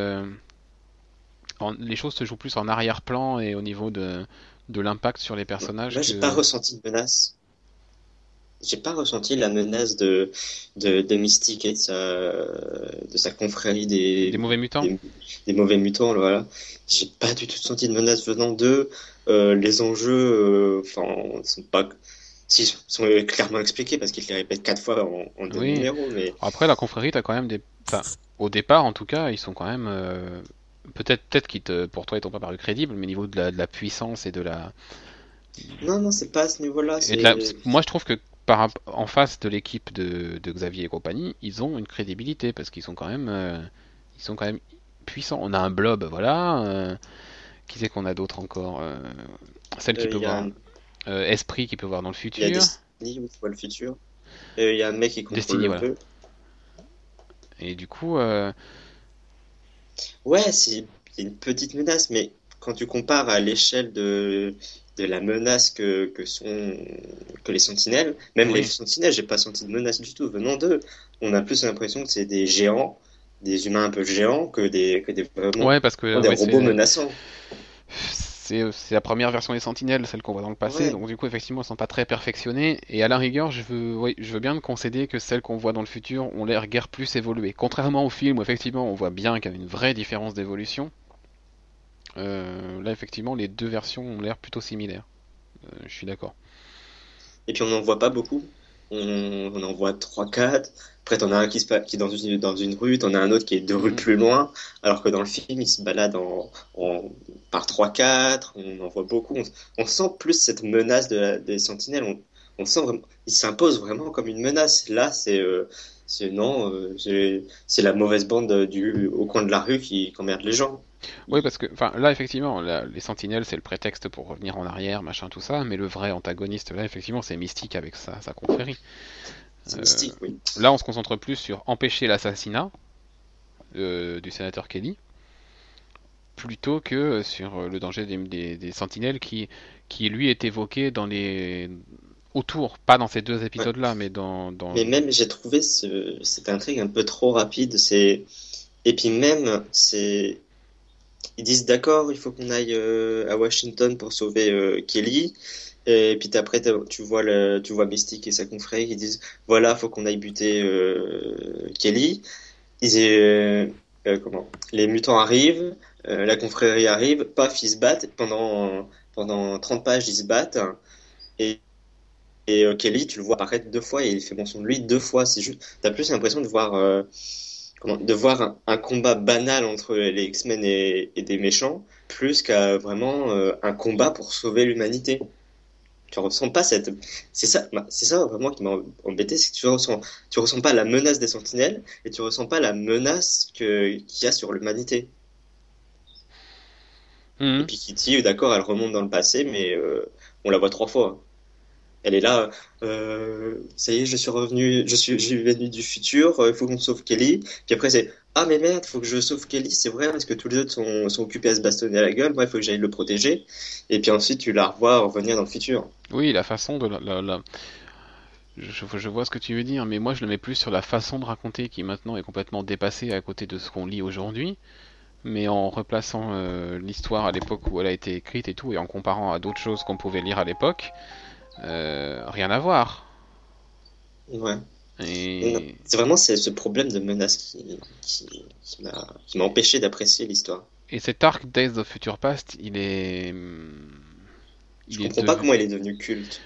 En... les choses se jouent plus en arrière-plan et au niveau de, de l'impact sur les personnages. Moi, j'ai pas ressenti de menace j'ai pas ressenti la menace de, de, de Mystique et de sa, de sa confrérie des, des mauvais mutants. Des, mauvais mutants, voilà. J'ai pas du tout senti de menace venant d'eux. Euh, les enjeux, euh, enfin, sont pas, si, sont clairement expliqués parce qu'ils les répètent quatre fois en, en deux numéros. Mais... Après, la confrérie, t'as quand même des, enfin, au départ, en tout cas, ils sont quand même, euh, peut-être, peut-être qu'ils te, pour toi, ils t'ont pas paru crédibles, mais au niveau de la, de la puissance et de la, non, non, c'est pas à ce niveau-là. Moi, je trouve que en face de l'équipe de, Xavier et compagnie, ils ont une crédibilité parce qu'ils sont quand même, euh, ils sont quand même puissants. On a un blob, voilà. Euh, qui c'est qu'on a d'autres encore euh, Celle qui peut voir. Esprit qui peut voir dans le futur. Il y a Destiny qui voit le futur. Il y a un mec qui contrôle un peu. Et du coup. Ouais, c'est une petite menace, mais quand tu compares à l'échelle de de la menace que, que sont que les sentinelles. Même les sentinelles, j'ai pas senti de menace du tout venant d'eux. On a plus l'impression que c'est des géants, des humains un peu géants que des que des ouais, parce que, des robots menaçants. C'est la première version des sentinelles, celle qu'on voit dans le passé. Donc du coup, effectivement, elles sont pas très perfectionnées. Et à la rigueur, je veux, je veux bien me concéder que celles qu'on voit dans le futur ont l'air guère plus évoluées. Contrairement au film où effectivement on voit bien qu'il y a une vraie différence d'évolution. Euh, là, effectivement, les deux versions ont l'air plutôt similaires. Euh, je suis d'accord. Et puis on n'en voit pas beaucoup. On, en voit 3-4. Après, t'en as un qui, se, qui est dans une, dans une rue, t'en as un autre qui est deux rues mhm. plus loin. Alors que dans le film, il se balade en, par 3-4. On en voit beaucoup. On, sent plus cette menace de des sentinelles. On, on sent vraiment, il s'impose vraiment comme une menace. Là, c'est euh, non, c'est la mauvaise bande du, au coin de la rue qui emmerde les gens. Oui, parce que enfin, là, effectivement, les sentinelles, c'est le prétexte pour revenir en arrière, machin, tout ça, mais le vrai antagoniste, là, effectivement, c'est Mystique avec sa, sa confrérie. Euh, mystique, oui. Là, on se concentre plus sur empêcher l'assassinat euh, du sénateur Kelly, plutôt que sur le danger des, des, sentinelles qui, qui, lui, est évoqué dans les autour, pas dans ces deux épisodes-là, mais dans, dans, Mais même, j'ai trouvé ce, cette intrigue un peu trop rapide. C'est et puis même, c'est ils disent d'accord, il faut qu'on aille euh, à Washington pour sauver euh, Kelly. Et puis après, tu vois, le, tu vois Mystique et sa confrère qui disent voilà, faut qu'on aille buter euh, Kelly. Ils, comment Les mutants arrivent, la confrérie arrive, paf, ils se battent. Pendant, pendant 30 pages, ils se battent. Et, et Kelly, tu le vois apparaître deux fois et il fait mention de lui deux fois. C'est juste, t'as plus l'impression de voir de voir un, combat banal entre les X-Men et, des méchants, plus qu'à vraiment euh, un combat pour sauver l'humanité. Tu ressens pas cette, c'est ça, bah, c'est ça vraiment qui m'a embêté, c'est que tu ressens, tu ressens pas la menace des Sentinelles et tu ressens pas la menace que qu'il y a sur l'humanité. Mhm. Et puis Kitty, d'accord, elle remonte dans le passé, mais euh, on la voit trois fois. Elle est là, euh, ça y est, je suis revenu, je suis, je venu du futur, euh, il faut qu'on sauve Kelly. Puis après, c'est, ah mais merde, il faut que je sauve Kelly, c'est vrai, parce que tous les autres sont, occupés à se bastonner à la gueule, moi il faut que j'aille le protéger. Et puis ensuite, tu la revois revenir dans le futur. Oui, la façon de la, Je, je, vois ce que tu veux dire, mais moi je le mets plus sur la façon de raconter qui maintenant est complètement dépassée à côté de ce qu'on lit aujourd'hui. mais en replaçant euh, l'histoire à l'époque où elle a été écrite et tout, et en comparant à d'autres choses qu'on pouvait lire à l'époque, euh, rien à voir. Ouais. Et C'est vraiment ce problème de menace qui, qui, qui m'a empêché d'apprécier l'histoire. Et cet arc Days of Future Past, il est. Je Il est comprends pas comment il est devenu culte.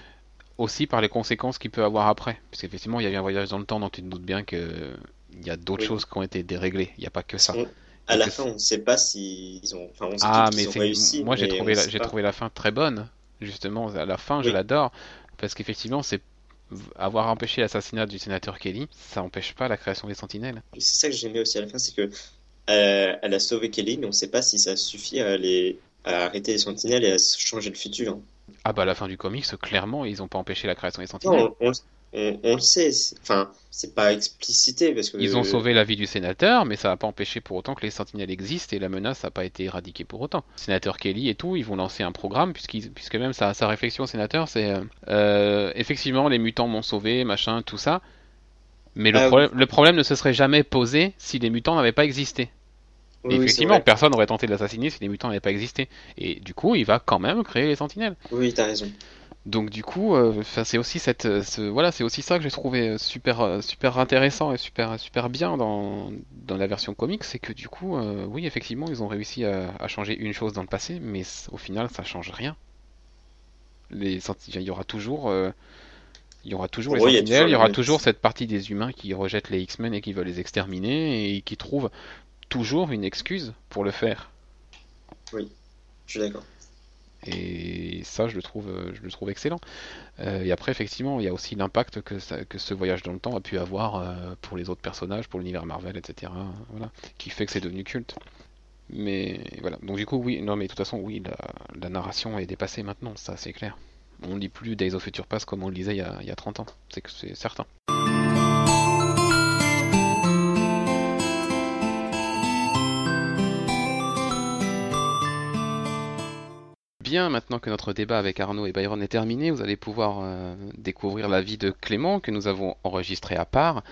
aussi par les conséquences qu'il peut avoir après. Parce qu'effectivement, il y a eu un voyage dans le temps dont tu te doutes bien que il y a d'autres Oui. choses qui ont été déréglées. Il n'y a pas que ça. On- À la fin, on ne sait pas s'ils ont. Enfin, on sait Ah, mais ont réussi. moi j'ai la... trouvé la fin très bonne. Justement, à la fin, je l'adore parce qu'effectivement, c'est avoir empêché l'assassinat du sénateur Kelly, ça n'empêche pas la création des Sentinelles. C'est ça que j'aimais aussi à la fin, c'est que euh, elle a sauvé Kelly, mais on ne sait pas si ça suffit à, les, à arrêter les sentinelles et à changer le futur. Ah bah à la fin du comics, clairement, ils n'ont pas empêché la création des Sentinelles. Non, on, on, on le sait. Enfin, c'est pas explicité parce que. Ils ont sauvé la vie du sénateur, mais ça n'a pas empêché pour autant que les sentinelles existent et la menace n'a pas été éradiquée pour autant. Sénateur Kelly et tout, ils vont lancer un programme, puisque même sa, sa réflexion au sénateur, c'est euh, euh, effectivement les mutants m'ont sauvé, machin, tout ça. Mais le, Ah oui. problème, le problème ne se serait jamais posé si les mutants n'avaient pas existé. Oui, effectivement, personne n'aurait tenté de l'assassiner si les mutants n'avaient pas existé. Et du coup, il va quand même créer les sentinelles. Oui, t'as raison. Donc du coup, euh, 'fin, c'est aussi cette, euh, ce- voilà, c'est aussi ça que j'ai trouvé euh, super, super intéressant et super, super bien dans, dans la version comics, c'est que du coup, euh, oui, effectivement, ils ont réussi à, à changer une chose dans le passé, mais au final, ça change rien. Les il y aura toujours, euh, il y aura toujours les Oui, il y a sentinelles, toujours il y aura toujours cette partie des humains qui rejettent les X-Men et qui veulent les exterminer et qui trouvent toujours une excuse pour le faire. Je suis d'accord. Et ça, je le trouve, euh, je le trouve excellent. Euh, et après, effectivement, il y a aussi l'impact que, que ce voyage dans le temps a pu avoir euh, pour les autres personnages, pour l'univers Marvel, etc. Voilà, qui fait que c'est devenu culte. Mais voilà, donc du coup, oui, non, mais de toute façon, oui, la, narration est dépassée maintenant, ça c'est clair. On lit plus Days of Future Past comme on le lisait il y a, il y a 30 ans, c'est que c'est certain. Maintenant que notre débat avec Arnaud et Byron est terminé, vous allez pouvoir euh, découvrir la vie de Clément que nous avons enregistré à part.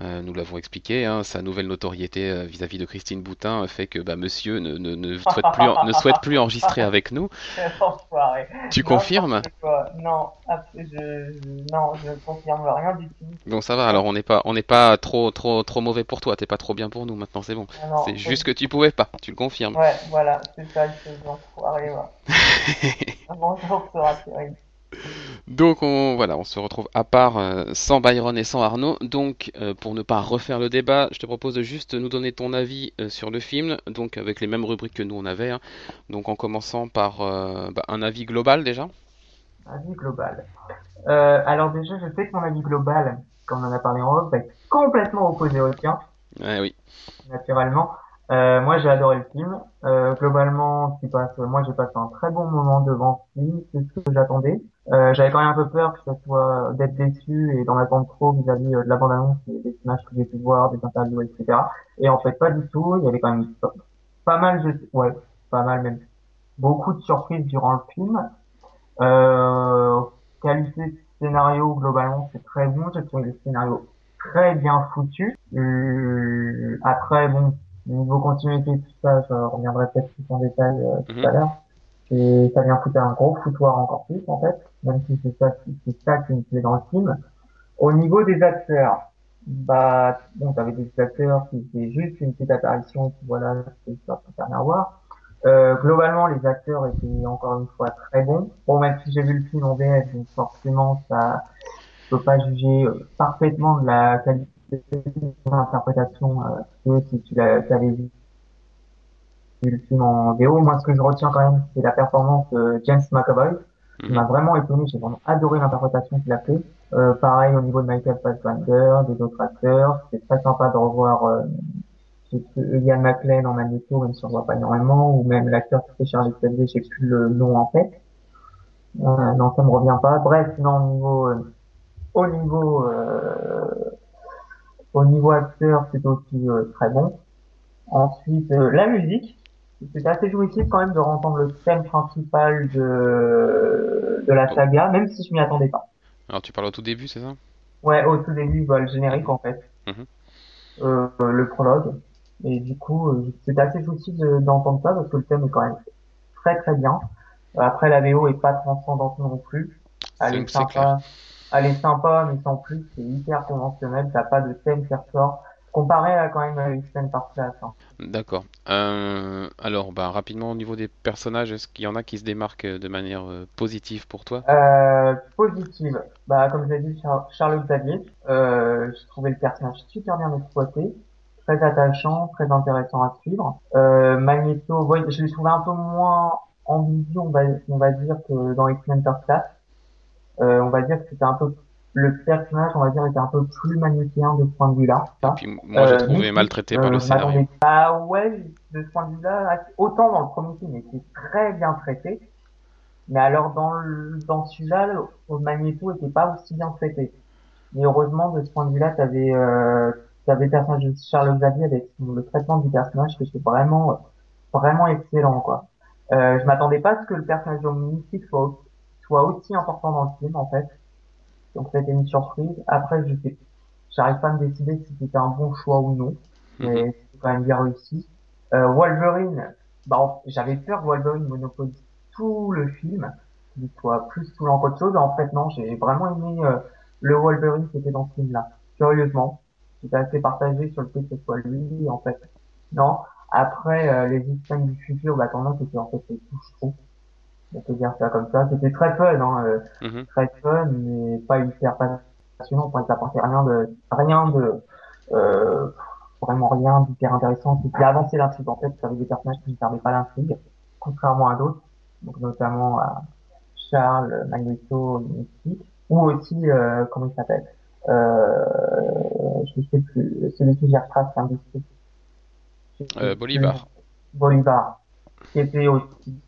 Euh, nous l'avons expliqué, hein, sa nouvelle notoriété euh, vis-à-vis de Christine Boutin euh, fait que bah, monsieur ne, ne- ne souhaite plus, en- ne souhaite plus enregistrer avec nous. Enfoiré. Tu confirmes? Non, je, je- non, je ne confirme rien du tout. Bon, ça va, alors on n'est pas, on n'est pas trop, trop, trop mauvais pour toi, t'es pas trop bien pour nous maintenant, c'est bon. Non, C'est juste que tu pouvais pas, tu le confirmes. Ouais, voilà, c'est ça, c'est enfoiré, ouais. Un bonjour sera terrible. Donc on, voilà, on se retrouve à part euh, sans Byron et sans Arnaud. Donc euh, pour ne pas refaire le débat, je te propose de juste nous donner ton avis euh, sur le film, donc avec les mêmes rubriques que nous on avait. hein. Donc en commençant par bah, un avis global déjà. Avis global. Alors déjà, je sais que mon avis global, comme on en a parlé en off, va être complètement opposé au tien, Ouais, oui. naturellement. Moi, j'ai adoré le film. Globalement, ce qui passe, moi, j'ai passé un très bon moment devant ce film. C'est ce que j'attendais. Euh, j'avais quand même un peu peur que ça soit d'être déçu et d'en attendre trop vis-à-vis euh, de la bande-annonce et des images que j'ai pu voir, des interviews, etc. Et en fait, pas du tout. Il y avait quand même pas, mal, de, ouais, pas mal même, beaucoup de surprises durant le film. Euh, qualité de scénario, globalement, c'est très bon. J'ai trouvé le scénario très bien foutu. Euh, après, bon, niveau continuité, tout ça, je reviendrai peut-être plus en détail euh, tout Mhm. à l'heure. Et ça vient foutre un gros foutoir encore plus, en fait, même si c'est ça, c'est ça qui me plaît dans le film. Au niveau des acteurs, bah, bon, t'avais des acteurs qui étaient juste une petite apparition, puis voilà, c'est ça, ça rien. Euh, globalement, les acteurs étaient encore une fois très bons. Bon, même si j'ai vu le film en VF, forcément, ça, je peux pas juger euh, parfaitement de la qualité de l'interprétation, euh, si tu t'avais vu vu le film en VO. Moi, ce que je retiens quand même, c'est la performance de James McAvoy. Il Mhm. m'a vraiment étonné, j'ai vraiment adoré l'interprétation qu'il a fait. Euh, pareil au niveau de Michael Fassbender, des autres acteurs. C'est très sympa de revoir euh, Ian McLean en Magneto, même si on voit pas énormément, ou même l'acteur qui fait Charlie Xavier, je sais plus le nom en tête. Euh, non, ça me revient pas. Bref, non, au niveau, euh, au niveau, euh, au niveau acteur, c'est aussi euh, très bon. Ensuite, euh, la musique. C'est assez jouissif quand même de entendre le thème principal de, de la saga, même si je m'y attendais pas. Alors tu parles au tout début, c'est ça? Ouais, au tout début, bah, le générique en fait. Mhm. Euh, le prologue. Et du coup, euh, c'était assez jouissif de- d'entendre ça parce que le thème est quand même très très bien. Euh, Après, la VO est pas transcendante non plus. Elle C'est est c'est clair. sympa, elle est sympa, mais sans plus, c'est hyper conventionnel. T'as pas de thème qui ressort. Comparé à quand même à X-Men par classe. hein. D'accord. Euh, alors, bah, rapidement au niveau des personnages, est-ce qu'il y en a qui se démarquent euh, de manière euh, positive pour toi? Euh, positive. Bah, comme je l'ai dit, Char- Charles Xavier, euh, je trouvais le personnage super bien exploité, très attachant, très intéressant à suivre. Euh, Magneto, ouais, je l'ai trouvé un peu moins ambigu, on va, on va dire, que dans X-Men First Class. Euh, on va dire que c'était un peu, le personnage, on va dire, était un peu plus magnétien de ce point de vue-là. Puis moi, j'ai Euh, trouvé maltraité par euh, le scénario. pas, ouais, de ce point de vue-là, autant dans le premier film, il était très bien traité, mais alors dans le, dans celui-là, Magneto était pas aussi bien traité. Mais heureusement, de ce point de vue-là, t'avais, euh, t'avais le personnage de Charles Xavier avec le traitement du personnage que c'est vraiment, vraiment excellent, quoi. Euh, je m'attendais pas à ce que le personnage de Mystique soit, soit aussi important dans le film, en fait. Donc c'était une surprise. Après, je sais, j'arrive pas à me décider si c'était un bon choix ou non, Mhm. mais c'est quand même bien réussi. Euh, Wolverine, bah, j'avais peur que Wolverine monopolise tout le film, qu'il soit plus tout qu'autre chose. En fait, non, j'ai vraiment aimé euh, le Wolverine qui était dans ce film-là. Curieusement, j'étais assez partagé sur le fait que ce soit lui, en fait. Non. Après, euh, les X-Men du futur, bah, t'en as, c'était en fait les touches trop. On peut dire ça comme ça. C'était très fun, hein, euh, Mhm. très fun, mais pas hyper passionnant. Enfin, ça apportait rien de, rien de, euh, vraiment rien d'hyper intéressant qui faisait avancer l'intrigue. En fait, ça avait des personnages qui ne servaient pas l'intrigue, contrairement à d'autres, donc notamment à Charles, Magneto, Mystique, ou aussi, euh, comment il s'appelle, euh, je ne sais plus, celui qui gère Trace. Je sais Euh. Bolivar. Bolivar, qui était aussi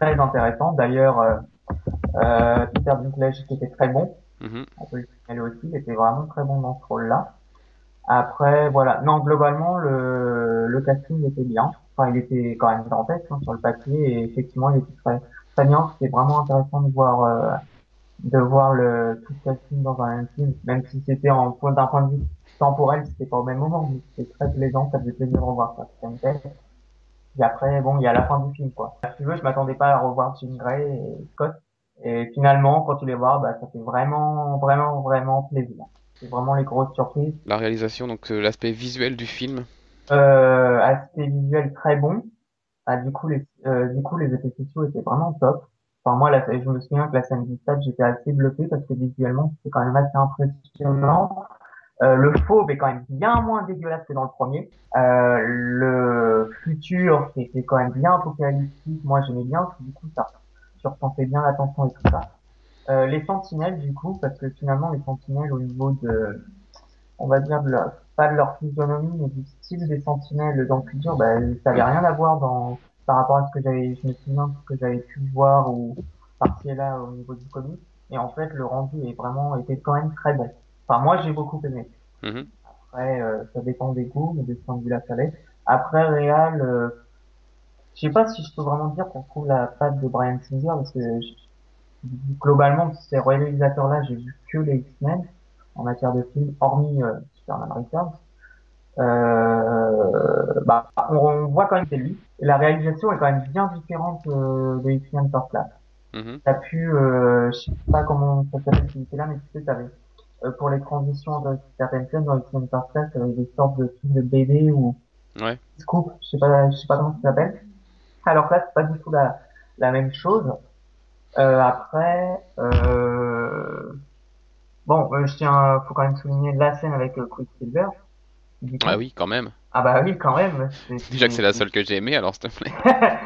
très intéressant. D'ailleurs, euh, euh, Peter Dinklage qui était très bon, Mhm. on peut le signaler aussi, il était vraiment très bon dans ce rôle-là. Après, voilà. Non, globalement, le, le casting était bien. Enfin, il était quand même dantesque hein, sur le papier et effectivement, il était très, très bien. C'était vraiment intéressant de voir, euh, de voir le, tout le casting dans un même film, même si c'était en point d'un point de vue temporel, c'était pas au même moment, mais c'était très plaisant, ça faisait plaisir de revoir ça. C'était tête. Et après, bon, il y a la fin du film, quoi. Si tu veux, je m'attendais pas à revoir Jean Grey et Scott. Et finalement, quand tu les vois, bah, ça fait vraiment, vraiment, vraiment plaisir. C'est vraiment les grosses surprises. La réalisation, donc euh, l'aspect visuel du film. Euh, aspect visuel très bon. Ah, du coup, les, euh, du coup, les effets spéciaux étaient vraiment top. Enfin, moi, la, je me souviens que la scène du stade, j'étais assez bluffé parce que visuellement, c'était quand même assez impressionnant. Euh, le fauve est quand même bien moins dégueulasse que dans le premier. Euh, le futur, c'était quand même bien apocalyptique. Moi, j'aimais bien, parce que du coup, ça surpensait bien l'attention et tout ça. Euh, les sentinelles, du coup, parce que finalement, les sentinelles, au niveau de, on va dire, de pas de leur physionomie, mais du style des sentinelles dans le futur, bah, ça avait rien à voir dans, par rapport à ce que j'avais, je me souviens ce que j'avais pu voir ou et là au niveau du comic. Et en fait, le rendu est vraiment, était quand même très bon. Enfin, moi, j'ai beaucoup aimé. Mhm. Après, euh, ça dépend des goûts, mais de ce point de vue-là, ça l'est. Après, Réal, euh, je sais pas si je peux vraiment dire qu'on trouve la patte de Brian Singer, parce que je- globalement, ces réalisateurs-là, j'ai vu que les X-Men en matière de films, hormis euh, Superman Returns. Euh, bah, on, on voit quand même que c'est lui. La réalisation est quand même bien différente euh, de X-Men First Class. Mhm. T'as pu, euh, je sais pas comment ça s'appelle là, mais tu sais, t'avais, euh, pour les transitions de certaines scènes dans X-Men First Class, t'avais des sortes de films de BD ou Ouais. scoop, je sais pas, je sais pas comment ça s'appelle. Alors là, c'est pas du tout la, la même chose. Euh, après, euh, bon, euh, je tiens, faut quand même souligner la scène avec euh, Quicksilver. Ah oui, quand même. Ah bah oui, quand même. Déjà que c'est la seule que j'ai aimée, alors s'il te plaît.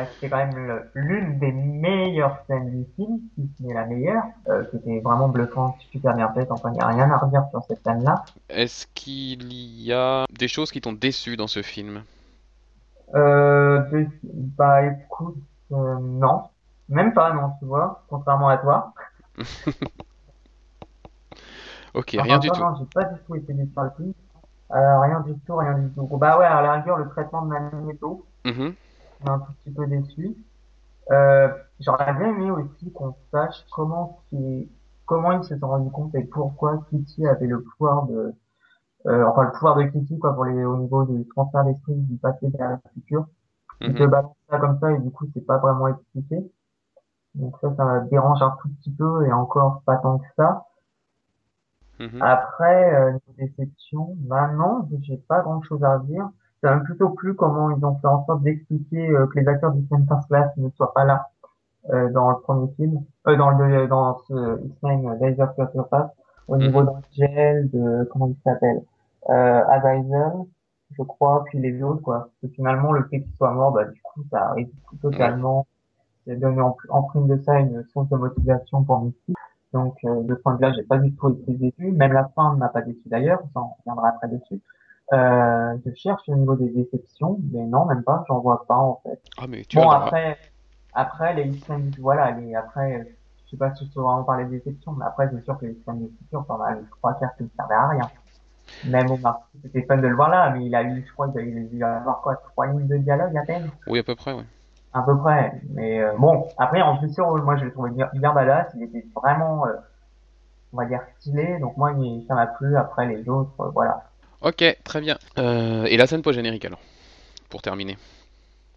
Euh, c'est quand même l'une des meilleures scènes du film, si ce n'est la meilleure, euh, qui était vraiment bluffante, super bien faite, enfin il n'y a rien à redire sur cette scène-là. Est-ce qu'il y a des choses qui t'ont déçu dans ce film? Euh, de- bah écoute, euh, non, même pas non, tu vois, contrairement à toi. Ok, Enfin, rien du tout. Non, j'ai pas du tout été déçu par le film. Euh, rien du tout, rien du tout. Bah ouais, à la rigueur, le traitement de Magneto, Mhm. M'a un tout petit peu déçu. Euh, j'aurais bien aimé aussi qu'on sache comment, qui, comment ils se sont rendus compte et pourquoi Kitty avait le pouvoir de, euh, enfin le pouvoir de Kitty quoi pour les au niveau du transfert d'esprit du passé vers le futur. Il te Mhm. ça comme ça et du coup c'est pas vraiment expliqué. Donc ça, ça dérange un tout petit peu et encore pas tant que ça. Mhm. Après, euh, niveau déception, non, j'ai pas grand chose à dire. Ça m'a plutôt plu comment ils ont fait en sorte d'expliquer euh, que les acteurs du X-Men First Class ne soient pas là euh, dans le premier film, euh, dans le dans ce X-Men Days of Future Past, au niveau Mhm. d'Angel, de comment il s'appelle, euh, Azazel, je crois, puis les autres quoi. Parce que finalement, le fait qu'il soit mort, bah du coup, ça arrive totalement. Ça donne en, en prime de ça une source de motivation pour Misty. Donc euh, de ce point de vue-là, j'ai pas du tout été déçu. Même la fin ne m'a pas déçu d'ailleurs, on reviendra après dessus. Euh, je cherche au niveau des déceptions, mais non, même pas, j'en vois pas en fait. Ah, mais tu Bon adoreras. après, après les X-Men, voilà, les, après, je sais pas si je peux vraiment parler de déception, mais après c'est sûr que les X-Men du futur, pendant les trois quarts, ça ne servait à rien. Même Omar, Sy, c'était fun de le voir là, mais il a eu, je crois, qu'il a dû avoir quoi, trois lignes de dialogue à peine? Oui, à peu près, oui. à peu près. Mais euh, bon, après en plus moi je l'ai trouvé bien, bien badass. Il était vraiment, euh, on va dire stylé. Donc moi, il, ça m'a plu. Après les autres, euh, voilà. Ok, très bien. Euh, et la scène post-générique alors, pour terminer.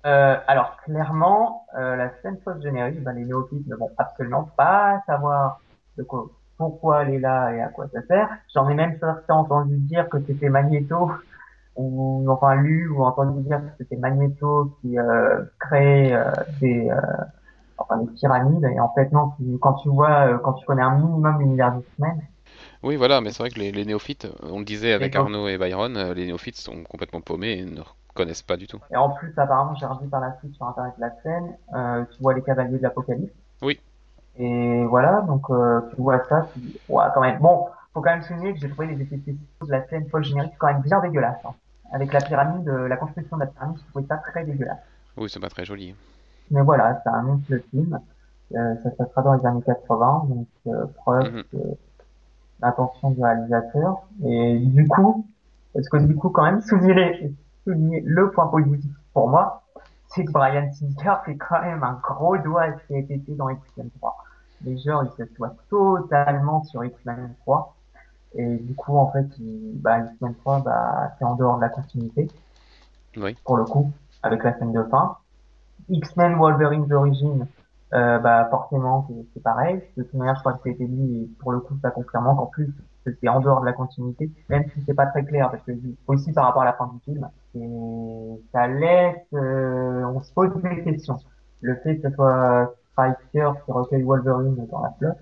Euh, alors clairement, euh, la scène post générique, ben, les néophytes ne vont absolument pas savoir de quoi, pourquoi elle est là et à quoi ça sert. J'en ai même entendu dire que c'était Magneto ou enfin lu ou entendu dire que c'était Magneto qui euh, créait euh, des euh, enfin des pyramides et en fait non quand tu vois euh, quand tu connais un minimum l'univers X-Men Oui, voilà, mais c'est vrai que les, les néophytes, on le disait avec Arnaud et Byron, euh, les néophytes sont complètement paumés et ne reconnaissent pas du tout. et en plus apparemment j'ai revu par la suite sur internet la scène euh, tu vois les cavaliers de l'Apocalypse Oui. et voilà donc euh, tu vois ça tu dis, ouais quand même bon faut quand même souligner que j'ai trouvé les effets spéciaux de la scène post générique quand même bien dégueulasses hein. avec la pyramide euh, la construction de la pyramide je trouvais ça très dégueulasse Oui, c'est pas très joli. Mais voilà, ça annonce le film. Euh, ça se passera dans les années 80, donc preuve Mhm. de l'intention du réalisateur. Et du coup, est-ce que du coup, quand même, souligner, souligner le point positif pour moi, c'est que Brian Singer fait quand même un gros doigt à ce qui a été fait dans X-Men 3. Les gens, ils se soient totalement sur X-Men 3. Et du coup, en fait, il, bah, X-Men 3, bah, c'est en dehors de la continuité Oui. pour le coup, avec la scène de fin. X-Men Wolverine d'origine, euh, bah forcément c'est pareil. De toute manière, je crois que c'était dit et pour le coup ça confirme qu'en plus c'est en dehors de la continuité, même si c'est pas très clair parce que aussi par rapport à la fin du film, et ça laisse, euh, on se pose des questions. Le fait que ce soit Striker qui recueille Wolverine dans la flotte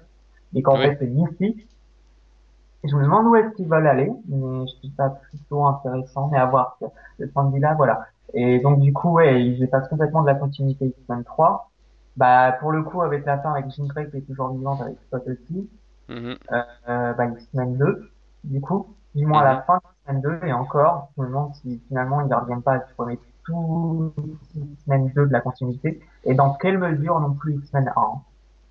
et qu'en Oui. fait c'est Mystique. Je me demande où est-ce qu'ils veulent aller, mais je trouve ça plutôt intéressant, mais à voir. De ce point de vue-là, voilà. Et donc du coup, ouais, ils effacent complètement de la continuité X-Men 3. Bah pour le coup, avec la fin, avec Jean Grey qui est toujours vivante, avec Scott aussi, Mhm. euh, bah X-Men 2, du coup, du moins à la Mhm. fin de X-Men 2, et encore, je me demande si finalement ils ne reviennent pas à supprimer tout X-Men 2 de la continuité, et dans quelle mesure non plus X-Men 1.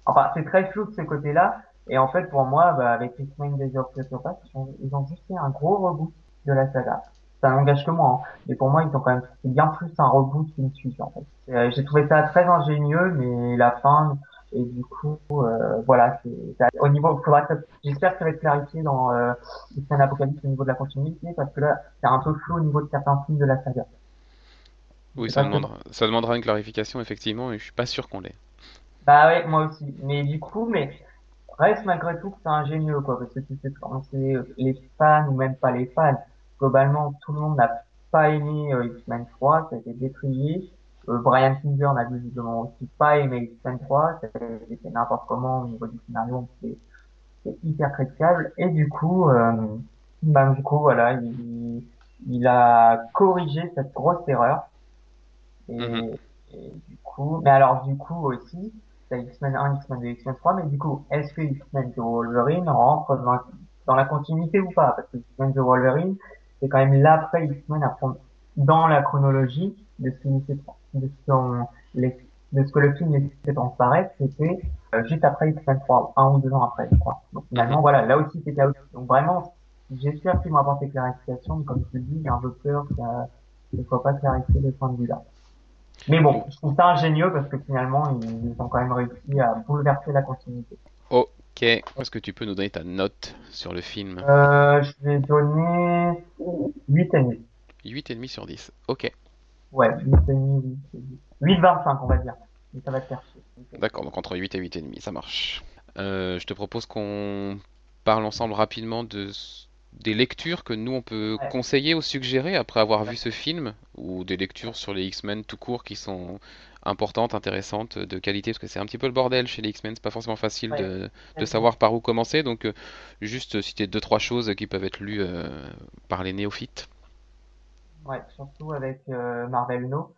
Enfin, c'est très flou de ce côté-là, et en fait pour moi, bah, avec X-Men Days of Future Past, ils ont juste fait un gros reboot de la saga ça n'engage que moi. Hein. Mais pour moi, ils ont quand même c'est bien plus un reboot qu'une suite en fait. Euh, J'ai trouvé ça très ingénieux, mais la fin et du coup, euh, voilà, c'est au niveau. faudra que ça- J'espère que ça va être clarifié dans euh, X-Men Apocalypse au niveau de la continuité, parce que là, c'est un peu flou au niveau de certains films de la saga. Oui, ça que- demandera, ça demandera une clarification, effectivement, et je suis pas sûr qu'on l'ait. Bah ouais, moi aussi. Mais du coup, mais reste malgré tout que c'est ingénieux, quoi, parce que tu sais c'est les fans ou même pas les fans. Globalement, tout le monde n'a pas aimé euh, X-Men 3, ça a été décrié. Euh, Brian Singer n'a visiblement aussi pas aimé X-Men 3, c'était n'importe comment au niveau du scénario, c'est c'est hyper critiquable. Et du coup, euh, bah, du coup, voilà, il, il a corrigé cette grosse erreur. Et, Mhm. et du coup, mais alors du coup aussi, t'as X-Men 1, X-Men 2, X-Men 3, mais du coup, est-ce que X-Men de Wolverine rentre dans, dans la continuité ou pas? Parce que X-Men de Wolverine, c'est quand même l'après X-Men à prendre dans la chronologie de ce qui de de ce que le film laissait transparaître, c'était euh, juste après X-Men 3, un ou deux ans après, je crois. Donc finalement, voilà, là aussi c'est chaotique. Donc vraiment, j'espère qu'ils vont apporter clarification, mais comme je te dis, j'ai un peu peur que ne soit pas clarifié de ce point de vue-là. Mais bon, je trouve ça ingénieux parce que finalement, ils ont quand même réussi à bouleverser la continuité. Ok, est-ce que tu peux nous donner ta note sur le film? Euh, je vais donner 8,5. 8,5 sur 10. Ok, Ouais, 8,5, 8, 8,25 on va dire. Mais ça va te faire d'accord, donc entre 8 et 8,5, ça marche. Euh, je te propose qu'on parle ensemble rapidement de, des lectures que nous on peut Ouais. conseiller ou suggérer après avoir vu ce film, ou des lectures sur les X-Men tout court qui sont importantes, intéressantes, de qualité, parce que c'est un petit peu le bordel chez les X-Men, c'est pas forcément facile Ouais. de, de savoir par où commencer, donc euh, juste citer deux trois choses qui peuvent être lues euh, par les néophytes. Ouais, surtout avec euh, Marvel No.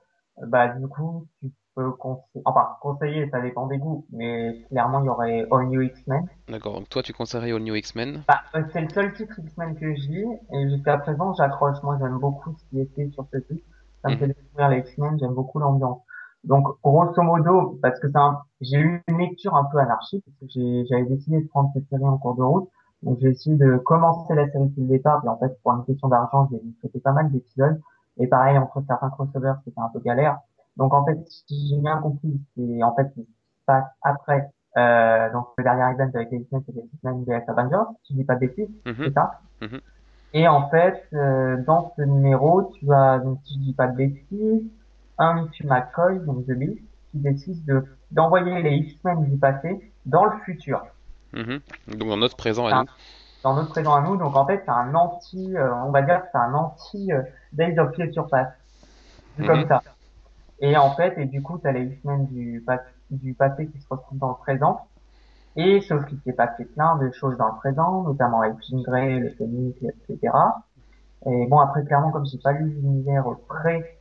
Bah du coup, tu peux conseiller, enfin conseiller, ça dépend des goûts, mais clairement il y aurait All New X-Men. D'accord, donc toi tu conseillerais All New X-Men? Bah, c'est le seul titre X-Men que je lis et jusqu'à présent j'accroche. Moi j'aime beaucoup ce qui est fait sur ce titre. Ça me Mhm. fait découvrir les X-Men, j'aime beaucoup l'ambiance. Donc grosso modo, parce que c'est un, j'ai eu une lecture un peu anarchique parce que j'ai, j'avais décidé de prendre cette série en cours de route. Donc j'ai essayé de commencer la série depuis le départ, et en fait pour une question d'argent, j'ai traité pas mal d'épisodes. Et pareil entre certains crossovers, c'était un peu galère. Donc en fait, si j'ai bien compris, c'est en fait ce qui se passe après. Euh, donc le dernier event avec les X-Men, c'était X-Men vs Avengers, si je dis pas de bêtises, Mhm. c'est ça. Mhm. Et en fait, euh, dans ce numéro, tu as, donc si je dis pas de bêtises, un Matthew McCoy, donc de Beast, qui décide de d'envoyer les X-Men du passé dans le futur, Mhm. Donc dans notre présent à nous. dans notre présent à nous. Donc en fait, c'est un anti, euh, on va dire que c'est un anti euh, Days of Future Past, vu Mhm. comme ça. Et en fait, et du coup, t'as les X-Men du, du passé qui se retrouvent dans le présent. Et sauf qu'il s'est passé plein de choses dans le présent, notamment avec Jean Grey, le Phoenix, etc. Et bon, après, clairement, comme j'ai pas lu l'univers pré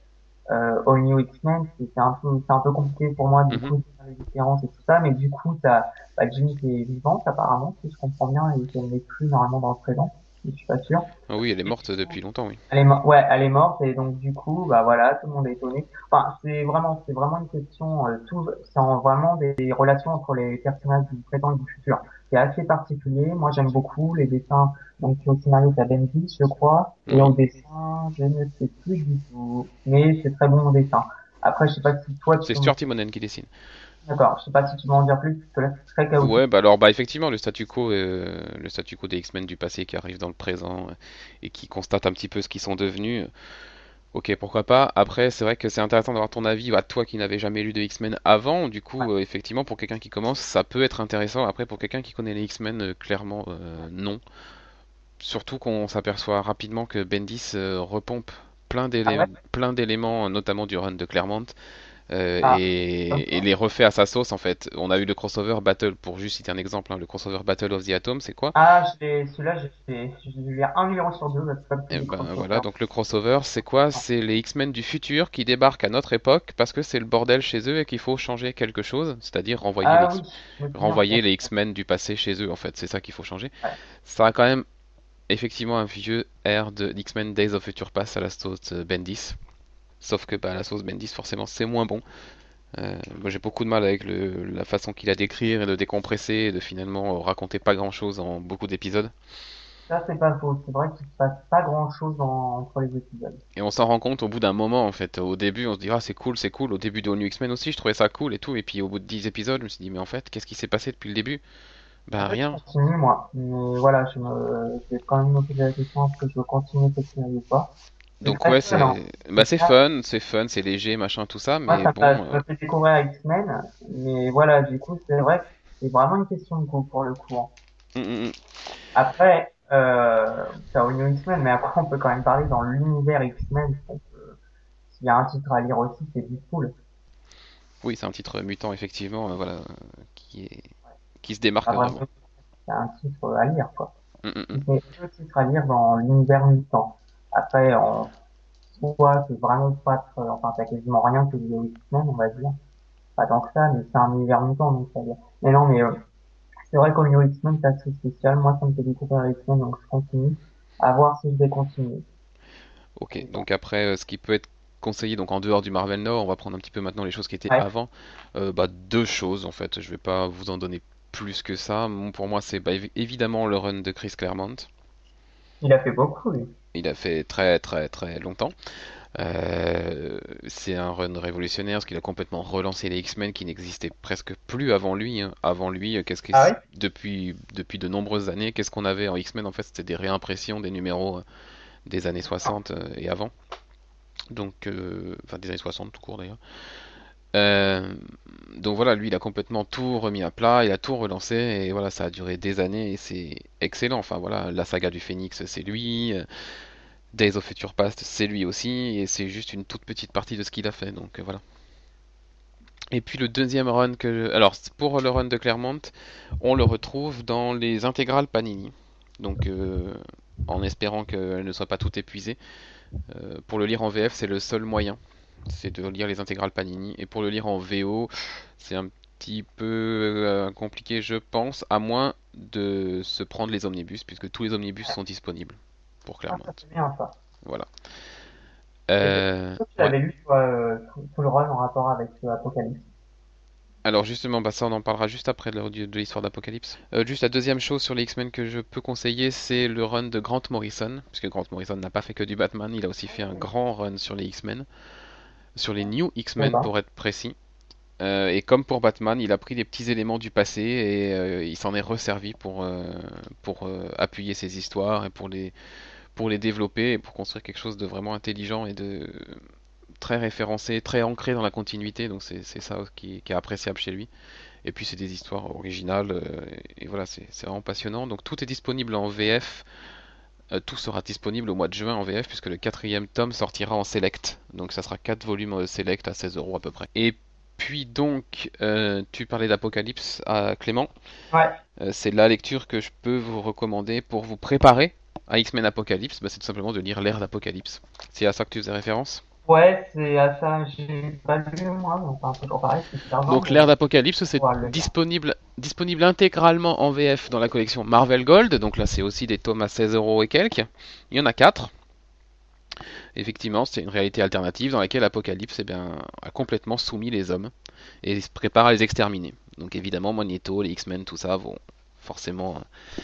euh, All New X-Men, c'est c'est un peu, c'est un peu compliqué pour moi, du Mhm. coup, de faire les différences et tout ça. Mais du coup, t'as, bah, Jean qui est vivante, apparemment, si je comprends bien, et qu'elle n'est plus normalement dans le présent. Je suis pas sûr. Ah oui, elle est morte depuis longtemps, oui. Elle est ouais, elle est morte et donc du coup, bah voilà, tout le monde est étonné. Enfin, c'est vraiment, c'est vraiment une question, euh, tout, c'est en- vraiment des, des relations entre les personnages du présent et du futur. C'est assez particulier. Moi, j'aime beaucoup les dessins. Donc, au scénario, t'as Bendis, je crois, et Mhm. au dessin, je ne sais plus du tout, mais c'est très bon au dessin. Après, je sais pas si toi, tu C'est Stuart Timonen qui dessine. D'accord, je sais pas si tu peux en dire plus, c'est très chaotique. Ouais, bah alors bah effectivement le statu quo, euh, le statu quo des X-Men du passé qui arrive dans le présent euh, et qui constate un petit peu ce qu'ils sont devenus. euh, Ok, pourquoi pas. Après, c'est vrai que c'est intéressant d'avoir ton avis, à toi qui n'avais jamais lu de X-Men avant. Du coup, euh, effectivement, pour quelqu'un qui commence, ça peut être intéressant. Après, pour quelqu'un qui connaît les X-Men, euh, clairement, non. Surtout qu'on s'aperçoit rapidement que Bendis repompe plein d'élé- Ah ouais? plein d'éléments, notamment du run de Claremont, euh, Ah, et, les refait à sa sauce en fait. On a eu le crossover Battle, pour juste citer un exemple, hein, le crossover Battle of the Atom, c'est quoi? Ah, celui-là, j'ai un numéro sur deux, tu Et dis, ben voilà, donc le crossover, c'est quoi? C'est les X-Men du futur qui débarquent à notre époque parce que c'est le bordel chez eux et qu'il faut changer quelque chose, c'est-à-dire renvoyer Ah les, oui, renvoyer les X-Men du passé chez eux en fait, c'est ça qu'il faut changer. Ouais. Ça a quand même effectivement un vieux air de X-Men Days of Future Past à la sauce euh, Bendis. Sauf que bah, la sauce Bendis, forcément, c'est moins bon. Euh, moi, j'ai beaucoup de mal avec le- la façon qu'il a d'écrire et de décompresser et de finalement euh, raconter pas grand-chose en beaucoup d'épisodes. Ça, c'est pas faux. C'est vrai qu'il se passe pas grand chose entre les épisodes. Et on s'en rend compte au bout d'un moment en fait. Au début, on se dit ah c'est cool, c'est cool. Au début de All New X-Men aussi, je trouvais ça cool et tout. Et puis au bout de 10 épisodes, je me suis dit mais en fait, qu'est-ce qui s'est passé depuis le début? Ben rien. Je continue, moi. Mais voilà, je me, je vais quand même me poser la question est-ce que je veux continuer cette série ou pas? Donc ouais, c'est bah c'est fun, c'est fun, c'est léger, machin, tout ça. Moi, Mais ça bon, ça euh, m'a fait découvrir X-Men. Mais voilà, du coup, c'est vrai c'est vraiment une question de goût pour le coup. hein. hum, hum, hum. Après, euh, t'as All New X-Men, mais après, on peut quand même parler dans l'univers X-Men. S'il y a un titre à lire aussi, c'est Deadpool. oui, c'est un titre mutant effectivement, euh, voilà, qui est qui se démarque Ah, vraiment. C'est un titre à lire, quoi. Hum. C'est deux titres à lire dans l'univers mutant. Après, en soi, c'est vraiment pas enfin, t'as quasiment rien que les X-Men, on va dire. Pas tant que ça, mais c'est un univers mutant, donc ça veut dire. Mais non, mais, euh, c'est vrai qu'au niveau X-Men, c'est assez spécial. Moi, ça me fait découvrir X-Men, donc je continue. À voir si je vais continuer. Ok, donc après, euh, ce qui peut être conseillé, donc en dehors du Marvel Now, on va prendre un petit peu maintenant les choses qui étaient Ouais. avant. Euh, bah, deux choses en fait, je vais pas vous en donner plus que ça. Bon, Pour moi, c'est bah, évi- évidemment le run de Chris Claremont. Il a fait beaucoup, lui. Il a fait très très très longtemps. Euh, c'est un run révolutionnaire parce qu'il a complètement relancé les X-Men qui n'existaient presque plus avant lui. hein. Avant lui, euh, qu'est-ce que Ah ouais? Depuis depuis de nombreuses années, qu'est-ce qu'on avait en X-Men? En fait, c'était des réimpressions des numéros euh, des années 60 euh, et avant. Donc, euh, enfin des années 60 tout court d'ailleurs. Euh, donc voilà, lui, il a complètement tout remis à plat, il a tout relancé et voilà, ça a duré des années et c'est excellent. Enfin voilà, la saga du Phénix, c'est lui. euh, Days of Future Past, c'est lui aussi, et c'est juste une toute petite partie de ce qu'il a fait, donc euh, voilà. Et puis le deuxième run que... je- Alors, pour le run de Claremont, on le retrouve dans les intégrales Panini. Donc, en espérant qu'elles ne soient pas toutes épuisées. Euh, pour le lire en VF, c'est le seul moyen. C'est de lire les intégrales Panini. Et pour le lire en VO, c'est un petit peu euh, compliqué, je pense, à moins de se prendre les omnibus, puisque tous les omnibus sont disponibles pour Ah, Claremont. c'est bien ça. Voilà. Euh, Toi, tu ouais. lu toi, euh, tout, tout le run en rapport avec euh, Apocalypse. Alors justement, bah ça on en parlera juste après de, de l'histoire d'Apocalypse. Euh, juste la deuxième chose sur les X-Men que je peux conseiller, c'est le run de Grant Morrison, puisque Grant Morrison n'a pas fait que du Batman, il a aussi fait un grand run sur les X-Men, sur les New X-Men pour être précis. Euh, et comme pour Batman, il a pris des petits éléments du passé et euh, il s'en est resservi pour, euh, pour appuyer ses histoires et pour les, pour les développer et pour construire quelque chose de vraiment intelligent et de très référencé, très ancré dans la continuité. Donc c'est c'est ça qui, qui est appréciable chez lui. Et puis c'est des histoires originales et, et voilà, c'est c'est vraiment passionnant. Donc tout est disponible en VF. Euh, tout sera disponible au mois de juin en VF puisque le quatrième tome sortira en Select. Donc ça sera 4 volumes euh, Select à 16 euros à peu près. Et puis donc, euh, tu parlais d'Apocalypse à Clément. Ouais. Euh, c'est la lecture que je peux vous recommander pour vous préparer à X-Men Apocalypse. Bah, c'est tout simplement de lire l'ère d'Apocalypse. C'est à ça que tu faisais référence? Ouais, c'est à ça, j'ai pas lu moi, donc un peu pareil, Donc l'ère d'Apocalypse, c'est disponible intégralement en VF dans la collection Marvel Gold. Donc là, c'est aussi des tomes à 16 euros et quelques. Il y en a 4. Effectivement, c'est une réalité alternative dans laquelle Apocalypse eh bien, a complètement soumis les hommes et se prépare à les exterminer. Donc évidemment, Magneto, les X-Men, tout ça vont forcément euh,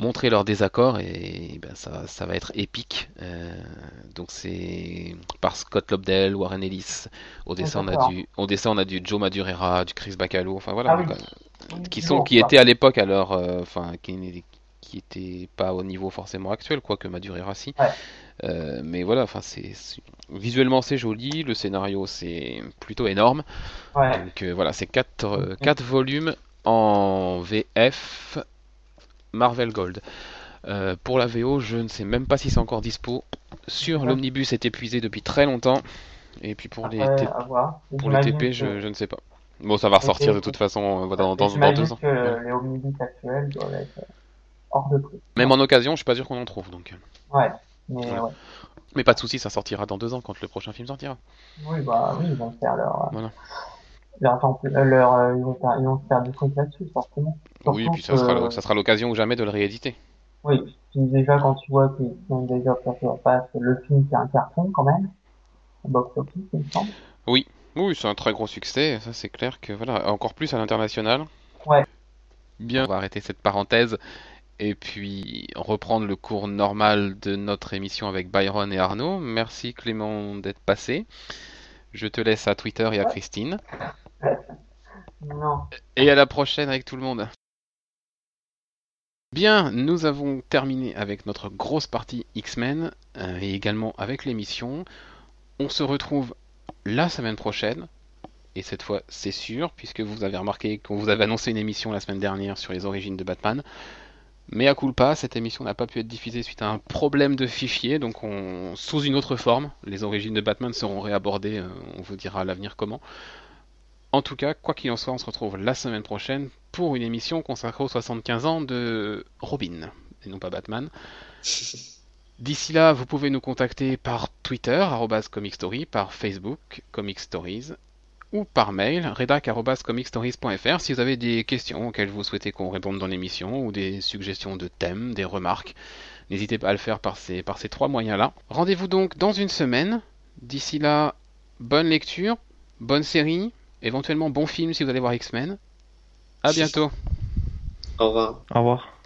montrer leur désaccord et ben, ça, ça va être épique. Euh, donc c'est par Scott Lobdell, Warren Ellis. Au dessin, on a du, au dessin, on a du Joe Madureira, du Chris Bacalo. Enfin voilà, Ah oui. qui sont, qui quoi. étaient à l'époque leur, euh, enfin, qui, qui étaient pas au niveau forcément actuel, quoique Madureira si. Ouais. Euh, mais voilà, enfin c'est visuellement c'est joli, le scénario c'est plutôt énorme. Ouais. Donc voilà, c'est 4 Mhm. quatre volumes en VF Marvel Gold. Euh, pour la VO, je ne sais même pas si c'est encore dispo. Sur Ouais. l'omnibus est épuisé depuis très longtemps. Et puis pour les, Après, pour les TP, que- je, je ne sais pas. Bon, ça va ressortir de toute façon euh, dans, deux ans. que Ouais. les omnibus actuels doivent être hors de prix. Même en occasion, je suis pas sûr qu'on en trouve. Donc. Ouais. Mais Voilà. ouais. Mais pas de souci, ça sortira dans deux ans quand le prochain film sortira. Oui, bah oui, ils vont faire leur, euh, Voilà. Leur, euh, leur, euh, ils vont faire, ils vont se faire du truc là-dessus, forcément. Oui, Surtout puis ça sera, que- le- ça sera l'occasion ou jamais de le rééditer. Oui, puis déjà quand tu vois qu'ils ont déjà passé passe, le film c'est un carton quand même, box office il me semble. Oui, c'est un très gros succès. Ça, c'est clair que voilà, encore plus à l'international. Ouais. Bien, on va arrêter cette parenthèse et puis reprendre le cours normal de notre émission avec Byron et Arnaud. Merci Clément d'être passé. Je te laisse à Twitter et à Christine. Et à la prochaine avec tout le monde. Bien, nous avons terminé avec notre grosse partie X-Men euh, et également avec l'émission. On se retrouve la semaine prochaine. Et cette fois, c'est sûr, puisque vous avez remarqué qu'on vous avait annoncé une émission la semaine dernière sur les origines de Batman. Mais à culpa, cette émission n'a pas pu être diffusée suite à un problème de fichier, donc on, sous une autre forme. Les origines de Batman seront réabordées, euh, on vous dira à l'avenir comment. En tout cas, quoi qu'il en soit, on se retrouve la semaine prochaine pour une émission consacrée aux 75 ans de Robin, et non pas Batman. D'ici là, vous pouvez nous contacter par Twitter, arrobas Comic Story, par Facebook, Comic Stories, ou par mail, redac.comicstories.fr si vous avez des questions auxquelles vous souhaitez qu'on réponde dans l'émission, ou des suggestions de thèmes, des remarques. N'hésitez pas à le faire par ces, par ces trois moyens-là. Rendez-vous donc dans une semaine. D'ici là, bonne lecture, bonne série, éventuellement bon film si vous allez voir X-Men. À bientôt. Au revoir. Au revoir.